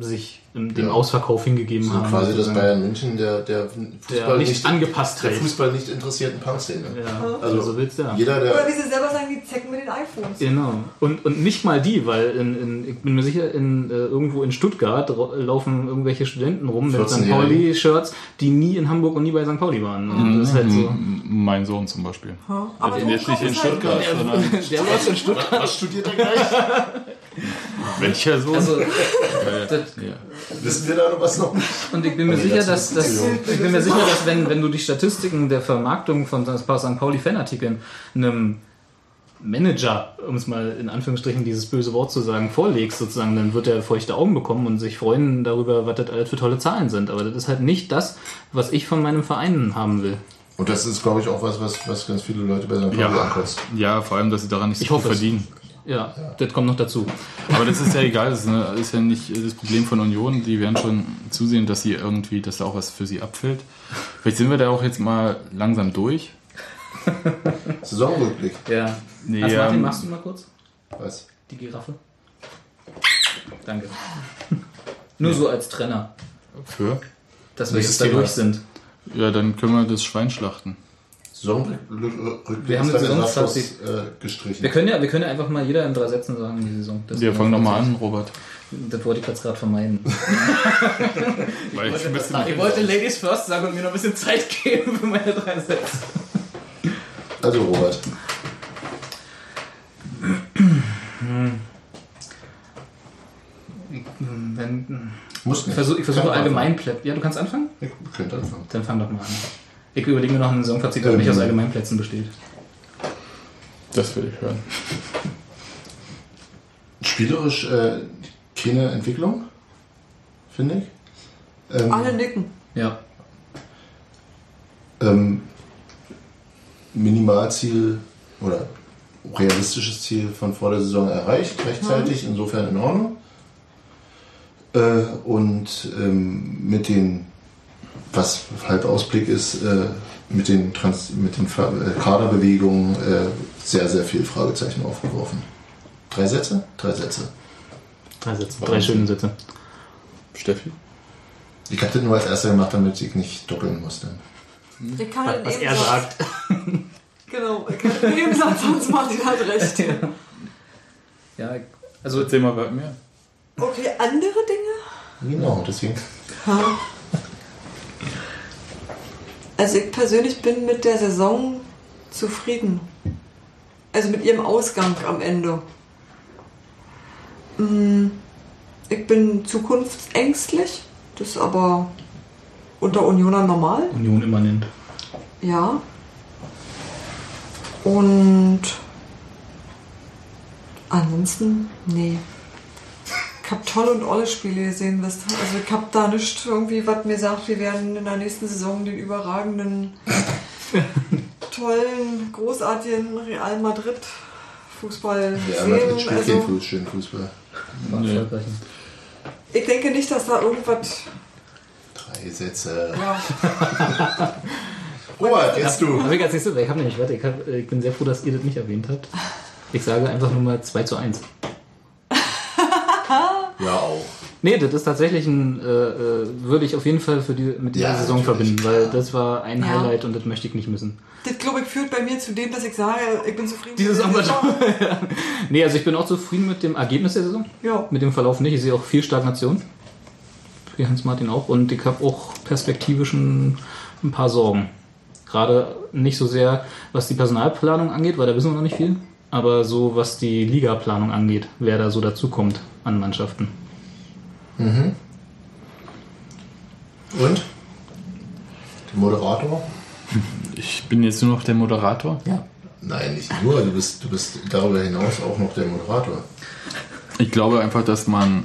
äh, sich im, dem Ja. Ausverkauf hingegeben So haben. quasi das sozusagen. Bayern München der, der der Fußball nicht, nicht, angepasst der. Fußball nicht interessierten Punkszene. Ja, Also, also so willst du ja. Jeder, Oder der wie sie selber sagen, die Zecken mit den iPhones. Genau. Und, und nicht mal die, weil in, in, ich bin mir sicher, in, äh, irgendwo in Stuttgart laufen irgendwelche Studenten rum mit St. 14-Jährige. Pauli-Shirts, die nie in Hamburg und nie bei St. Pauli waren. Und das ist halt so. Mein Sohn zum Beispiel. Ha. Aber Den jetzt nicht in ist halt- Stuttgart, sondern. Der läuft in Stuttgart. was studiert er gleich? <laughs> Welcher Sohn? Also, das, ja. Wissen wir da noch was noch? und ich bin mir Okay, sicher, das dass, dass ich bin mir sicher, dass wenn, wenn du die Statistiken der Vermarktung von St. Pauli Fanartikeln einem Manager, um es mal in Anführungsstrichen dieses böse Wort zu sagen, vorlegst sozusagen, dann wird er feuchte Augen bekommen und sich freuen darüber, was das alles für tolle Zahlen sind. Aber das ist halt nicht das, was ich von meinem Verein haben will. Und das ist, glaube ich, auch was, was, was ganz viele Leute bei St. Pauli Ja. ankotzt. ja, vor allem, dass sie daran nicht so Ich viel hoffe verdienen. Ja, das kommt noch dazu. Aber das ist ja egal, das ist, eine, ist ja nicht das Problem von Union. Die werden schon zusehen, dass sie irgendwie, dass da auch was für sie abfällt. Vielleicht sind wir da auch jetzt mal langsam durch. Saisonrückblick. Ja. Nee, also Martin, ähm, machst du mal kurz Was? die Giraffe? Danke. Nur so als Trenner, Für? dass wir Nächstes jetzt da Thema. durch sind. Ja, dann können wir das Schwein schlachten. Saisonrückblick Wir haben Saisonstatistik. Abschluss, äh, gestrichen. Wir können, ja, wir können ja einfach mal jeder in drei Sätzen sagen, die Saison. Das Wir ist fangen ja nochmal an, Robert. Das wollte ich jetzt gerade vermeiden. <laughs> Weil ich müsste Ich wollte Ladies First sagen und mir noch ein bisschen Zeit <laughs> geben für meine drei Sätze. Also Robert. Wenn, Muss ich nicht. versuche ich versuche Kann Allgemeinplätze. Ja, du kannst anfangen? anfangen. Ich könnte anfangen. Dann fang doch mal an. Ich überlege mir noch einen Saisonfazit, der Ähm. nicht aus Allgemeinplätzen besteht. Das will ich hören. Spielerisch äh, keine Entwicklung, finde ich. Ähm, Alle nicken. Ja. ähm, Minimalziel oder realistisches Ziel von vor der Saison erreicht, rechtzeitig, insofern in Ordnung. Äh, und ähm, mit den, was halb Ausblick ist, äh, mit den, Trans mit den äh, Kaderbewegungen äh, sehr, sehr viel Fragezeichen aufgeworfen. Drei Sätze? Drei Sätze. Drei Sätze. Drei schöne Sätze. Steffi? Ich habe das nur als erster gemacht, damit ich nicht doppeln musste. In Was jedem er sagt. <laughs> Genau, ich kann in jedem Satz Hans Martin hat recht. <laughs> Ja, also Erzähl mal was mehr. Okay, andere Dinge? Genau, deswegen. Ha. Also ich persönlich bin mit der Saison zufrieden. Also mit ihrem Ausgang am Ende. Mm, Ich bin zukunftsängstlich. Das ist aber unter Unioner normal. Union immanent. Ja. Und ansonsten, nee. Ich hab tolle und olle Spiele gesehen. wisst. Also ich hab da nicht irgendwie, was mir sagt, wir werden in der nächsten Saison den überragenden, <laughs> tollen, großartigen Real Madrid Fußball Ja, Madrid sehen. spielt Also, keinen Fuß, schönen Fußball. Nee. ich denke nicht, dass da irgendwas. Drei Sätze. Ja, <laughs> Robert, jetzt du. Aber ich ich habe nämlich, warte, ich, hab, ich bin sehr froh, dass ihr das nicht erwähnt habt. Ich sage einfach nur mal 2 zu 1. Ja, auch. Nee, das ist tatsächlich ein, äh, äh, würde ich auf jeden Fall für die, mit dieser Ja, Saison verbinden, weil das war ein Ja. Highlight und das möchte ich nicht missen. das glaube ich führt bei mir zu dem, dass ich sage, ich bin zufrieden. Dieses mit der. Saison. <laughs> Nee, also ich bin auch zufrieden mit dem Ergebnis der Saison. Ja. Mit dem Verlauf nicht. Ich sehe auch viel Stagnation. Wie Hans-Martin auch. Und ich habe auch perspektivisch ein, ein paar Sorgen. Gerade nicht so sehr, was die Personalplanung angeht, weil da wissen wir noch nicht viel. Aber so, was die Ligaplanung angeht, wer da so dazukommt an Mannschaften. Und? Der Moderator? Ich bin jetzt nur noch der Moderator. Ja. Nein, nicht nur. Du bist, du bist darüber hinaus auch noch der Moderator. Ich glaube einfach, dass man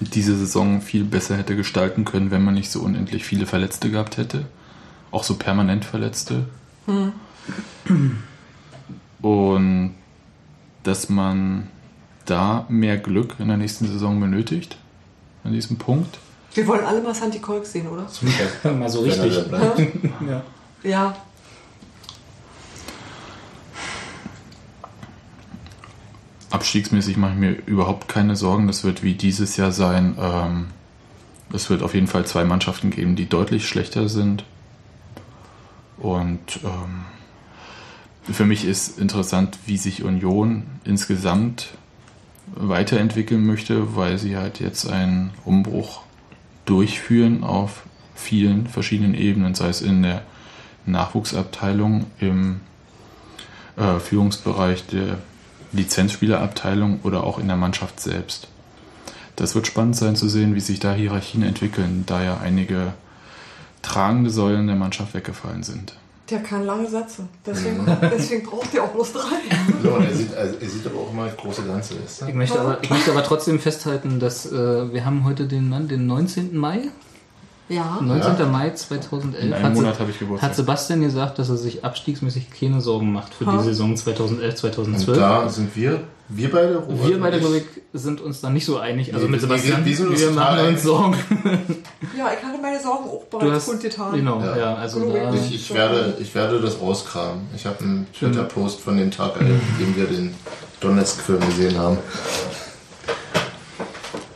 diese Saison viel besser hätte gestalten können, wenn man nicht so unendlich viele Verletzte gehabt hätte. Auch so permanent Verletzte. Und dass man da mehr Glück in der nächsten Saison benötigt. An diesem Punkt. Wir wollen alle mal Santi Kolk sehen, oder? <laughs> Mal so richtig. Ja. Ja. Abstiegsmäßig mache ich mir überhaupt keine Sorgen. Das wird wie dieses Jahr sein. Ähm, es wird auf jeden Fall zwei Mannschaften geben, die deutlich schlechter sind. Und ähm, für mich ist interessant, wie sich Union insgesamt weiterentwickeln möchte, weil sie halt jetzt einen Umbruch durchführen auf vielen verschiedenen Ebenen, sei es in der Nachwuchsabteilung, im äh, Führungsbereich der Lizenzspielerabteilung oder auch in der Mannschaft selbst. Das wird spannend sein zu sehen, wie sich da Hierarchien entwickeln, da ja einige tragende Säulen der Mannschaft weggefallen sind. Der kann lange Sätze. Deswegen, deswegen braucht er auch bloß drei. <laughs> So, und er sieht, also, er sieht aber auch immer das große Ganze. Ist, Ich möchte, aber, ich möchte aber trotzdem festhalten, dass äh, wir haben heute den, Mann, den 19. Mai. Ja. 19. Ja. Mai 2011 In einem hat, Monat habe ich Geburtstag. hat Sebastian gesagt, dass er sich abstiegsmäßig keine Sorgen macht für Ha. die Saison 2011, Und 2012. da sind wir, wir beide, Robert wir beide, glaube ich, sind uns da nicht so einig. Also Nee, mit wir- wir Sebastian, wir wir total machen uns einig. Sorgen. Ja, ich hatte meine Sorgen auch Du bereits hast, kundgetan. genau, ja, Ja. also da, Ich, ich, werde, ich werde das rauskramen. Ich habe einen Twitter-Post von dem Tag, an dem <laughs> wir den Donetsk-Film gesehen haben.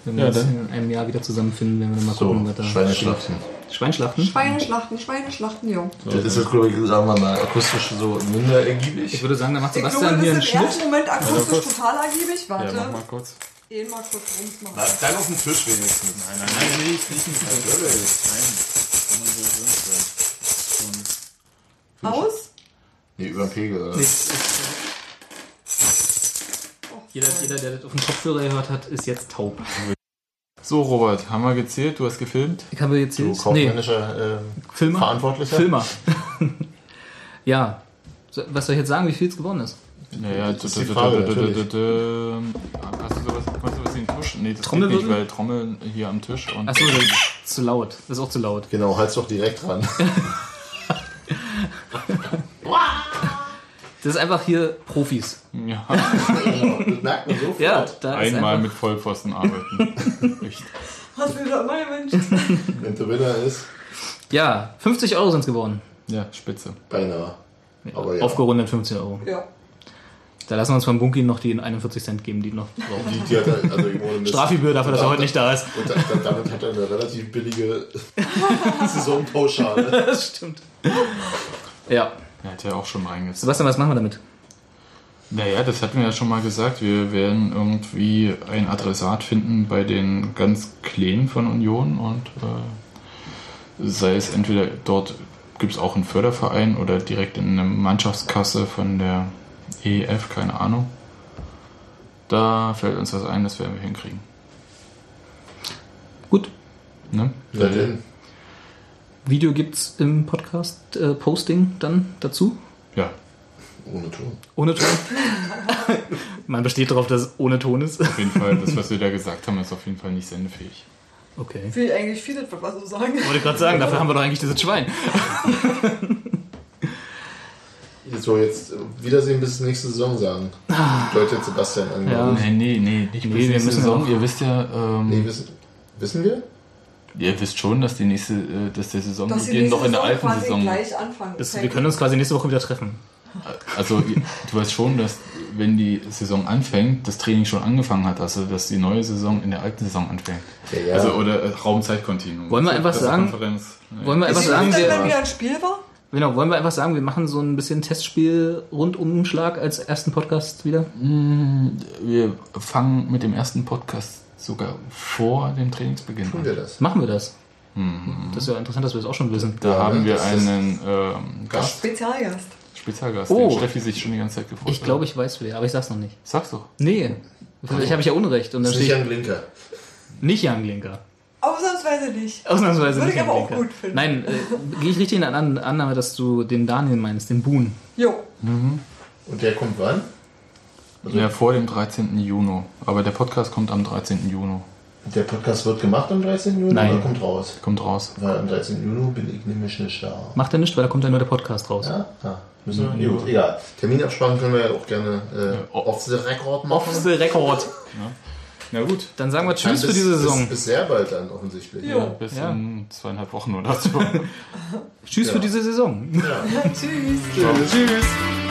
wenn wir Ja, uns dann. in einem Jahr wieder zusammenfinden, werden wir mal So, gucken, was da Schweineschlachten. steht. Schweinschlachten? Schweineschlachten, Schweineschlachten, jo. Das ist jetzt, glaube ich, sagen wir mal, akustisch so minder Ich ergiebig. würde sagen, da macht Ich glaube, Sebastian das hier einen ist im ersten Schnitt. Moment akustisch total ergiebig. Ja, Warte. mach mal kurz. eh mal kurz rums machen. Na, dann auf den Tisch wenigstens. Nein, nein, nein, nee, ich nicht. Nein, kann man so drin sein. Aus? Nee, über den Pegel, oder? Nee, ist- Jeder, jeder, der das auf dem Kopfhörer gehört hat, ist jetzt taub. So, Robert, haben wir gezählt? Du hast gefilmt? Ich habe jetzt Du nee, kaufmännischer äh, Filmer. Verantwortlicher? Filmer. <laughs> ja. Was soll ich jetzt sagen, wie viel es geworden ist? Naja, Das ist die Frage. Hast du sowas, kannst du was in den Tisch? Nee, das geht nicht, weil Trommeln hier am Tisch und. Achso, das ist zu laut. Das ist auch zu laut. Genau, halt's doch direkt ran. <laughs> <laughs> Das ist einfach hier Profis. Ja, <laughs> das merkt man sofort. Ja, da einmal mit Vollpfosten arbeiten. <laughs> Echt. Hast du wieder immer gewünscht? <laughs> Wenn der Winner ist, Ja, 50 Euro sind es geworden. Ja, spitze. beinahe. Aber ja. Aufgerundet 15 Euro. ja. Da lassen wir uns von Bunky noch die 41 Cent geben, die noch brauchen. Die, die hat er, also irgendwo eine Strafgebühr dafür, dass er heute nicht da ist. Und da, da, damit hat er eine relativ billige Saisonpauschale. Das stimmt. Ja. Er hat ja auch schon reingesetzt. Sebastian, was machen wir damit? Naja, das hatten wir ja schon mal gesagt. Wir werden irgendwie ein Adressat finden bei den ganz Kleinen von Union und äh, sei es entweder dort gibt es auch einen Förderverein oder direkt in eine Mannschaftskasse von der EF, keine Ahnung. Da fällt uns was ein, das werden wir hinkriegen. Gut. Ne? Na denn, Video gibt's im Podcast-Posting dann dazu. Ja, ohne Ton. Ohne Ton. <laughs> Man besteht darauf, dass es ohne Ton ist. auf jeden Fall, das, was wir da <laughs> gesagt haben, ist auf jeden Fall nicht sendefähig. Okay. Ich will eigentlich vieles, was so sagen. Wollte gerade sagen, dafür haben wir doch eigentlich dieses Schwein. <laughs> So, jetzt äh, Wiedersehen bis nächste Saison sagen. Die Leute jetzt Sebastian an. Ja. Nee, nee, nee, nicht Nee, bis wir nächste müssen Saison. noch- Ihr wisst ja, ähm, Nee, wissen, wissen wir? Ihr wisst schon, dass die nächste, äh, dass der Dass die noch in der Saison alten Saison. gleich anfangen. Das, wir können uns quasi nächste Woche wieder treffen. Also du weißt schon, dass wenn die Saison anfängt, das Training schon angefangen hat, also dass die neue Saison in der alten Saison anfängt. Ja, ja. Also oder äh, Raumzeitkontinuum. Wollen wir einfach sagen- Pressekonferenz. Ja. Wollen wir einfach sagen, dann, wenn wir, wieder ein Spiel war? genau, wollen wir einfach sagen, wir machen so ein bisschen Testspiel Rundumschlag als ersten Podcast wieder? Wir fangen mit dem ersten Podcast sogar vor dem Trainingsbeginn Tun wir das. Machen wir das. Das ist ja interessant, dass wir das auch schon wissen. Da Ja, haben wir einen ähm, Gast, Spezialgast. Spezialgast, Oh. den Steffi sich schon die ganze Zeit gefreut Ich glaube, ich weiß wer, aber ich sag's noch nicht. Sag's doch. Nee. Vielleicht habe ich ja Unrecht. Und dann Das ist nicht ich ein Blinker. nicht Jan Glinker. Ausnahmsweise nicht. Ausnahmsweise Würde nicht ich Jan aber auch gut finden. Nein, äh, gehe ich richtig in An Annahme, dass du den Daniel meinst, den Boon. Jo. Und der kommt wann? Ja, vor dem 13. Juni. Aber der Podcast kommt am 13. Juni. Der Podcast wird gemacht am 13. Juni Nein. oder kommt raus? Kommt raus. Weil am 13. Juni bin ich nämlich nicht da. Macht er nicht, weil da kommt ja nur der Podcast raus. Ja? Ah, müssen wir, gut, egal. Terminabsprachen können wir ja auch gerne äh, off- the record machen. Off the record. Na gut. Dann sagen wir Tschüss für bis- diese Saison. Bis, bis sehr bald dann offensichtlich. Jo. Bis Ja. in zweieinhalb Wochen oder so. <laughs> Tschüss Ja. für diese Saison. Ja. <laughs> Tschüss. Tschüss. Thank